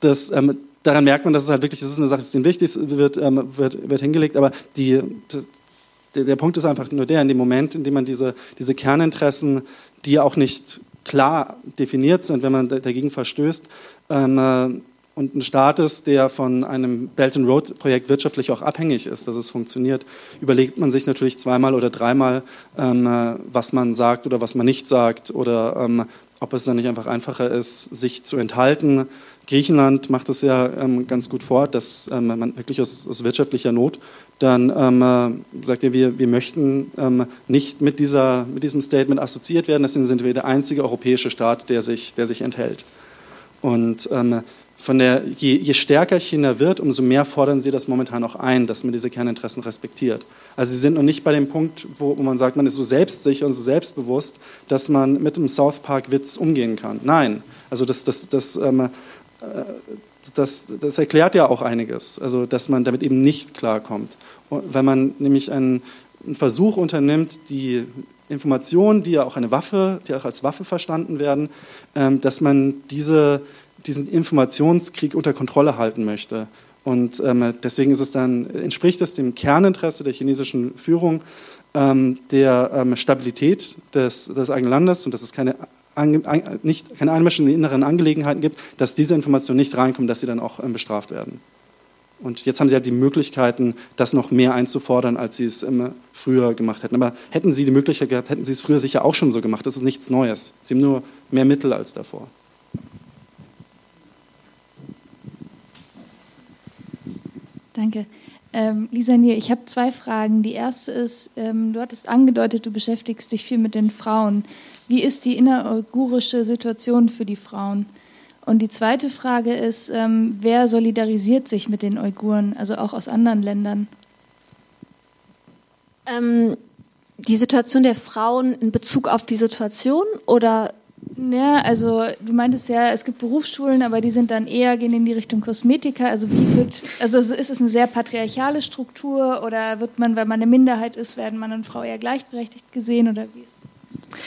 das, ähm, daran merkt man, dass es halt wirklich, das ist eine Sache, die wichtig wird, ähm, wird, wird hingelegt, aber die, der, der, Punkt ist einfach nur der, in dem Moment, in dem man diese, diese Kerninteressen, die ja auch nicht klar definiert sind, wenn man dagegen verstößt, ähm, äh, und ein Staat ist, der von einem Belt and Road Projekt wirtschaftlich auch abhängig ist, dass es funktioniert, überlegt man sich natürlich zweimal oder dreimal, ähm, äh, was man sagt oder was man nicht sagt oder ähm, ob es dann nicht einfach einfacher ist, sich zu enthalten. Griechenland macht das ja ähm, ganz gut vor, dass ähm, man wirklich aus, aus, wirtschaftlicher Not dann ähm, äh, sagt ja, wir, wir möchten ähm, nicht mit, dieser, mit diesem Statement assoziiert werden. Deswegen sind wir der einzige europäische Staat, der sich, der sich enthält. Und von der, je, je, stärker China wird, umso mehr fordern sie das momentan auch ein, dass man diese Kerninteressen respektiert. Also sie sind noch nicht bei dem Punkt, wo, man sagt, man ist so selbstsicher und so selbstbewusst, dass man mit dem South Park Witz umgehen kann. Nein, also das, das, das, ähm, äh, das, das erklärt ja auch einiges, also dass man damit eben nicht klarkommt. Und wenn man nämlich einen, einen Versuch unternimmt, die Informationen, die ja auch eine Waffe, die auch als Waffe verstanden werden, ähm, dass man diese diesen Informationskrieg unter Kontrolle halten möchte. Und ähm, deswegen ist es dann, entspricht es dem Kerninteresse der chinesischen Führung ähm, der ähm, Stabilität des, des, eigenen Landes und dass es keine, an, nicht, keine Einmischung in die inneren Angelegenheiten gibt, dass diese Informationen nicht reinkommen, dass sie dann auch ähm, bestraft werden. Und jetzt haben sie halt die Möglichkeiten, das noch mehr einzufordern, als sie es ähm, früher gemacht hätten. Aber hätten sie die Möglichkeit gehabt, hätten sie es früher sicher auch schon so gemacht. Das ist nichts Neues. Sie haben nur mehr Mittel als davor. Danke. Ähm, Lisa Nier, ich habe zwei Fragen. Die erste ist, ähm, du hattest angedeutet, du beschäftigst dich viel mit den Frauen. Wie ist die inneruigurische Situation für die Frauen? Und die zweite Frage ist, ähm, wer solidarisiert sich mit den Uiguren, also auch aus anderen Ländern? Ähm, die Situation der Frauen in Bezug auf die Situation oder ja, also du meintest ja, es gibt Berufsschulen, aber die sind dann eher gehen in die Richtung Kosmetiker. Also wie wird, also ist es eine sehr patriarchale Struktur oder wird man, wenn man eine Minderheit ist, werden Mann und Frau eher gleichberechtigt gesehen oder wie ist es?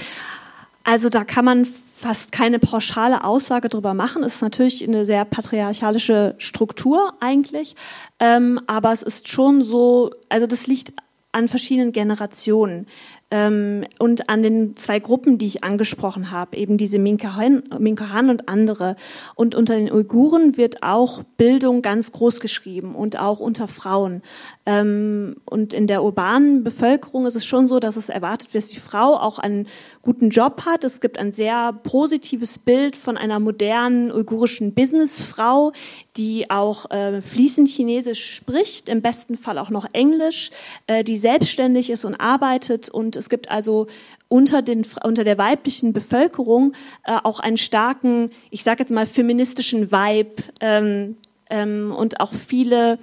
Also da kann man fast keine pauschale Aussage darüber machen. Es ist natürlich eine sehr patriarchalische Struktur eigentlich, ähm, aber es ist schon so, also das liegt an verschiedenen Generationen und an den zwei Gruppen, die ich angesprochen habe, eben diese Minka Han und andere. Und unter den Uiguren wird auch Bildung ganz groß geschrieben und auch unter Frauen. Ähm, und in der urbanen Bevölkerung ist es schon so, dass es erwartet wird, dass die Frau auch einen guten Job hat. Es gibt ein sehr positives Bild von einer modernen uigurischen Businessfrau, die auch äh, fließend Chinesisch spricht, im besten Fall auch noch Englisch, äh, die selbstständig ist und arbeitet. Und es gibt also unter, den, unter der weiblichen Bevölkerung äh, auch einen starken, ich sage jetzt mal, feministischen Vibe ähm, ähm, und auch viele,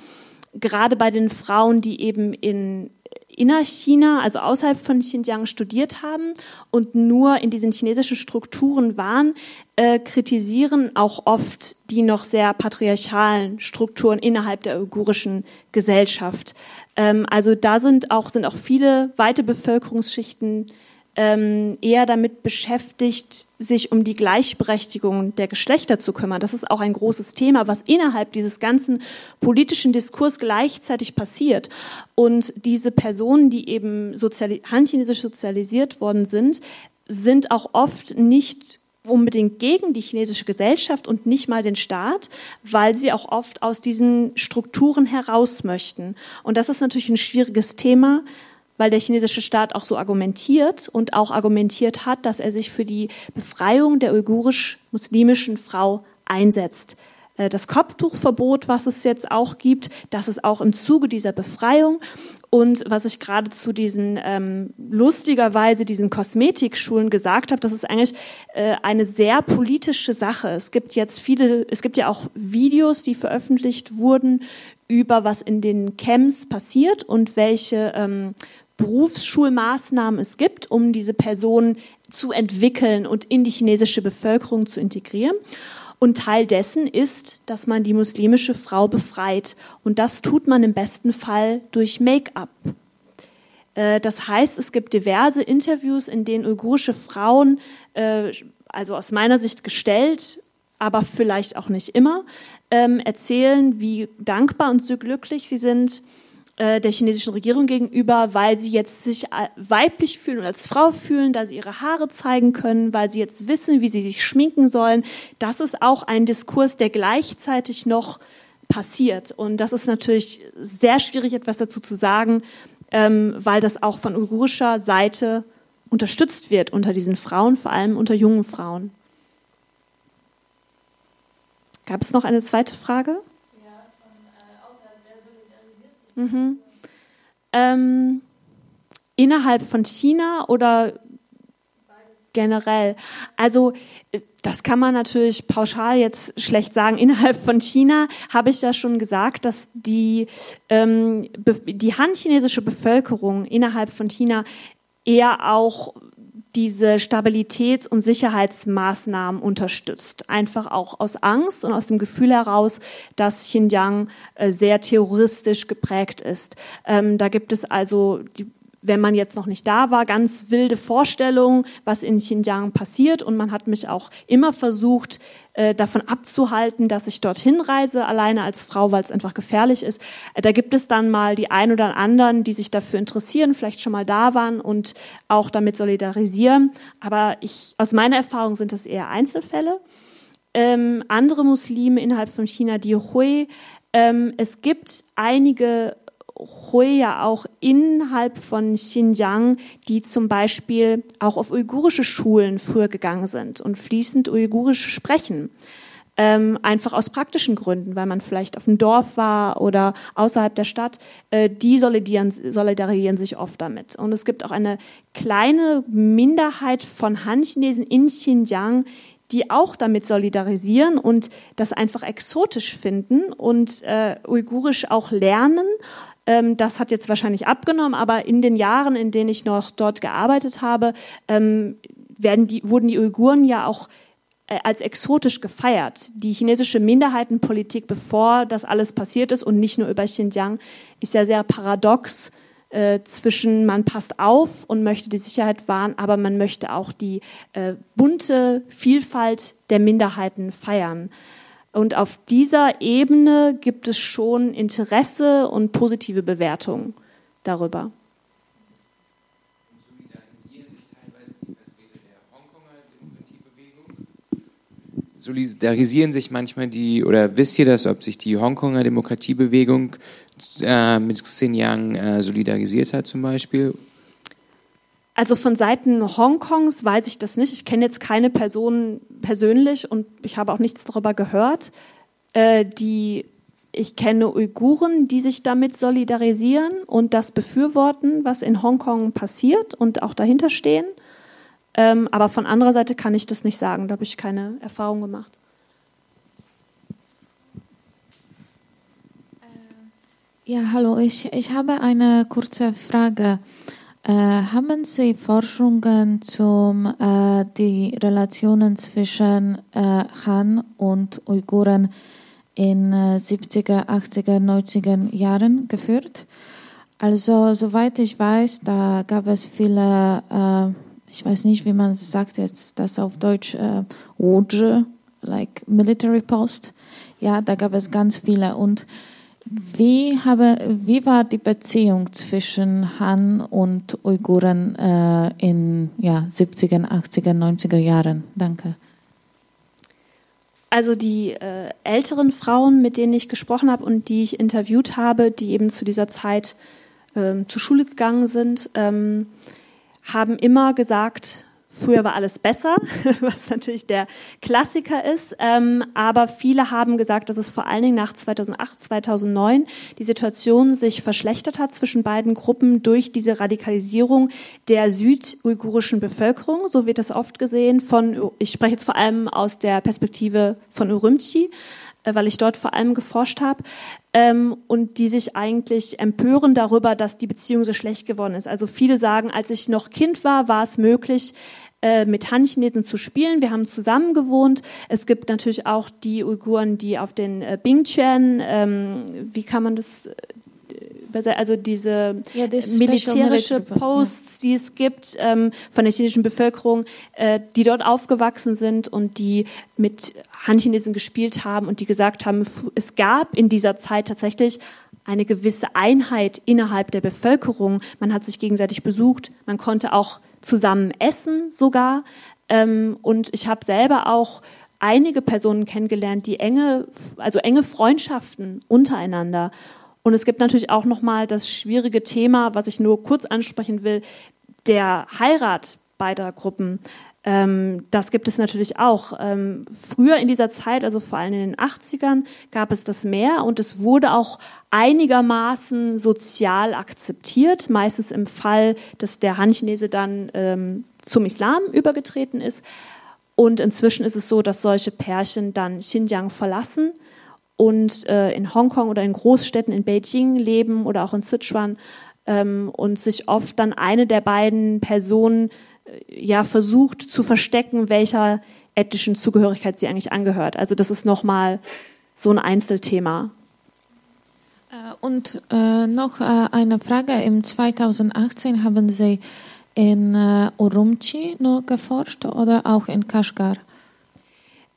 gerade bei den Frauen, die eben in Innerchina, also außerhalb von Xinjiang studiert haben und nur in diesen chinesischen Strukturen waren, äh, kritisieren auch oft die noch sehr patriarchalen Strukturen innerhalb der uigurischen Gesellschaft. Ähm, also da sind auch, sind auch viele weite Bevölkerungsschichten ähm, eher damit beschäftigt, sich um die Gleichberechtigung der Geschlechter zu kümmern. Das ist auch ein großes Thema, was innerhalb dieses ganzen politischen Diskurs gleichzeitig passiert. Und diese Personen, die eben soziali handchinesisch sozialisiert worden sind, sind auch oft nicht unbedingt gegen die chinesische Gesellschaft und nicht mal den Staat, weil sie auch oft aus diesen Strukturen heraus möchten. Und das ist natürlich ein schwieriges Thema, weil der chinesische Staat auch so argumentiert und auch argumentiert hat, dass er sich für die Befreiung der uigurisch-muslimischen Frau einsetzt. Äh, das Kopftuchverbot, was es jetzt auch gibt, das ist auch im Zuge dieser Befreiung. Und was ich gerade zu diesen ähm, lustigerweise diesen Kosmetikschulen gesagt habe, das ist eigentlich äh, eine sehr politische Sache. Es gibt jetzt viele, es gibt ja auch Videos, die veröffentlicht wurden über was in den Camps passiert und welche ähm, Berufsschulmaßnahmen es gibt, um diese Personen zu entwickeln und in die chinesische Bevölkerung zu integrieren. Und Teil dessen ist, dass man die muslimische Frau befreit. Und das tut man im besten Fall durch Make-up. Äh, das heißt, es gibt diverse Interviews, in denen uigurische Frauen, äh, also aus meiner Sicht gestellt, aber vielleicht auch nicht immer, ähm, erzählen, wie dankbar und so glücklich sie sind der chinesischen Regierung gegenüber, weil sie jetzt sich weiblich fühlen und als Frau fühlen, da sie ihre Haare zeigen können, weil sie jetzt wissen, wie sie sich schminken sollen. Das ist auch ein Diskurs, der gleichzeitig noch passiert. Und das ist natürlich sehr schwierig, etwas dazu zu sagen, ähm, weil das auch von uigurischer Seite unterstützt wird unter diesen Frauen, vor allem unter jungen Frauen. Gab es noch eine zweite Frage? Mhm. Ähm, innerhalb von China oder generell? Also das kann man natürlich pauschal jetzt schlecht sagen. Innerhalb von China habe ich ja schon gesagt, dass die, ähm, die han-chinesische Bevölkerung innerhalb von China eher auch diese Stabilitäts- und Sicherheitsmaßnahmen unterstützt. Einfach auch aus Angst und aus dem Gefühl heraus, dass Xinjiang äh, sehr terroristisch geprägt ist. Ähm, da gibt es also wenn man jetzt noch nicht da war, ganz wilde Vorstellungen, was in Xinjiang passiert. Und man hat mich auch immer versucht, äh, davon abzuhalten, dass ich dorthin reise, alleine als Frau, weil es einfach gefährlich ist. Äh, da gibt es dann mal die ein oder anderen, die sich dafür interessieren, vielleicht schon mal da waren und auch damit solidarisieren. Aber ich, aus meiner Erfahrung sind das eher Einzelfälle. Ähm, andere Muslime innerhalb von China, die Hui, ähm, es gibt einige Ja auch innerhalb von Xinjiang, die zum Beispiel auch auf uigurische Schulen früher gegangen sind und fließend uigurisch sprechen. Ähm, einfach aus praktischen Gründen, weil man vielleicht auf dem Dorf war oder außerhalb der Stadt, äh, die solidarisieren, solidarisieren sich oft damit. Und es gibt auch eine kleine Minderheit von Han-Chinesen in Xinjiang, die auch damit solidarisieren und das einfach exotisch finden und äh, uigurisch auch lernen ähm, das hat jetzt wahrscheinlich abgenommen, aber in den Jahren, in denen ich noch dort gearbeitet habe, ähm, die, wurden die Uiguren ja auch äh, als exotisch gefeiert. Die chinesische Minderheitenpolitik, bevor das alles passiert ist und nicht nur über Xinjiang, ist ja sehr paradox äh, zwischen man passt auf und möchte die Sicherheit wahren, aber man möchte auch die äh, bunte Vielfalt der Minderheiten feiern. Und auf dieser Ebene gibt es schon Interesse und positive Bewertungen darüber. solidarisieren sich manchmal die, oder wisst ihr das, ob sich die Hongkonger Demokratiebewegung äh, mit Xinjiang äh, solidarisiert hat zum Beispiel? Also von Seiten Hongkongs weiß ich das nicht. Ich kenne jetzt keine Person persönlich und ich habe auch nichts darüber gehört. Äh, die, ich kenne Uiguren, die sich damit solidarisieren und das befürworten, was in Hongkong passiert und auch dahinter stehen. Ähm, aber von anderer Seite kann ich das nicht sagen. Da habe ich keine Erfahrung gemacht. Ja, hallo, ich, ich habe eine kurze Frage. Äh, haben Sie Forschungen zum äh, die Relationen zwischen äh, Han und Uiguren in 70er, 80er, 90er Jahren geführt? Also soweit ich weiß, da gab es viele, äh, ich weiß nicht, wie man sagt jetzt das auf Deutsch, äh, Wodre, like Military Post. Ja, da gab es ganz viele und wie, habe, wie war die Beziehung zwischen Han und Uiguren äh, in ja, 70er, 80er, 90er Jahren? Danke. Also die äh, älteren Frauen, mit denen ich gesprochen habe und die ich interviewt habe, die eben zu dieser Zeit ähm, zur Schule gegangen sind, ähm, haben immer gesagt, Früher war alles besser, was natürlich der Klassiker ist. Ähm, aber viele haben gesagt, dass es vor allen Dingen nach 2008, 2009 die Situation sich verschlechtert hat zwischen beiden Gruppen durch diese Radikalisierung der süduigurischen Bevölkerung. So wird das oft gesehen von, ich spreche jetzt vor allem aus der Perspektive von Urumqi äh, weil ich dort vor allem geforscht habe, ähm, und die sich eigentlich empören darüber, dass die Beziehung so schlecht geworden ist. Also viele sagen, als ich noch Kind war, war es möglich, äh, mit Han-Chinesen zu spielen. Wir haben zusammen gewohnt. Es gibt natürlich auch die Uiguren, die auf den äh, Bingquan, ähm, wie kann man das also diese ja, militärische Posts, die es gibt ähm, von der chinesischen Bevölkerung, äh, die dort aufgewachsen sind und die mit Han-Chinesen gespielt haben und die gesagt haben, es gab in dieser Zeit tatsächlich eine gewisse Einheit innerhalb der Bevölkerung. Man hat sich gegenseitig besucht, man konnte auch zusammen essen sogar. Ähm, und ich habe selber auch einige Personen kennengelernt, die enge, also enge Freundschaften untereinander und es gibt natürlich auch nochmal das schwierige Thema, was ich nur kurz ansprechen will, der Heirat beider Gruppen. Ähm, das gibt es natürlich auch. Ähm, früher in dieser Zeit, also vor allem in den 80ern, gab es das mehr und es wurde auch einigermaßen sozial akzeptiert, meistens im Fall, dass der Han-Chinese dann ähm, zum Islam übergetreten ist. Und inzwischen ist es so, dass solche Pärchen dann Xinjiang verlassen und äh, in Hongkong oder in Großstädten in Beijing leben oder auch in Sichuan ähm, und sich oft dann eine der beiden Personen äh, ja versucht zu verstecken, welcher ethnischen Zugehörigkeit sie eigentlich angehört. Also das ist nochmal so ein Einzelthema. Äh, und äh, noch äh, eine Frage. Im 2018 haben Sie in äh, Urumqi nur geforscht oder auch in Kashgar?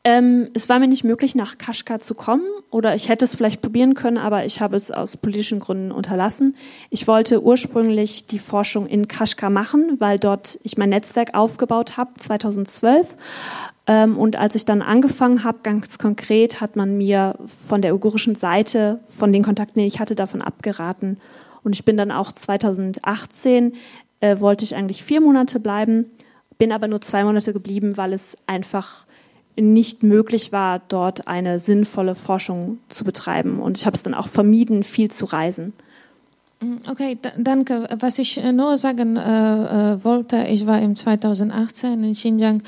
Ähm, es war mir nicht möglich, nach Kashgar zu kommen oder ich hätte es vielleicht probieren können, aber ich habe es aus politischen Gründen unterlassen. Ich wollte ursprünglich die Forschung in Kashgar machen, weil dort ich mein Netzwerk aufgebaut habe, 2012. Ähm, und als ich dann angefangen habe, ganz konkret, hat man mir von der uigurischen Seite, von den Kontakten, die ich hatte, davon abgeraten. Und ich bin dann auch 2018, äh, wollte ich eigentlich vier Monate bleiben, bin aber nur zwei Monate geblieben, weil es einfach nicht möglich war, dort eine sinnvolle Forschung zu betreiben. Und ich habe es dann auch vermieden, viel zu reisen. Mm, okay, danke. Was ich äh, nur sagen äh, äh, wollte, ich war im 2018 in Xinjiang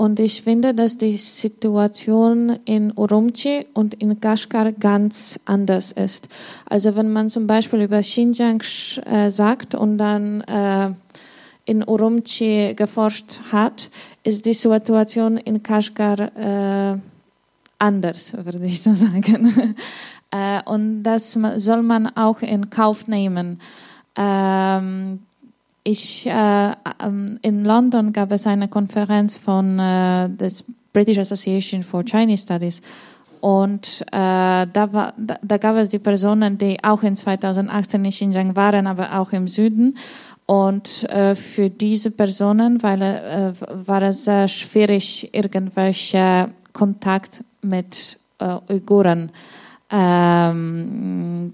und ich finde, dass die Situation in Urumqi und in Kashgar ganz anders ist. Also wenn man zum Beispiel über Xinjiang äh, sagt und dann äh, in Urumqi geforscht hat, ist die Situation in Kashgar äh, anders, würde ich so sagen. äh, und das soll man auch in Kauf nehmen. Ähm, ich, äh, ähm, in London gab es eine Konferenz von äh, der British Association for Chinese Studies und äh, da, war, da, da, gab es die Personen, die auch in 2018 in Xinjiang waren, aber auch im Süden. Und äh, für diese Personen weil, äh, war es sehr schwierig, irgendwelche Kontakt mit äh, Uiguren ähm, ähm,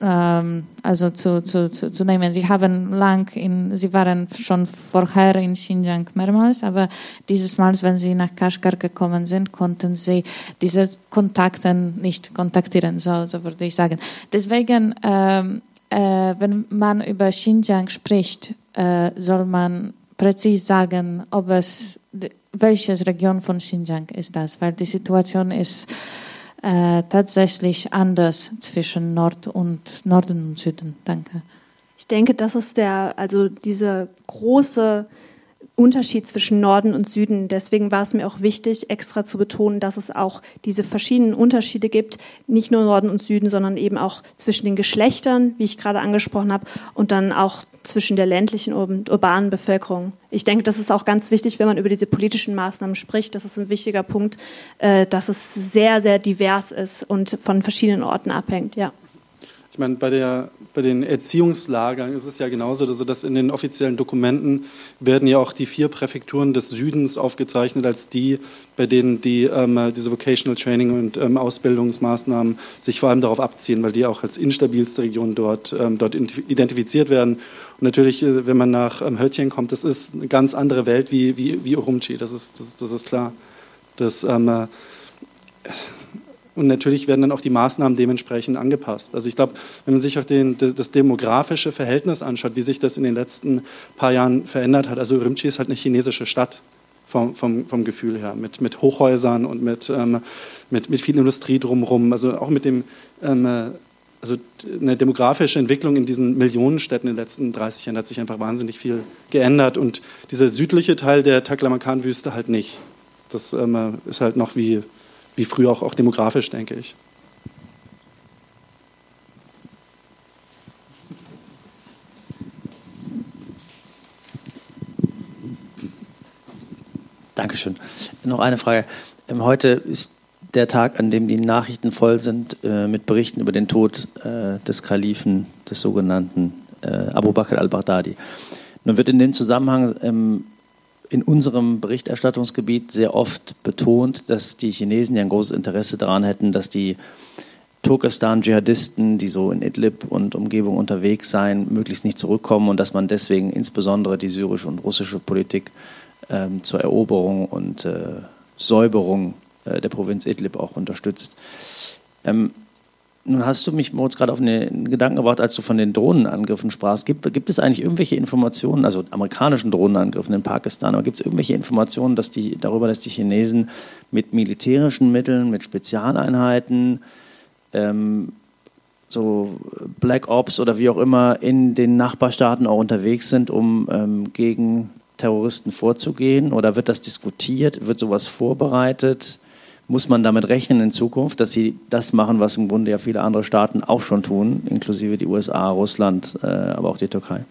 also zu, zu, zu, zu, nehmen. Sie haben lang in, sie waren schon vorher in Xinjiang mehrmals, aber dieses Mal, wenn sie nach Kashgar gekommen sind, konnten sie diese Kontakte nicht kontaktieren, so, so würde ich sagen. Deswegen ähm, äh, wenn man über Xinjiang spricht, äh, soll man präzise sagen, ob es welche Region von Xinjiang ist das, weil die Situation ist äh, tatsächlich anders zwischen Nord und Norden und Süden. Danke. Ich denke, das ist der, also diese große Unterschied zwischen Norden und Süden. Deswegen war es mir auch wichtig, extra zu betonen, dass es auch diese verschiedenen Unterschiede gibt, nicht nur Norden und Süden, sondern eben auch zwischen den Geschlechtern, wie ich gerade angesprochen habe, und dann auch zwischen der ländlichen und urbanen Bevölkerung. Ich denke, das ist auch ganz wichtig, wenn man über diese politischen Maßnahmen spricht. Das ist ein wichtiger Punkt, äh, dass es sehr, sehr divers ist und von verschiedenen Orten abhängt. Ja. Ich meine, bei, der, bei den Erziehungslagern ist es ja genauso, also dass in den offiziellen Dokumenten werden ja auch die vier Präfekturen des Südens aufgezeichnet als die, bei denen die, ähm, diese Vocational Training und ähm, Ausbildungsmaßnahmen sich vor allem darauf abziehen, weil die auch als instabilste Region dort, ähm, dort identifiziert werden. Und natürlich, äh, wenn man nach ähm, Höttchen kommt, das ist eine ganz andere Welt wie, wie, wie Urumqi, das ist, das, das ist klar. Das, ähm, äh, und natürlich werden dann auch die Maßnahmen dementsprechend angepasst. Also ich glaube, wenn man sich auch den, das demografische Verhältnis anschaut, wie sich das in den letzten paar Jahren verändert hat, also Rimchi ist halt eine chinesische Stadt vom, vom, vom Gefühl her, mit, mit Hochhäusern und mit, ähm, mit, mit viel Industrie drumherum, also auch mit dem ähm, also eine demografische Entwicklung in diesen Millionenstädten in den letzten 30 Jahren hat sich einfach wahnsinnig viel geändert und dieser südliche Teil der Taklamakan-Wüste halt nicht. Das ähm, ist halt noch wie, wie früher auch, auch demografisch, denke ich. Dankeschön. Noch eine Frage. Ähm, heute ist der Tag, an dem die Nachrichten voll sind äh, mit Berichten über den Tod äh, des Kalifen, des sogenannten äh, Abu Bakr al-Baghdadi. Nun wird in dem Zusammenhang ähm, in unserem Berichterstattungsgebiet sehr oft betont, dass die Chinesen ja ein großes Interesse daran hätten, dass die Turkestan-Dschihadisten, die so in Idlib und Umgebung unterwegs seien, möglichst nicht zurückkommen und dass man deswegen insbesondere die syrische und russische Politik ähm, zur Eroberung und äh, Säuberung äh, der Provinz Idlib auch unterstützt. Ähm, nun hast du mich, Moritz, gerade auf einen Gedanken gebracht, als du von den Drohnenangriffen sprachst. Gibt, gibt es eigentlich irgendwelche Informationen, also amerikanischen Drohnenangriffen in Pakistan, aber gibt es irgendwelche Informationen dass die, darüber, dass die Chinesen mit militärischen Mitteln, mit Spezialeinheiten, ähm, so Black Ops oder wie auch immer in den Nachbarstaaten auch unterwegs sind, um ähm, gegen Terroristen vorzugehen? Oder wird das diskutiert? Wird sowas vorbereitet? Muss man damit rechnen in Zukunft, dass sie das machen, was im Grunde ja viele andere Staaten auch schon tun, inklusive die USA, Russland, äh, aber auch die Türkei?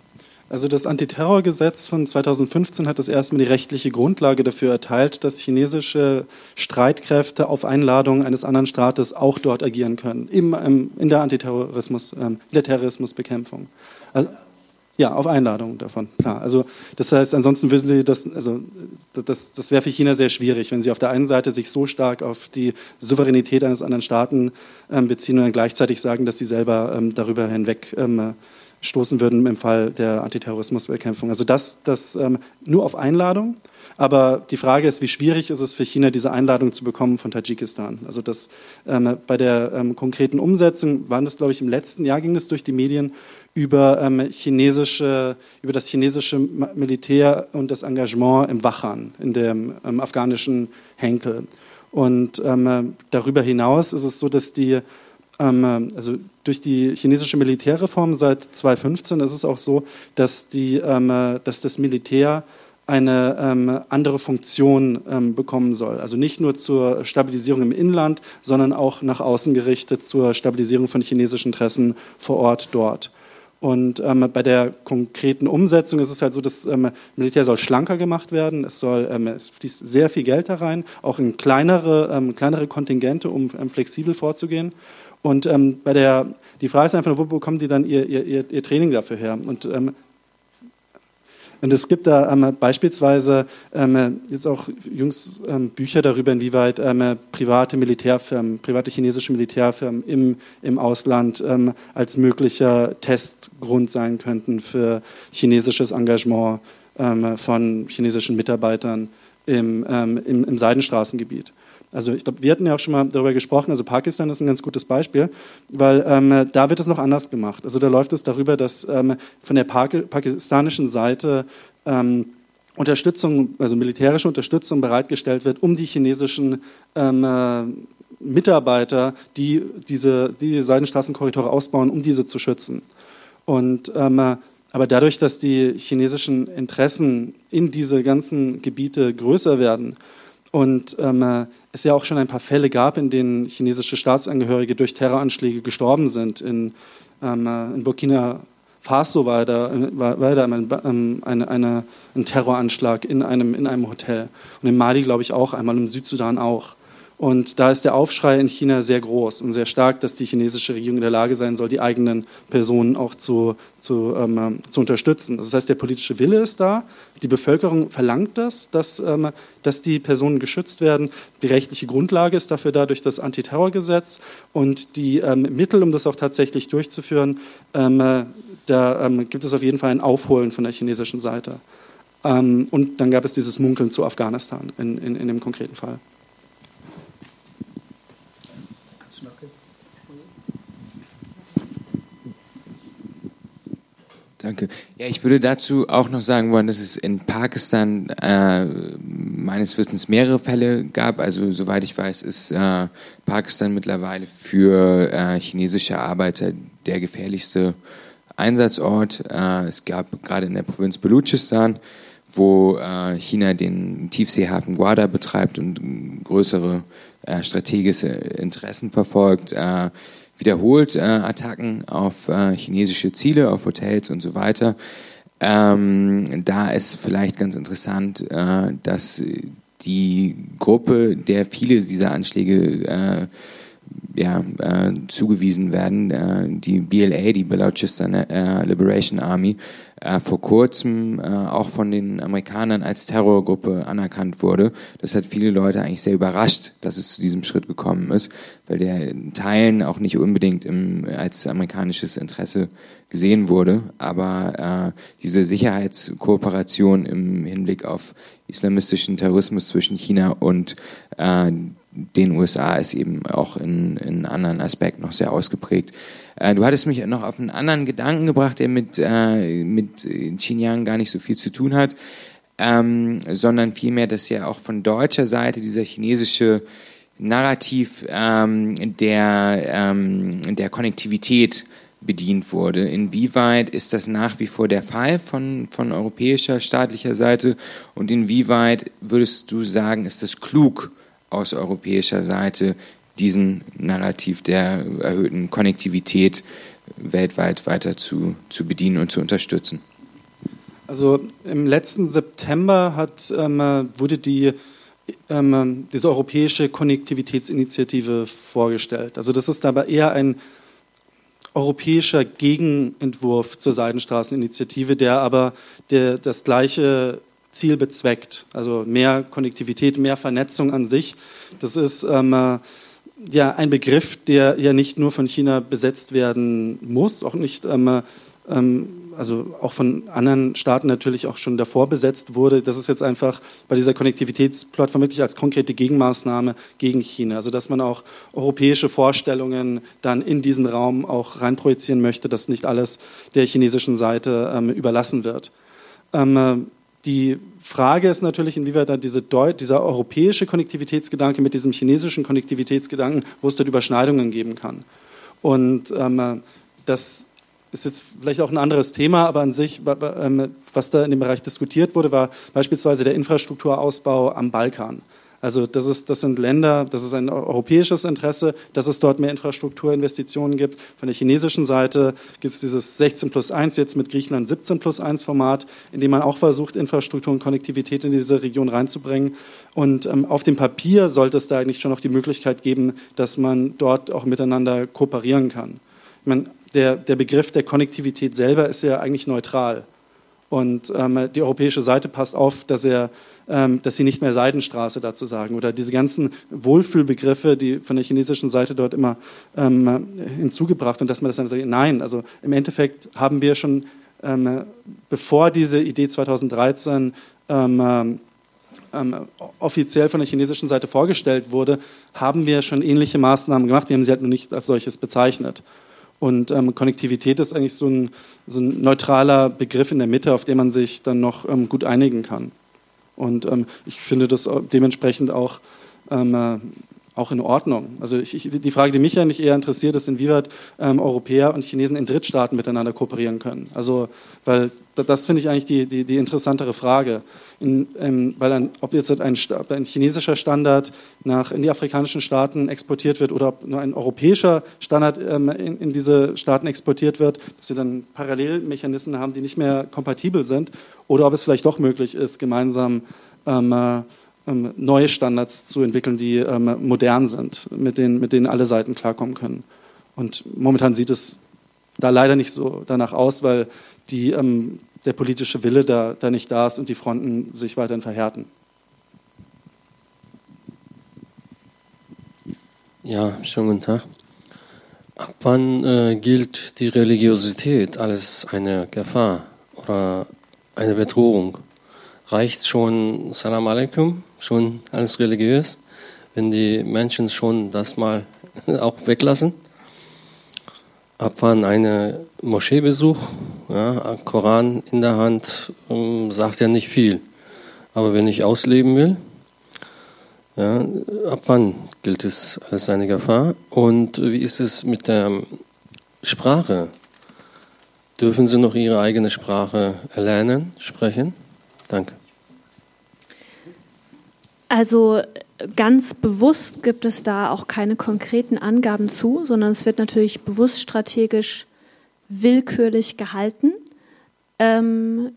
Also das Antiterrorgesetz von 2015 hat das erstmal die rechtliche Grundlage dafür erteilt, dass chinesische Streitkräfte auf Einladung eines anderen Staates auch dort agieren können, im, ähm, in der Antiterrorismus, ähm, in der Terrorismusbekämpfung. Also, ja, auf Einladung davon, klar. Also das heißt, ansonsten würden Sie das, also das, das wäre für China sehr schwierig, wenn Sie auf der einen Seite sich so stark auf die Souveränität eines anderen Staaten ähm, beziehen und dann gleichzeitig sagen, dass Sie selber ähm, darüber hinweg ähm, stoßen würden im Fall der Antiterrorismusbekämpfung. Also das, das ähm, nur auf Einladung. Aber die Frage ist, wie schwierig ist es für China, diese Einladung zu bekommen von Tadschikistan? Also das, ähm, bei der ähm, konkreten Umsetzung waren das, glaube ich, im letzten Jahr ging es durch die Medien über, ähm, chinesische, über das chinesische Militär und das Engagement im Wachan, in dem ähm, afghanischen Henkel. Und ähm, darüber hinaus ist es so, dass die ähm, also durch die chinesische Militärreform seit 2015 ist es auch so, dass, die, dass das Militär eine ähm, andere Funktion ähm, bekommen soll. Also nicht nur zur Stabilisierung im Inland, sondern auch nach außen gerichtet zur Stabilisierung von chinesischen Interessen vor Ort dort. Und ähm, bei der konkreten Umsetzung ist es halt so, das ähm, Militär soll schlanker gemacht werden. Es soll, ähm, es fließt sehr viel Geld da rein, auch in kleinere, ähm, kleinere Kontingente, um ähm, flexibel vorzugehen. Und ähm, bei der, die Frage ist einfach, wo bekommen die dann ihr, ihr, ihr Training dafür her? Und ähm, und es gibt da ähm, beispielsweise ähm, jetzt auch jüngst ähm, Bücher darüber, inwieweit ähm, private Militärfirmen, private chinesische Militärfirmen im, im Ausland ähm, als möglicher Testgrund sein könnten für chinesisches Engagement ähm, von chinesischen Mitarbeitern im, im, im Seidenstraßengebiet. Also ich glaube, wir hatten ja auch schon mal darüber gesprochen, also Pakistan ist ein ganz gutes Beispiel, weil ähm, da wird es noch anders gemacht. Also da läuft es darüber, dass ähm, von der pakistanischen Seite ähm, Unterstützung, also militärische Unterstützung bereitgestellt wird, um die chinesischen ähm, äh, Mitarbeiter, die diese die Seidenstraßenkorridore ausbauen, um diese zu schützen. Und ähm, aber dadurch, dass die chinesischen Interessen in diese ganzen Gebiete größer werden, und ähm, äh, es ja auch schon ein paar Fälle gab, in denen chinesische Staatsangehörige durch Terroranschläge gestorben sind. In, ähm, äh, in Burkina Faso war da, war, war da ein, ähm, eine, eine, ein Terroranschlag in einem, in einem Hotel. Und in Mali, glaube ich, auch einmal, im Südsudan auch. Und da ist der Aufschrei in China sehr groß und sehr stark, dass die chinesische Regierung in der Lage sein soll, die eigenen Personen auch zu, zu, ähm, zu unterstützen. Das heißt, der politische Wille ist da, die Bevölkerung verlangt das, dass, ähm, dass die Personen geschützt werden. Die rechtliche Grundlage ist dafür da durch das Antiterrorgesetz und die ähm, Mittel, um das auch tatsächlich durchzuführen, ähm, da ähm, gibt es auf jeden Fall ein Aufholen von der chinesischen Seite. Ähm, und dann gab es dieses Munkeln zu Afghanistan in, in, in dem konkreten Fall. Danke. Ja, ich würde dazu auch noch sagen wollen, dass es in Pakistan äh, meines Wissens mehrere Fälle gab. Also soweit ich weiß, ist äh, Pakistan mittlerweile für äh, chinesische Arbeiter der gefährlichste Einsatzort. Äh, es gab gerade in der Provinz Baluchistan, wo äh, China den Tiefseehafen Guada betreibt und größere äh, strategische Interessen verfolgt, wiederholt äh, Attacken auf äh, chinesische Ziele, auf Hotels und so weiter. Ähm, da ist vielleicht ganz interessant, äh, dass die Gruppe, der viele dieser Anschläge äh, ja, äh, zugewiesen werden, äh, die BLA, die Balochistan äh, Liberation Army, äh, vor kurzem äh, auch von den Amerikanern als Terrorgruppe anerkannt wurde. Das hat viele Leute eigentlich sehr überrascht, dass es zu diesem Schritt gekommen ist, weil der in Teilen auch nicht unbedingt im, als amerikanisches Interesse gesehen wurde. Aber äh, diese Sicherheitskooperation im Hinblick auf islamistischen Terrorismus zwischen China und den USA ist eben auch in, in anderen Aspekten noch sehr ausgeprägt. Äh, du hattest mich noch auf einen anderen Gedanken gebracht, der mit, äh, mit Xinjiang gar nicht so viel zu tun hat, ähm, sondern vielmehr, dass ja auch von deutscher Seite dieser chinesische Narrativ ähm, der, ähm, der Konnektivität bedient wurde. Inwieweit ist das nach wie vor der Fall von, von europäischer staatlicher Seite und inwieweit würdest du sagen, ist das klug aus europäischer Seite, diesen Narrativ der erhöhten Konnektivität weltweit weiter zu, zu bedienen und zu unterstützen? Also im letzten September hat, ähm, wurde die, ähm, diese europäische Konnektivitätsinitiative vorgestellt. Also das ist aber eher ein europäischer Gegenentwurf zur Seidenstraßeninitiative, der aber der, das gleiche Ziel bezweckt. Also mehr Konnektivität, mehr Vernetzung an sich. Das ist ähm, ja ein Begriff, der ja nicht nur von China besetzt werden muss, auch nicht, ähm, ähm, also auch von anderen Staaten natürlich auch schon davor besetzt wurde. Das ist jetzt einfach bei dieser Konnektivitätsplattform wirklich als konkrete Gegenmaßnahme gegen China. Also dass man auch europäische Vorstellungen dann in diesen Raum auch reinprojizieren möchte, dass nicht alles der chinesischen Seite ähm, überlassen wird. Ähm, die Frage ist natürlich, inwieweit da diese dieser europäische Konnektivitätsgedanke mit diesem chinesischen Konnektivitätsgedanken, wo es dort Überschneidungen geben kann. Und ähm, das ist jetzt vielleicht auch ein anderes Thema, aber an sich, ähm, was da in dem Bereich diskutiert wurde, war beispielsweise der Infrastrukturausbau am Balkan. Also das, ist, das sind Länder, das ist ein europäisches Interesse, dass es dort mehr Infrastrukturinvestitionen gibt. Von der chinesischen Seite gibt es dieses 16 plus 1, jetzt mit Griechenland 17 plus 1 Format, in dem man auch versucht, Infrastruktur und Konnektivität in diese Region reinzubringen. Und ähm, auf dem Papier sollte es da eigentlich schon noch die Möglichkeit geben, dass man dort auch miteinander kooperieren kann. Ich meine, der, der Begriff der Konnektivität selber ist ja eigentlich neutral. Und ähm, die europäische Seite passt auf, dass er dass sie nicht mehr Seidenstraße dazu sagen. Oder diese ganzen Wohlfühlbegriffe, die von der chinesischen Seite dort immer ähm, hinzugebracht und dass man das dann sagt, nein, also im Endeffekt haben wir schon, ähm, bevor diese Idee 2013 ähm, ähm, offiziell von der chinesischen Seite vorgestellt wurde, haben wir schon ähnliche Maßnahmen gemacht. Wir haben sie halt nur nicht als solches bezeichnet. Und ähm, Konnektivität ist eigentlich so ein, so ein, neutraler Begriff in der Mitte, auf den man sich dann noch ähm, gut einigen kann. Und ähm, ich finde das dementsprechend auch, ähm, äh, auch in Ordnung. Also ich, ich, die Frage, die mich eigentlich eher interessiert, ist, inwieweit ähm, Europäer und Chinesen in Drittstaaten miteinander kooperieren können. Also, weil das finde ich eigentlich die, die, die interessantere Frage. In, ähm, weil ein, ob jetzt ein, ein, chinesischer Standard nach, in die afrikanischen Staaten exportiert wird oder ob nur ein europäischer Standard ähm, in, in, diese Staaten exportiert wird, dass wir dann Parallelmechanismen haben, die nicht mehr kompatibel sind, oder ob es vielleicht doch möglich ist, gemeinsam ähm, äh, ähm neue Standards zu entwickeln, die ähm, modern sind, mit denen, mit denen alle Seiten klarkommen können. Und momentan sieht es da leider nicht so danach aus, weil die ähm, der politische Wille da, da nicht da ist und die Fronten sich weiterhin verhärten. Ja, schönen guten Tag. Ab wann äh, gilt die Religiosität als eine Gefahr oder eine Bedrohung? Reicht schon Salam alaikum, schon als religiös, wenn die Menschen schon das mal auch weglassen? Ab wann eine Moscheebesuch ja, Koran in der Hand ähm, sagt ja nicht viel. Aber wenn ich ausleben will, Ja, ab wann gilt es als eine Gefahr? Und wie ist es mit der Sprache? Dürfen Sie noch Ihre eigene Sprache erlernen, sprechen? Danke. Also ganz bewusst gibt es da auch keine konkreten Angaben zu, sondern es wird natürlich bewusst strategisch willkürlich gehalten. Ähm,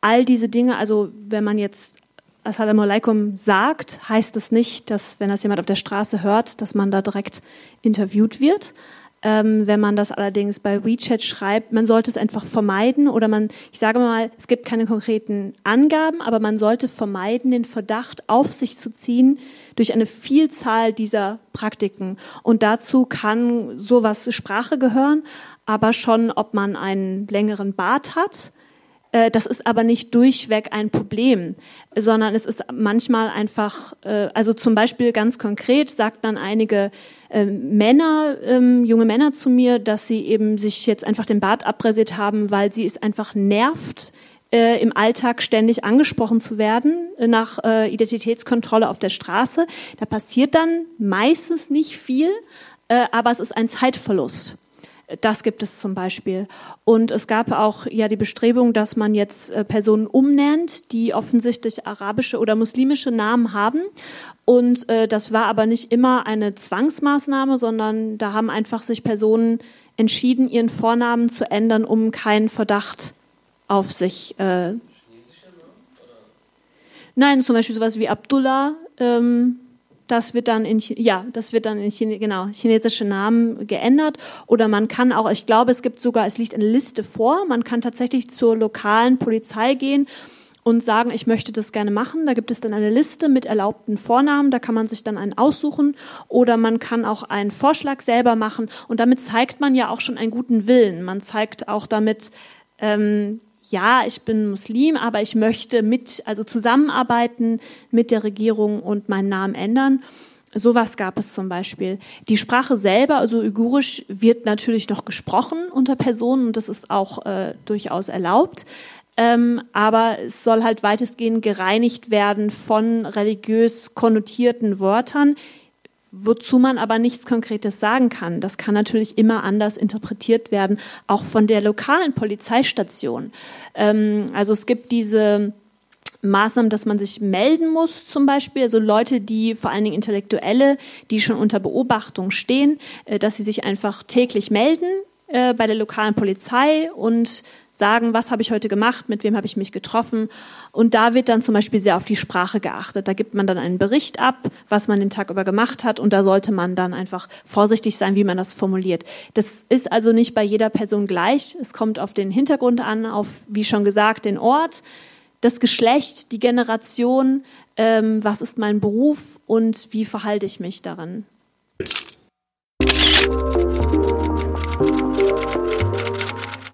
all diese Dinge, also wenn man jetzt Assalamu alaikum sagt, heißt das nicht, dass wenn das jemand auf der Straße hört, dass man da direkt interviewt wird. Ähm, wenn man das allerdings bei WeChat schreibt, man sollte es einfach vermeiden oder man, ich sage mal, es gibt keine konkreten Angaben, aber man sollte vermeiden, den Verdacht auf sich zu ziehen durch eine Vielzahl dieser Praktiken. Und dazu kann sowas Sprache gehören, aber schon, ob man einen längeren Bart hat, äh, das ist aber nicht durchweg ein Problem, sondern es ist manchmal einfach, äh, also zum Beispiel ganz konkret sagt dann einige ähm, Männer, ähm, junge Männer zu mir, dass sie eben sich jetzt einfach den Bart abrasiert haben, weil sie es einfach nervt, äh, im Alltag ständig angesprochen zu werden nach Identitätskontrolle auf der Straße. Da passiert dann meistens nicht viel, aber es ist ein Zeitverlust. Das gibt es zum Beispiel. Und es gab auch ja die Bestrebung, dass man jetzt äh, Personen umnennt, die offensichtlich arabische oder muslimische Namen haben. Und äh, das war aber nicht immer eine Zwangsmaßnahme, sondern da haben einfach sich Personen entschieden, ihren Vornamen zu ändern, um keinen Verdacht auf sich. Äh Nein, zum Beispiel sowas wie Abdullah. Ähm, das wird dann in, ja, das wird dann in Chine, genau, chinesische Namen geändert. Oder man kann auch, ich glaube, es gibt sogar, es liegt eine Liste vor. Man kann tatsächlich zur lokalen Polizei gehen und sagen, ich möchte das gerne machen. Da gibt es dann eine Liste mit erlaubten Vornamen, da kann man sich dann einen aussuchen oder man kann auch einen Vorschlag selber machen und damit zeigt man ja auch schon einen guten Willen. Man zeigt auch damit, ähm, ja, ich bin Muslim, aber ich möchte mit, also zusammenarbeiten mit der Regierung und meinen Namen ändern. Sowas gab es zum Beispiel. Die Sprache selber, also Uigurisch, wird natürlich noch gesprochen unter Personen und das ist auch äh, durchaus erlaubt. Ähm, aber es soll halt weitestgehend gereinigt werden von religiös konnotierten Wörtern, wozu man aber nichts Konkretes sagen kann. Das kann natürlich immer anders interpretiert werden, auch von der lokalen Polizeistation. Ähm, also es gibt diese Maßnahmen, dass man sich melden muss, zum Beispiel, also Leute, die vor allen Dingen Intellektuelle, die schon unter Beobachtung stehen, äh, dass sie sich einfach täglich melden äh, bei der lokalen Polizei und sagen, was habe ich heute gemacht, mit wem habe ich mich getroffen. Und da wird dann zum Beispiel sehr auf die Sprache geachtet. Da gibt man dann einen Bericht ab, was man den Tag über gemacht hat. Und da sollte man dann einfach vorsichtig sein, wie man das formuliert. Das ist also nicht bei jeder Person gleich. Es kommt auf den Hintergrund an, auf, wie schon gesagt, den Ort, das Geschlecht, die Generation, ähm, was ist mein Beruf und wie verhalte ich mich daran.